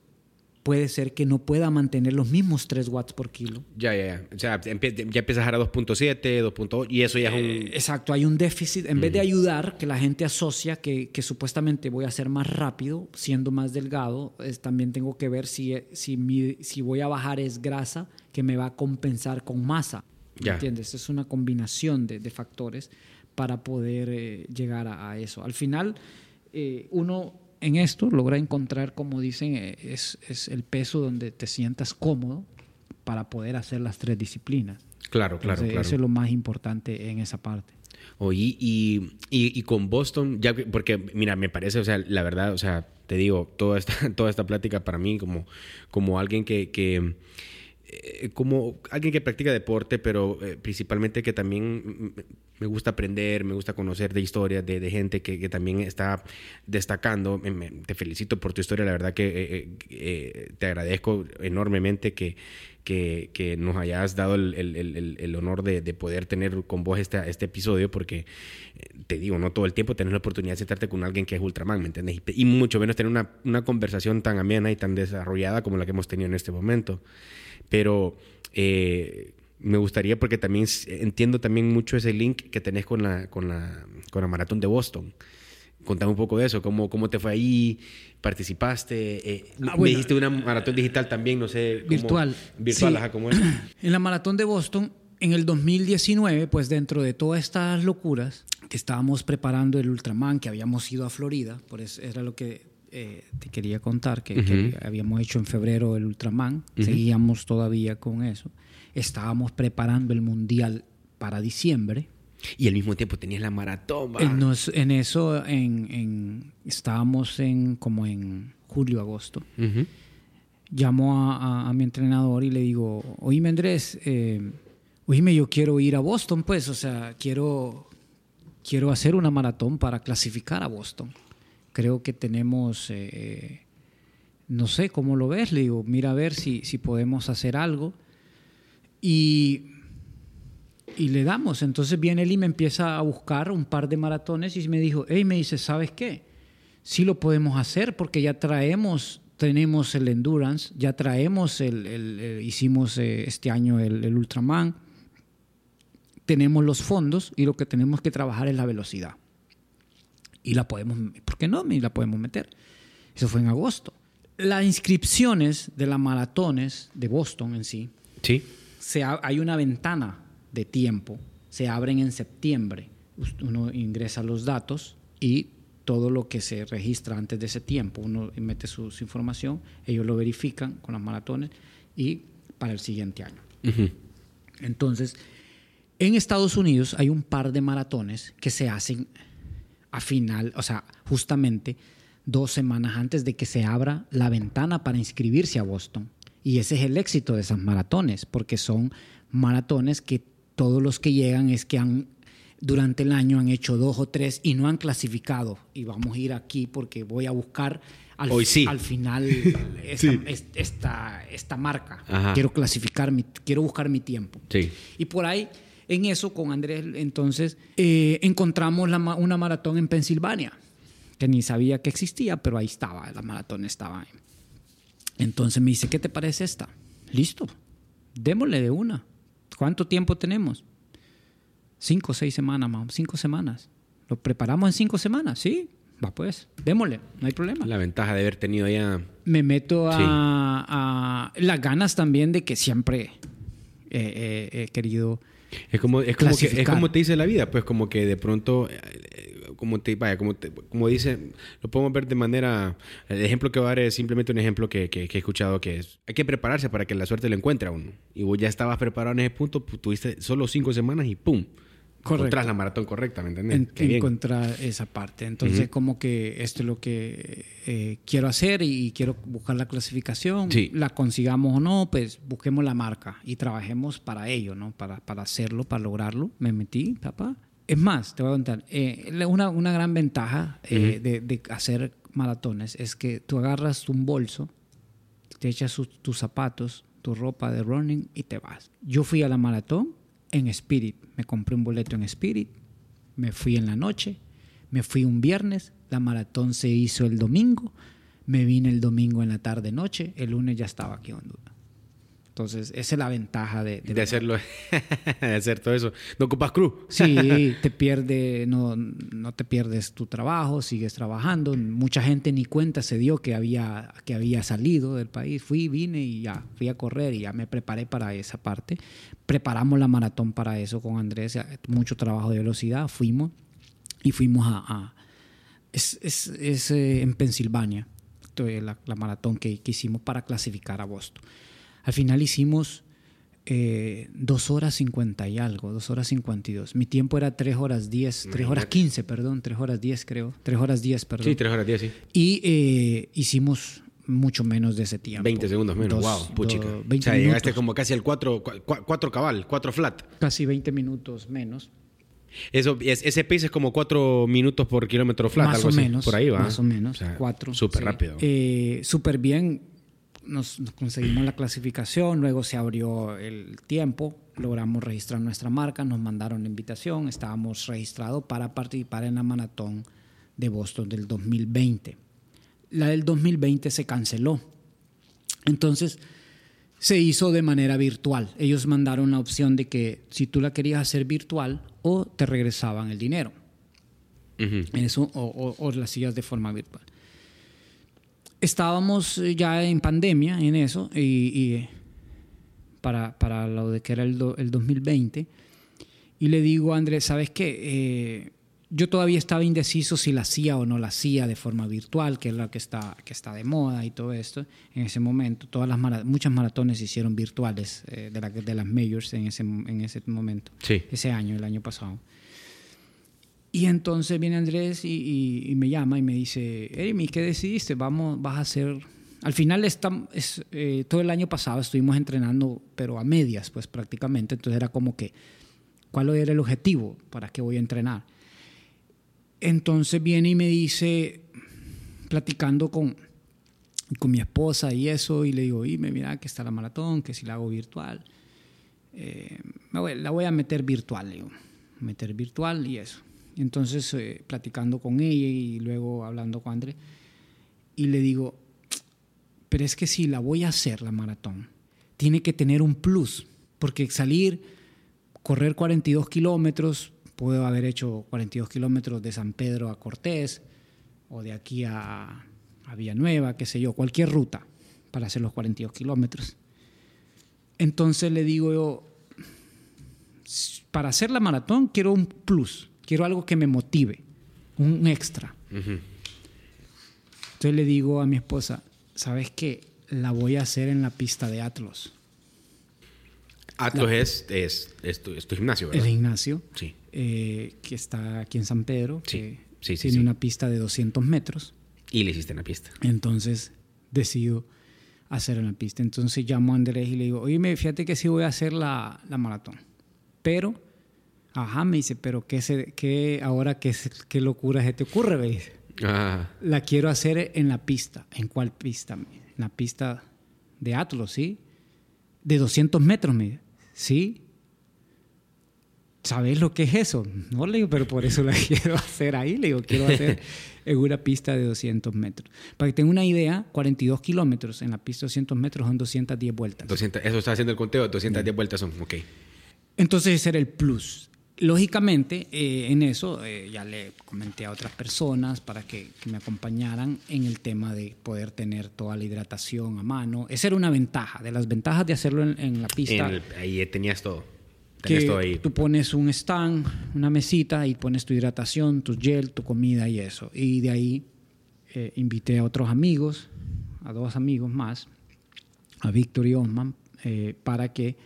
puede ser que no pueda mantener los mismos 3 watts por kilo. Ya, ya, ya. O sea, ya empiezas a 2.7, 2.8 y eso ya es un... Eh, exacto, hay un déficit. En mm. vez de ayudar, que la gente asocia que, que, supuestamente voy a ser más rápido, siendo más delgado, es, también tengo que ver si, si, mi, si voy a bajar es grasa que me va a compensar con masa. Ya. ¿Entiendes? Es una combinación de, de factores para poder eh, llegar a, a, eso. Al final, eh, uno en esto logra encontrar, como dicen, eh, es, es, el peso donde te sientas cómodo para poder hacer las tres disciplinas. Claro, claro, Entonces, claro. Eso es lo más importante en esa parte. Oye, y, y, y, con Boston, ya porque, mira, me parece, o sea, la verdad, o sea, te digo, toda esta, toda esta plática para mí, como, como alguien que, que eh, como alguien que practica deporte, pero eh, principalmente que también me gusta aprender, me gusta conocer de historias, de, de gente que, que, también está destacando. Me, me, te felicito por tu historia, la verdad que eh, eh te agradezco enormemente que, que, que, nos hayas dado el, el, el, el honor de, de, poder tener con vos este, este episodio, porque eh, te digo, no todo el tiempo tenés la oportunidad de sentarte con alguien que es Ultraman, ¿me entiendes? Y, y mucho menos tener una, una conversación tan amena y tan desarrollada como la que hemos tenido en este momento pero eh, me gustaría porque también entiendo también mucho ese link que tenés con la, con la, con la maratón de Boston. Contame un poco de eso, cómo, cómo te fue ahí, participaste, eh, ah, bueno, me dijiste una maratón digital también, no sé. Cómo, virtual. Virtual, sí. ajá, ¿cómo es? En la maratón de Boston, en el 2019, pues dentro de todas estas locuras, que estábamos preparando el Ultraman, que habíamos ido a Florida, por eso era lo que eh, te quería contar que, uh -huh. que, habíamos hecho en febrero el Ultraman, uh -huh. seguíamos todavía con eso. Estábamos preparando el Mundial para diciembre. Y al mismo tiempo tenías la maratón. En, nos, en eso en, en, estábamos en como en julio, agosto. Uh -huh. Llamo a, a, a, mi entrenador y le digo, oíme Andrés, eh, oíme, yo quiero ir a Boston, pues, o sea, quiero, quiero hacer una maratón para clasificar a Boston creo que tenemos, eh, no sé cómo lo ves, le digo, mira a ver si, si podemos hacer algo. Y, y le damos. Entonces viene él y me empieza a buscar un par de maratones y me dijo, hey, me dice, ¿sabes qué? Sí lo podemos hacer porque ya traemos tenemos el endurance, ya traemos el, hicimos eh, este año el, el Ultraman, tenemos los fondos y lo que tenemos que trabajar es la velocidad. Y la podemos, ¿por qué no? Y la podemos meter. Eso fue en agosto. Las inscripciones de las maratones de Boston en sí, Sí. se hay una ventana de tiempo, se abren en septiembre. Uno ingresa los datos y todo lo que se registra antes de ese tiempo, uno mete su, su información, ellos lo verifican con las maratones y para el siguiente año. Entonces, en Estados Unidos hay un par de maratones que se hacen a final, o sea, justamente dos semanas antes de que se abra la ventana para inscribirse a Boston. Y ese es el éxito de esas maratones, porque son maratones que todos los que llegan es que han durante el año han hecho dos o tres y no han clasificado. Y vamos a ir aquí porque voy a buscar al, Hoy sí. al final esta, es- esta, esta marca. Ajá. Quiero clasificar, mi, quiero buscar mi tiempo. Sí. Y por ahí, en eso, con Andrés, entonces, eh, encontramos la una maratón en Pensilvania, que ni sabía que existía, pero ahí estaba, la maratón estaba ahí. Entonces me dice, ¿qué te parece esta? Listo, démosle de una. ¿Cuánto tiempo tenemos? Cinco o seis semanas, más, cinco semanas. ¿Lo preparamos en cinco semanas? Sí, va pues, démosle, no hay problema La ventaja de haber tenido ya. me meto a, Sí. a las ganas también de que siempre he, he- he querido Es como, es como, que, es como te dice la vida, pues como que de pronto, eh, eh, como te, vaya, como, te- como dice, lo podemos ver de manera, el ejemplo que va a dar es simplemente un ejemplo que, que- que he escuchado que es, hay que prepararse para que la suerte lo encuentre a uno. Y vos ya estabas preparado en ese punto, pu- tuviste solo cinco semanas y ¡pum! Correcto. Encontrás la maratón correcta, ¿me entiendes? en- Qué bien. encontrar esa parte. Entonces, como que esto es lo que eh, quiero hacer y quiero buscar la clasificación. Sí. La consigamos o no, pues busquemos la marca y trabajemos para ello, ¿no? Para, para hacerlo, para lograrlo. Me metí, papá. Es más, te voy a contar, eh, una, una gran ventaja eh, de, de hacer maratones es que tú agarras un bolso, te echas sus- tus zapatos, tu ropa de running y te vas. Yo fui a la maratón en Spirit, me compré un boleto en Spirit, me fui en la noche, me fui un viernes, la maratón se hizo el domingo, me vine el domingo en la tarde noche, el lunes ya estaba aquí en Honduras. Entonces, esa es la ventaja de, de De hacerlo, de hacer todo eso. No ocupas cruz. Sí, te pierde, no, no te pierdes tu trabajo, sigues trabajando. Mucha gente ni cuenta se dio que había, que había salido del país. Fui, vine y ya, fui a correr y ya me preparé para esa parte. Preparamos la maratón para eso con Andrés, mucho trabajo de velocidad. Fuimos y fuimos a... a- es es, es, eh, en Pensilvania, Entonces, la, la maratón que, que hicimos para clasificar a Boston. Al final hicimos eh, dos horas cincuenta y algo, dos horas cincuenta y dos. Mi tiempo era tres horas diez, tres horas Imagínate. quince, perdón, tres horas diez creo, tres horas diez, perdón. Sí, tres horas diez, sí. Y eh, hicimos mucho menos de ese tiempo. 20 segundos menos. Dos- wow, puchica. do- o 20 sea, llegaste minutos, como casi al 4 cuatro, cabal, 4 flat. casi 20 minutos menos. Eso, es- ese pace es como 4 minutos por kilómetro flat, más algo o así. menos. Por ahí va. Más o menos. sea, cuatro. Súper sí. rápido. Eh, Súper bien. Nos, nos conseguimos la clasificación, luego se abrió el tiempo, logramos registrar nuestra marca, nos mandaron la invitación, estábamos registrados para participar en la maratón de Boston del 2020. La del 2020 se canceló. Entonces se hizo de manera virtual. Ellos mandaron la opción de que si tú la querías hacer virtual o te regresaban el dinero. Ujú. En eso, o, o, o las hacías de forma virtual. Estábamos eh, ya en pandemia en eso, y, y para, para lo de que era el, do- el 2020, y le digo a Andrés, ¿sabes qué? Eh, yo todavía estaba indeciso si la hacía o no la hacía de forma virtual, que es lo que está, que está de moda y todo esto. En ese momento, todas las mara- muchas maratones se hicieron virtuales eh, de, la- de las majors en ese, en ese momento Sí. ese año, el año pasado. Y entonces viene Andrés y, me llama y me dice, Erimi, ¿qué decidiste? Vamos, vas a hacer... Al final, es, eh, todo el año pasado estuvimos entrenando, pero a medias, pues prácticamente. Entonces era como que, ¿cuál era el objetivo? ¿Para qué voy a entrenar? Entonces viene y me dice, platicando con, con mi esposa y eso, y le digo, me mira que está la maratón, que si la hago virtual eh, la voy a meter virtual, digo, meter virtual y eso. Entonces, eh, platicando con ella y luego hablando con André, y le digo, pero es que si la voy a hacer, la maratón, tiene que tener un plus, porque salir, correr 42 kilómetros, puedo haber hecho 42 kilómetros de San Pedro a Cortés, o de aquí a, a Villanueva, qué sé yo, cualquier ruta para hacer los 42 kilómetros. Entonces le digo yo, para hacer la maratón quiero un plus, quiero algo que me motive, un extra. Entonces le digo a mi esposa, ¿sabes qué? La voy a hacer en la pista de Atlos. Atlos es, es, es, tu, gimnasio, ¿verdad? El gimnasio, sí. Eh, que está aquí en San Pedro, sí. que sí, sí, tiene una pista de 200 metros. Y le hiciste en la pista. Entonces decido hacer en la pista. Entonces llamo a Andrés y le digo, oye, fíjate que sí voy a hacer la, la maratón. Pero, ajá, me dice, pero ¿qué, se, qué ahora qué, qué locura se te ocurre? Me dice. Ah. La quiero hacer en la pista. ¿En cuál pista? En la pista de Atlas, ¿sí? De 200 metros, me dice. ¿Sí? ¿Sabes lo que es eso? No le digo, pero por eso la quiero hacer ahí. Le digo, quiero hacer en una pista de 200 metros. Para que tenga una idea, 42 kilómetros en la pista de 200 metros son 210 vueltas. 200, eso está haciendo el conteo, 210 vueltas son, ok. Entonces ese era el plus. Lógicamente, eh, en eso eh, ya le comenté a otras personas para que, que, me acompañaran en el tema de poder tener toda la hidratación a mano. Esa era una ventaja, de las ventajas de hacerlo en, en la pista. En el, ahí tenías todo. Que todo ahí. Tú pones un stand, una mesita y pones tu hidratación, tu gel, tu comida y eso. Y de ahí eh, invité a otros amigos, a dos amigos más, a Víctor y Osman, eh, para que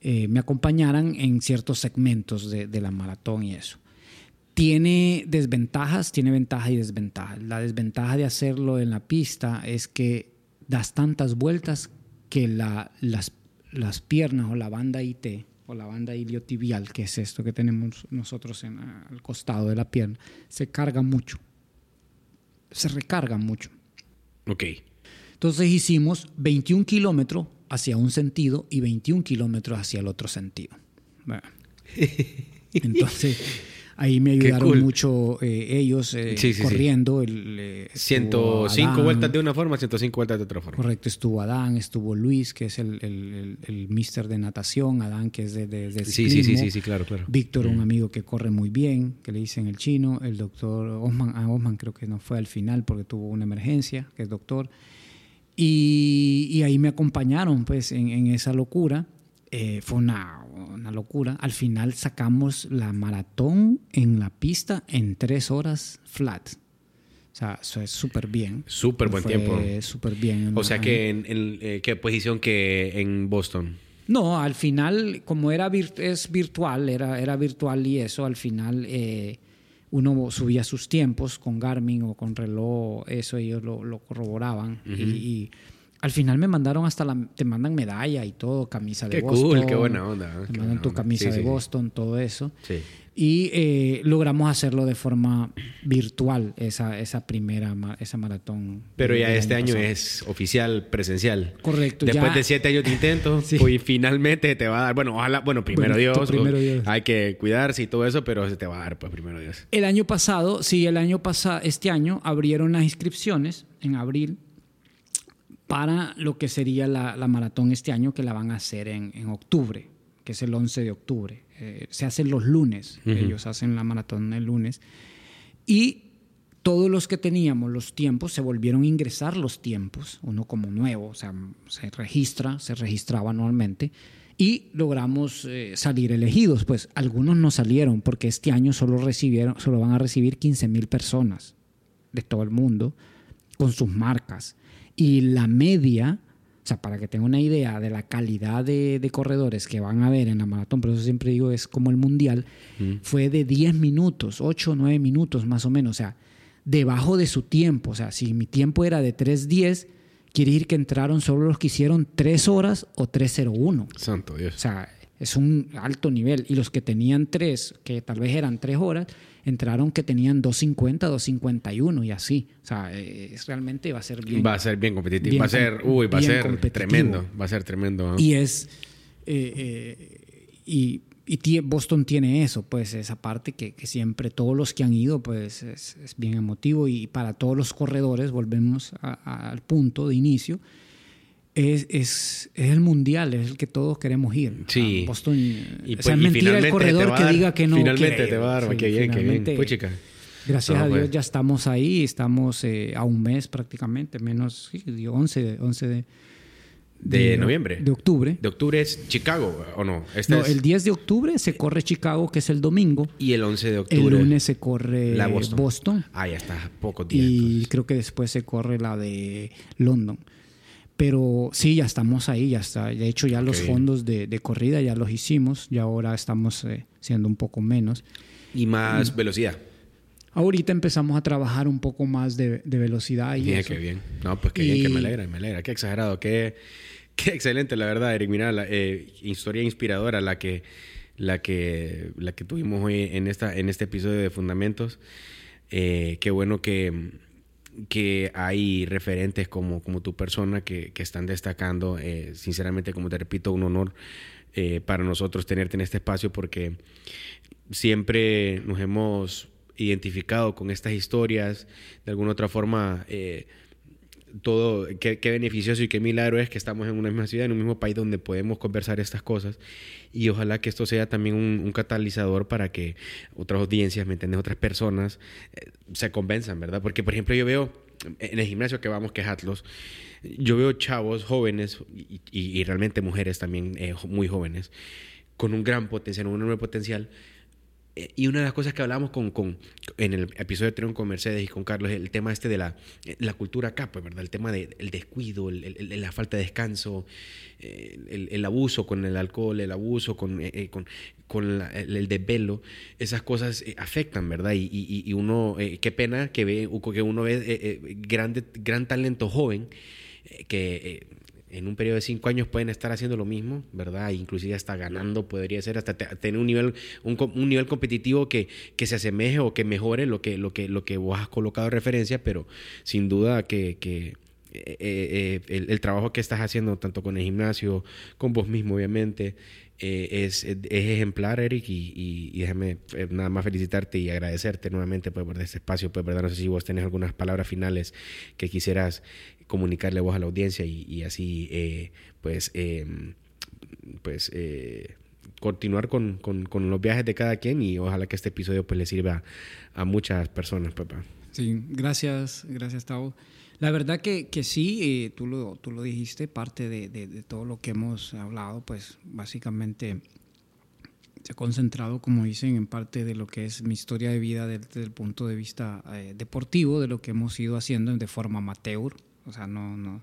eh, me acompañaran en ciertos segmentos de, de, la maratón y eso. Tiene desventajas, tiene ventajas y desventajas. La desventaja de hacerlo en la pista es que das tantas vueltas que la, las, las piernas o la banda IT o la banda iliotibial, que es esto que tenemos nosotros en, al costado de la pierna, se carga mucho. Se recarga mucho. Ok. Entonces hicimos 21 kilómetros hacia un sentido y 21 kilómetros hacia el otro sentido. Bueno. Entonces, ahí me ayudaron cool. mucho eh, ellos eh, Sí, sí, sí. corriendo. El, eh, estuvo 105 Adán, vueltas de una forma, 105 vueltas de otra forma. Correcto, estuvo Adán, estuvo Luis, que es el, el, el, mister de natación, Adán, que es de, de, de Sí, sí, sí, sí, sí, claro, claro. Víctor, un Mm. amigo que corre muy bien, que le dicen el chino, el doctor Osman, a Osman creo que no fue al final porque tuvo una emergencia, que es doctor. Y, y ahí me acompañaron pues en, en esa locura. Eh, fue una, una locura. Al final sacamos la maratón en la pista en tres horas flat. O sea, eso es súper bien. Súper buen Fue tiempo. Súper bien. O sea que en, en, eh, qué posición que en Boston. No, al final, como era es virtual, era, era virtual y eso, al final eh, uno subía sus tiempos con Garmin o con reloj, eso ellos lo, lo corroboraban. y, y al final me mandaron hasta la, te mandan medalla y todo, camisa de Qué Boston. cool, qué buena onda. Te qué mandan tu onda. camisa Sí, de sí. Boston, todo eso. Sí. Y eh, logramos hacerlo de forma virtual, esa, esa primera, esa maratón. Pero ya este año pasado. es oficial, presencial. Correcto, Después ya- de siete años de intento, Sí. pues finalmente te va a dar. Bueno, ojalá, bueno, primero Bueno, tu Dios. primero o- Dios. Hay que cuidarse y todo eso, pero se te va a dar, pues primero Dios. El año pasado, sí, el año pasado, este año abrieron las inscripciones en abril para lo que sería la, la maratón este año, que la van a hacer en, en octubre, que es el 11 de octubre. Eh, se hacen los lunes, ellos hacen la maratón el lunes. Y todos los que teníamos los tiempos, se volvieron a ingresar los tiempos, uno como nuevo, o sea, se registra, se registraba anualmente. Y logramos eh, salir elegidos. Pues algunos no salieron porque este año solo recibieron, solo van a recibir 15 mil personas de todo el mundo con sus marcas. Y la media, sea, para que tenga una idea de la calidad de, de corredores que van a ver en la maratón, por eso siempre digo es como el mundial, fue de 10 minutos, 8 o 9 minutos más o menos, o sea, debajo de su tiempo. O sea, si mi tiempo era de 3.10, quiere decir que entraron solo los que hicieron 3 horas o 3.01. Santo O Dios. sea, es un alto nivel. Y los que tenían 3, que tal vez eran 3 horas, entraron que tenían 2.50, 2.51 y así. O sea, eh, es, realmente va a ser bien. Va a ser bien competitivo. bien va a ser, uy, va a ser tremendo. Va a ser tremendo. ¿no? Y es. eh, eh, y, y Boston tiene eso, pues esa parte que, que, siempre todos los que han ido, pues es, es bien emotivo y para todos los corredores, volvemos al punto de inicio, es, es, es, el mundial, es el que todos queremos ir. Sí. Boston, y, o sea, pues, mentira el corredor que diga que no. Finalmente te va a dar, sí, qué bien, qué bien. Pues, chica. Gracias no, a Dios pues. ya estamos ahí, estamos eh, a un mes prácticamente, menos sí, 11, 11 de, de, de, noviembre. De octubre. ¿De octubre es Chicago o no? Este no, es... el 10 de octubre se corre Chicago, que es el domingo. Y el 11 de octubre. El lunes se corre la Boston. Boston. Ah, ya está, pocos días. Y entonces. creo que después se corre la de London. Pero sí, ya estamos ahí, ya está. De hecho, ya okay. los fondos de, de, corrida ya los hicimos, ya ahora estamos eh, siendo un poco menos. Y más y, velocidad. Ahorita empezamos a trabajar un poco más de, de velocidad. Y bien, eso. qué bien. No, pues qué y... bien, que me alegra, me alegra. Qué exagerado, qué, qué excelente, la verdad, Eric. Mira, la eh, historia inspiradora la que, la, que, la que tuvimos hoy en, esta, en este episodio de Fundamentos. Eh, qué bueno que que hay referentes como, como tu persona que, que están destacando. Eh, sinceramente, como te repito, un honor eh, para nosotros tenerte en este espacio porque siempre nos hemos identificado con estas historias, de alguna otra forma, eh, todo, qué, qué, beneficioso y qué milagro es que estamos en una misma ciudad, en un mismo país donde podemos conversar estas cosas y ojalá que esto sea también un, catalizador para que otras audiencias, ¿me entiendes? Otras personas eh, se convenzan, ¿verdad? Porque, por ejemplo, yo veo en el gimnasio que vamos, que es Atlos, yo veo chavos jóvenes y realmente mujeres también eh, muy jóvenes con un gran potencial, un enorme potencial, y una de las cosas que hablamos con, con, en el episodio anterior con Mercedes y con Carlos, el tema este de la, la cultura acá, pues, ¿verdad? El tema del de, descuido, el, la falta de descanso, el, el, abuso con el alcohol, el abuso con, eh, con, con la, el, desvelo, esas cosas eh, afectan, ¿verdad? Y, y, y uno, eh, qué pena que, ve, que uno ve eh, grande, gran talento joven que en un periodo de cinco años pueden estar haciendo lo mismo, ¿verdad? Inclusive hasta ganando, podría ser hasta tener un nivel, un, un, nivel competitivo que, que se asemeje o que mejore lo que, lo que, lo que vos has colocado de referencia, pero sin duda que, que eh, eh, el, el, trabajo que estás haciendo tanto con el gimnasio, con vos mismo, obviamente, eh, es, es, ejemplar, Eric, y, y, y, déjame nada más felicitarte y agradecerte nuevamente pues, por este espacio, pues, ¿verdad? No sé si vos tenés algunas palabras finales que quisieras comunicarle vos a la audiencia y, así, eh, pues, eh, pues eh, continuar con, con, los viajes de cada quien y ojalá que este episodio pues le sirva a muchas personas, papá. Sí, gracias, gracias, Tavo. La verdad que, que sí, eh, tú, lo, tú lo dijiste, parte de, de, todo lo que hemos hablado, pues básicamente se ha concentrado, como dicen, en parte de lo que es mi historia de vida desde, desde el punto de vista eh, deportivo, de lo que hemos ido haciendo de forma amateur, o sea, no, no,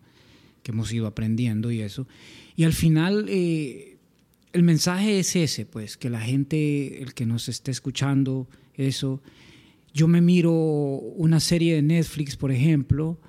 que hemos ido aprendiendo y eso. Y al final, eh, el mensaje es ese, pues, que la gente, el que nos esté escuchando, eso. Yo me miro una serie de Netflix, por ejemplo,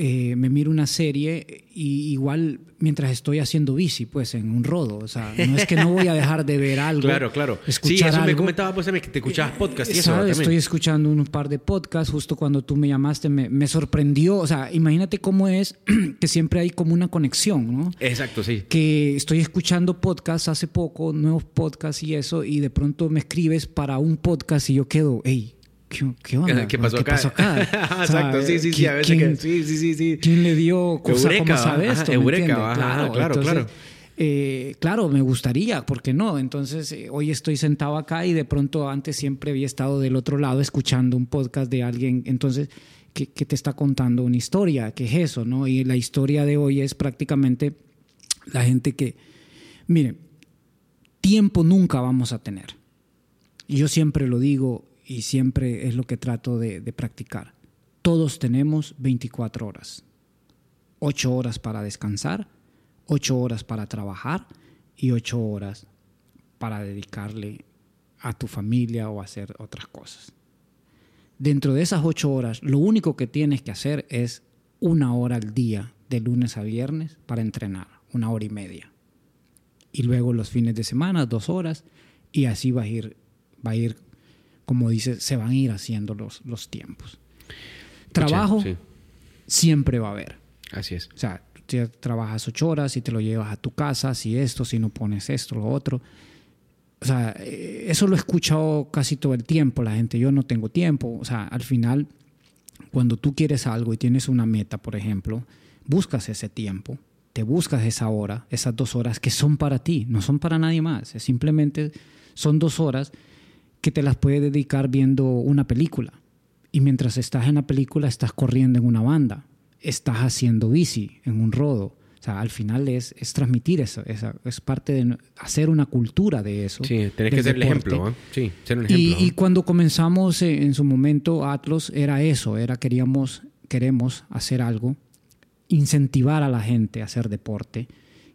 eh, me miro una serie y igual mientras estoy haciendo bici, pues en un rodo. O sea, no es que no voy a dejar de ver algo. Claro, claro. Sí, eso algo. me comentaba pues que te escuchabas podcast y eso ¿Sabes? Estoy escuchando un par de podcasts. Justo cuando tú me llamaste me, me, sorprendió. O sea, imagínate cómo es que siempre hay como una conexión, ¿no? Exacto, sí. Que estoy escuchando podcasts hace poco, nuevos podcasts y eso, y de pronto me escribes para un podcast y yo quedo, hey, ¿Qué, ¿Qué, onda? ¿Qué pasó ¿Qué acá? Pasó acá? Exacto, sí, sí, sí, a veces ¿quién, que, sí, sí, sí, sí. ¿Quién le dio cosas eureka, como sabe ajá, esto? Eureka, ¿me ajá, claro, claro, entonces, claro. Eh, claro, me gustaría, ¿por qué no? Entonces, eh, hoy estoy sentado acá y de pronto antes siempre había estado del otro lado escuchando un podcast de alguien, entonces, que, que te está contando una historia, ¿qué es eso? ¿no? Y la historia de hoy es prácticamente la gente que, miren, tiempo nunca vamos a tener. Y yo siempre lo digo, y siempre es lo que trato de, practicar. Todos tenemos 24 horas. 8 horas para descansar, 8 horas para trabajar y 8 horas para dedicarle a tu familia o hacer otras cosas. Dentro de esas 8 horas, lo único que tienes que hacer es una hora al día, de lunes a viernes, para entrenar, una hora y media. Y luego los fines de semana, dos horas, y así va a ir, va a ir como dice, se van a ir haciendo los, los tiempos. Trabajo sí. siempre va a haber. Así es. O sea, tú trabajas ocho horas y te lo llevas a tu casa, si esto, si no pones esto, lo otro. o sea, eh, eso lo he escuchado casi todo el tiempo, la gente, yo no tengo tiempo, o sea, al final, cuando tú quieres algo y tienes una meta, por ejemplo, buscas ese tiempo, te buscas esa hora, esas dos horas que son para ti, no son para nadie más, es simplemente son dos horas que te las puedes dedicar viendo una película. Y mientras estás en la película, estás corriendo en una banda, estás haciendo bici en un rodo, o sea, al final es, es transmitir eso, es, parte de hacer una cultura de eso. Sí, tenés que ser el ejemplo, Sí, ser un ejemplo. Y, cuando comenzamos en, en, su momento Atlas era eso, era queríamos, queremos hacer algo, incentivar a la gente a hacer deporte,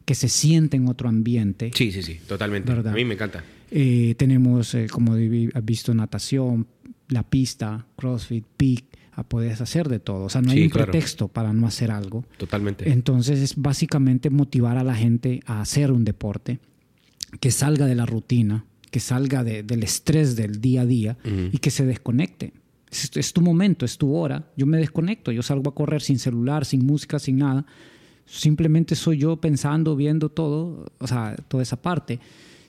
que se siente en otro ambiente. Sí, sí, sí, totalmente. A mí me encanta. Eh, tenemos, eh, como has visto, natación, la pista, CrossFit, peak, a poder hacer de todo. O sea, no hay un pretexto para no hacer algo. Totalmente. Entonces es básicamente motivar a la gente a hacer un deporte que salga de la rutina, que salga del estrés del día a día y que se desconecte. Es, es, tu momento, es tu hora. Yo me desconecto, yo salgo a correr sin celular, sin música, sin nada. Simplemente soy yo pensando, viendo todo, o sea, toda esa parte.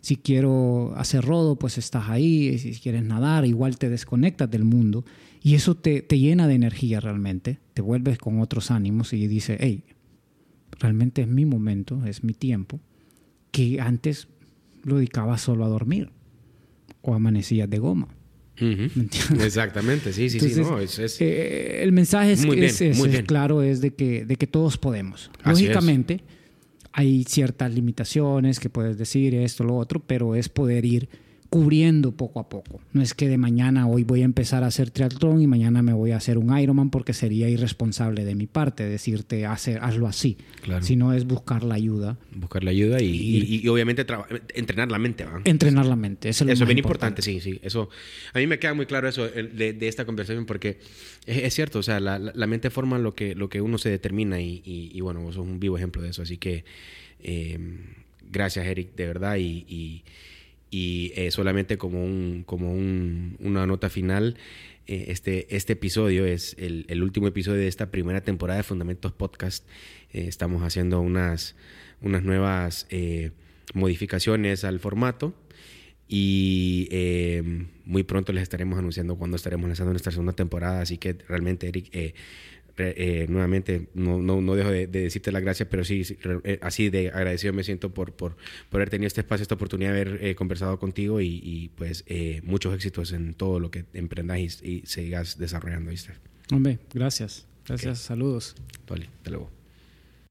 Si quiero hacer rodo, pues estás ahí. Si quieres nadar, igual te desconectas del mundo. Y eso te, te llena de energía realmente. Te vuelves con otros ánimos y dices, hey, realmente es mi momento, es mi tiempo, que antes lo dedicaba solo a dormir o amanecías de goma. Exactamente, sí, sí, sí. No, eh, el mensaje es, es, claro, es de que, de que todos podemos. Lógicamente, hay ciertas limitaciones que puedes decir esto, lo otro, pero es poder ir cubriendo poco a poco. No es que de mañana hoy voy a empezar a hacer triatlón y mañana me voy a hacer un Ironman porque sería irresponsable de mi parte decirte hacer, hazlo así. Claro. Sino es buscar la ayuda. Buscar la ayuda y, obviamente entrenar la mente. Entrenar la mente. Eso es, bien importante. sí, sí. Eso, a mí me queda muy claro eso de, esta conversación porque es, cierto, o sea, la, mente forma lo que, lo que uno se determina y, bueno, vos sos un vivo ejemplo de eso. Así que eh, gracias, Eric, de verdad. y y eh, solamente como, un, como un, una nota final, eh, este, este episodio es el, último episodio de esta primera temporada de Fundamentos Podcast. Eh, estamos haciendo unas, unas nuevas modificaciones al formato y muy pronto les estaremos anunciando cuándo estaremos lanzando nuestra segunda temporada. Así que realmente, Eric, eh, nuevamente, no, no, no, dejo de, decirte las gracias, pero sí, eh, así de agradecido me siento por, por, por, haber tenido este espacio, esta oportunidad de haber eh, conversado contigo y, pues muchos éxitos en todo lo que emprendas y, sigas desarrollando. Hombre, gracias. Gracias, saludos. Vale, hasta luego.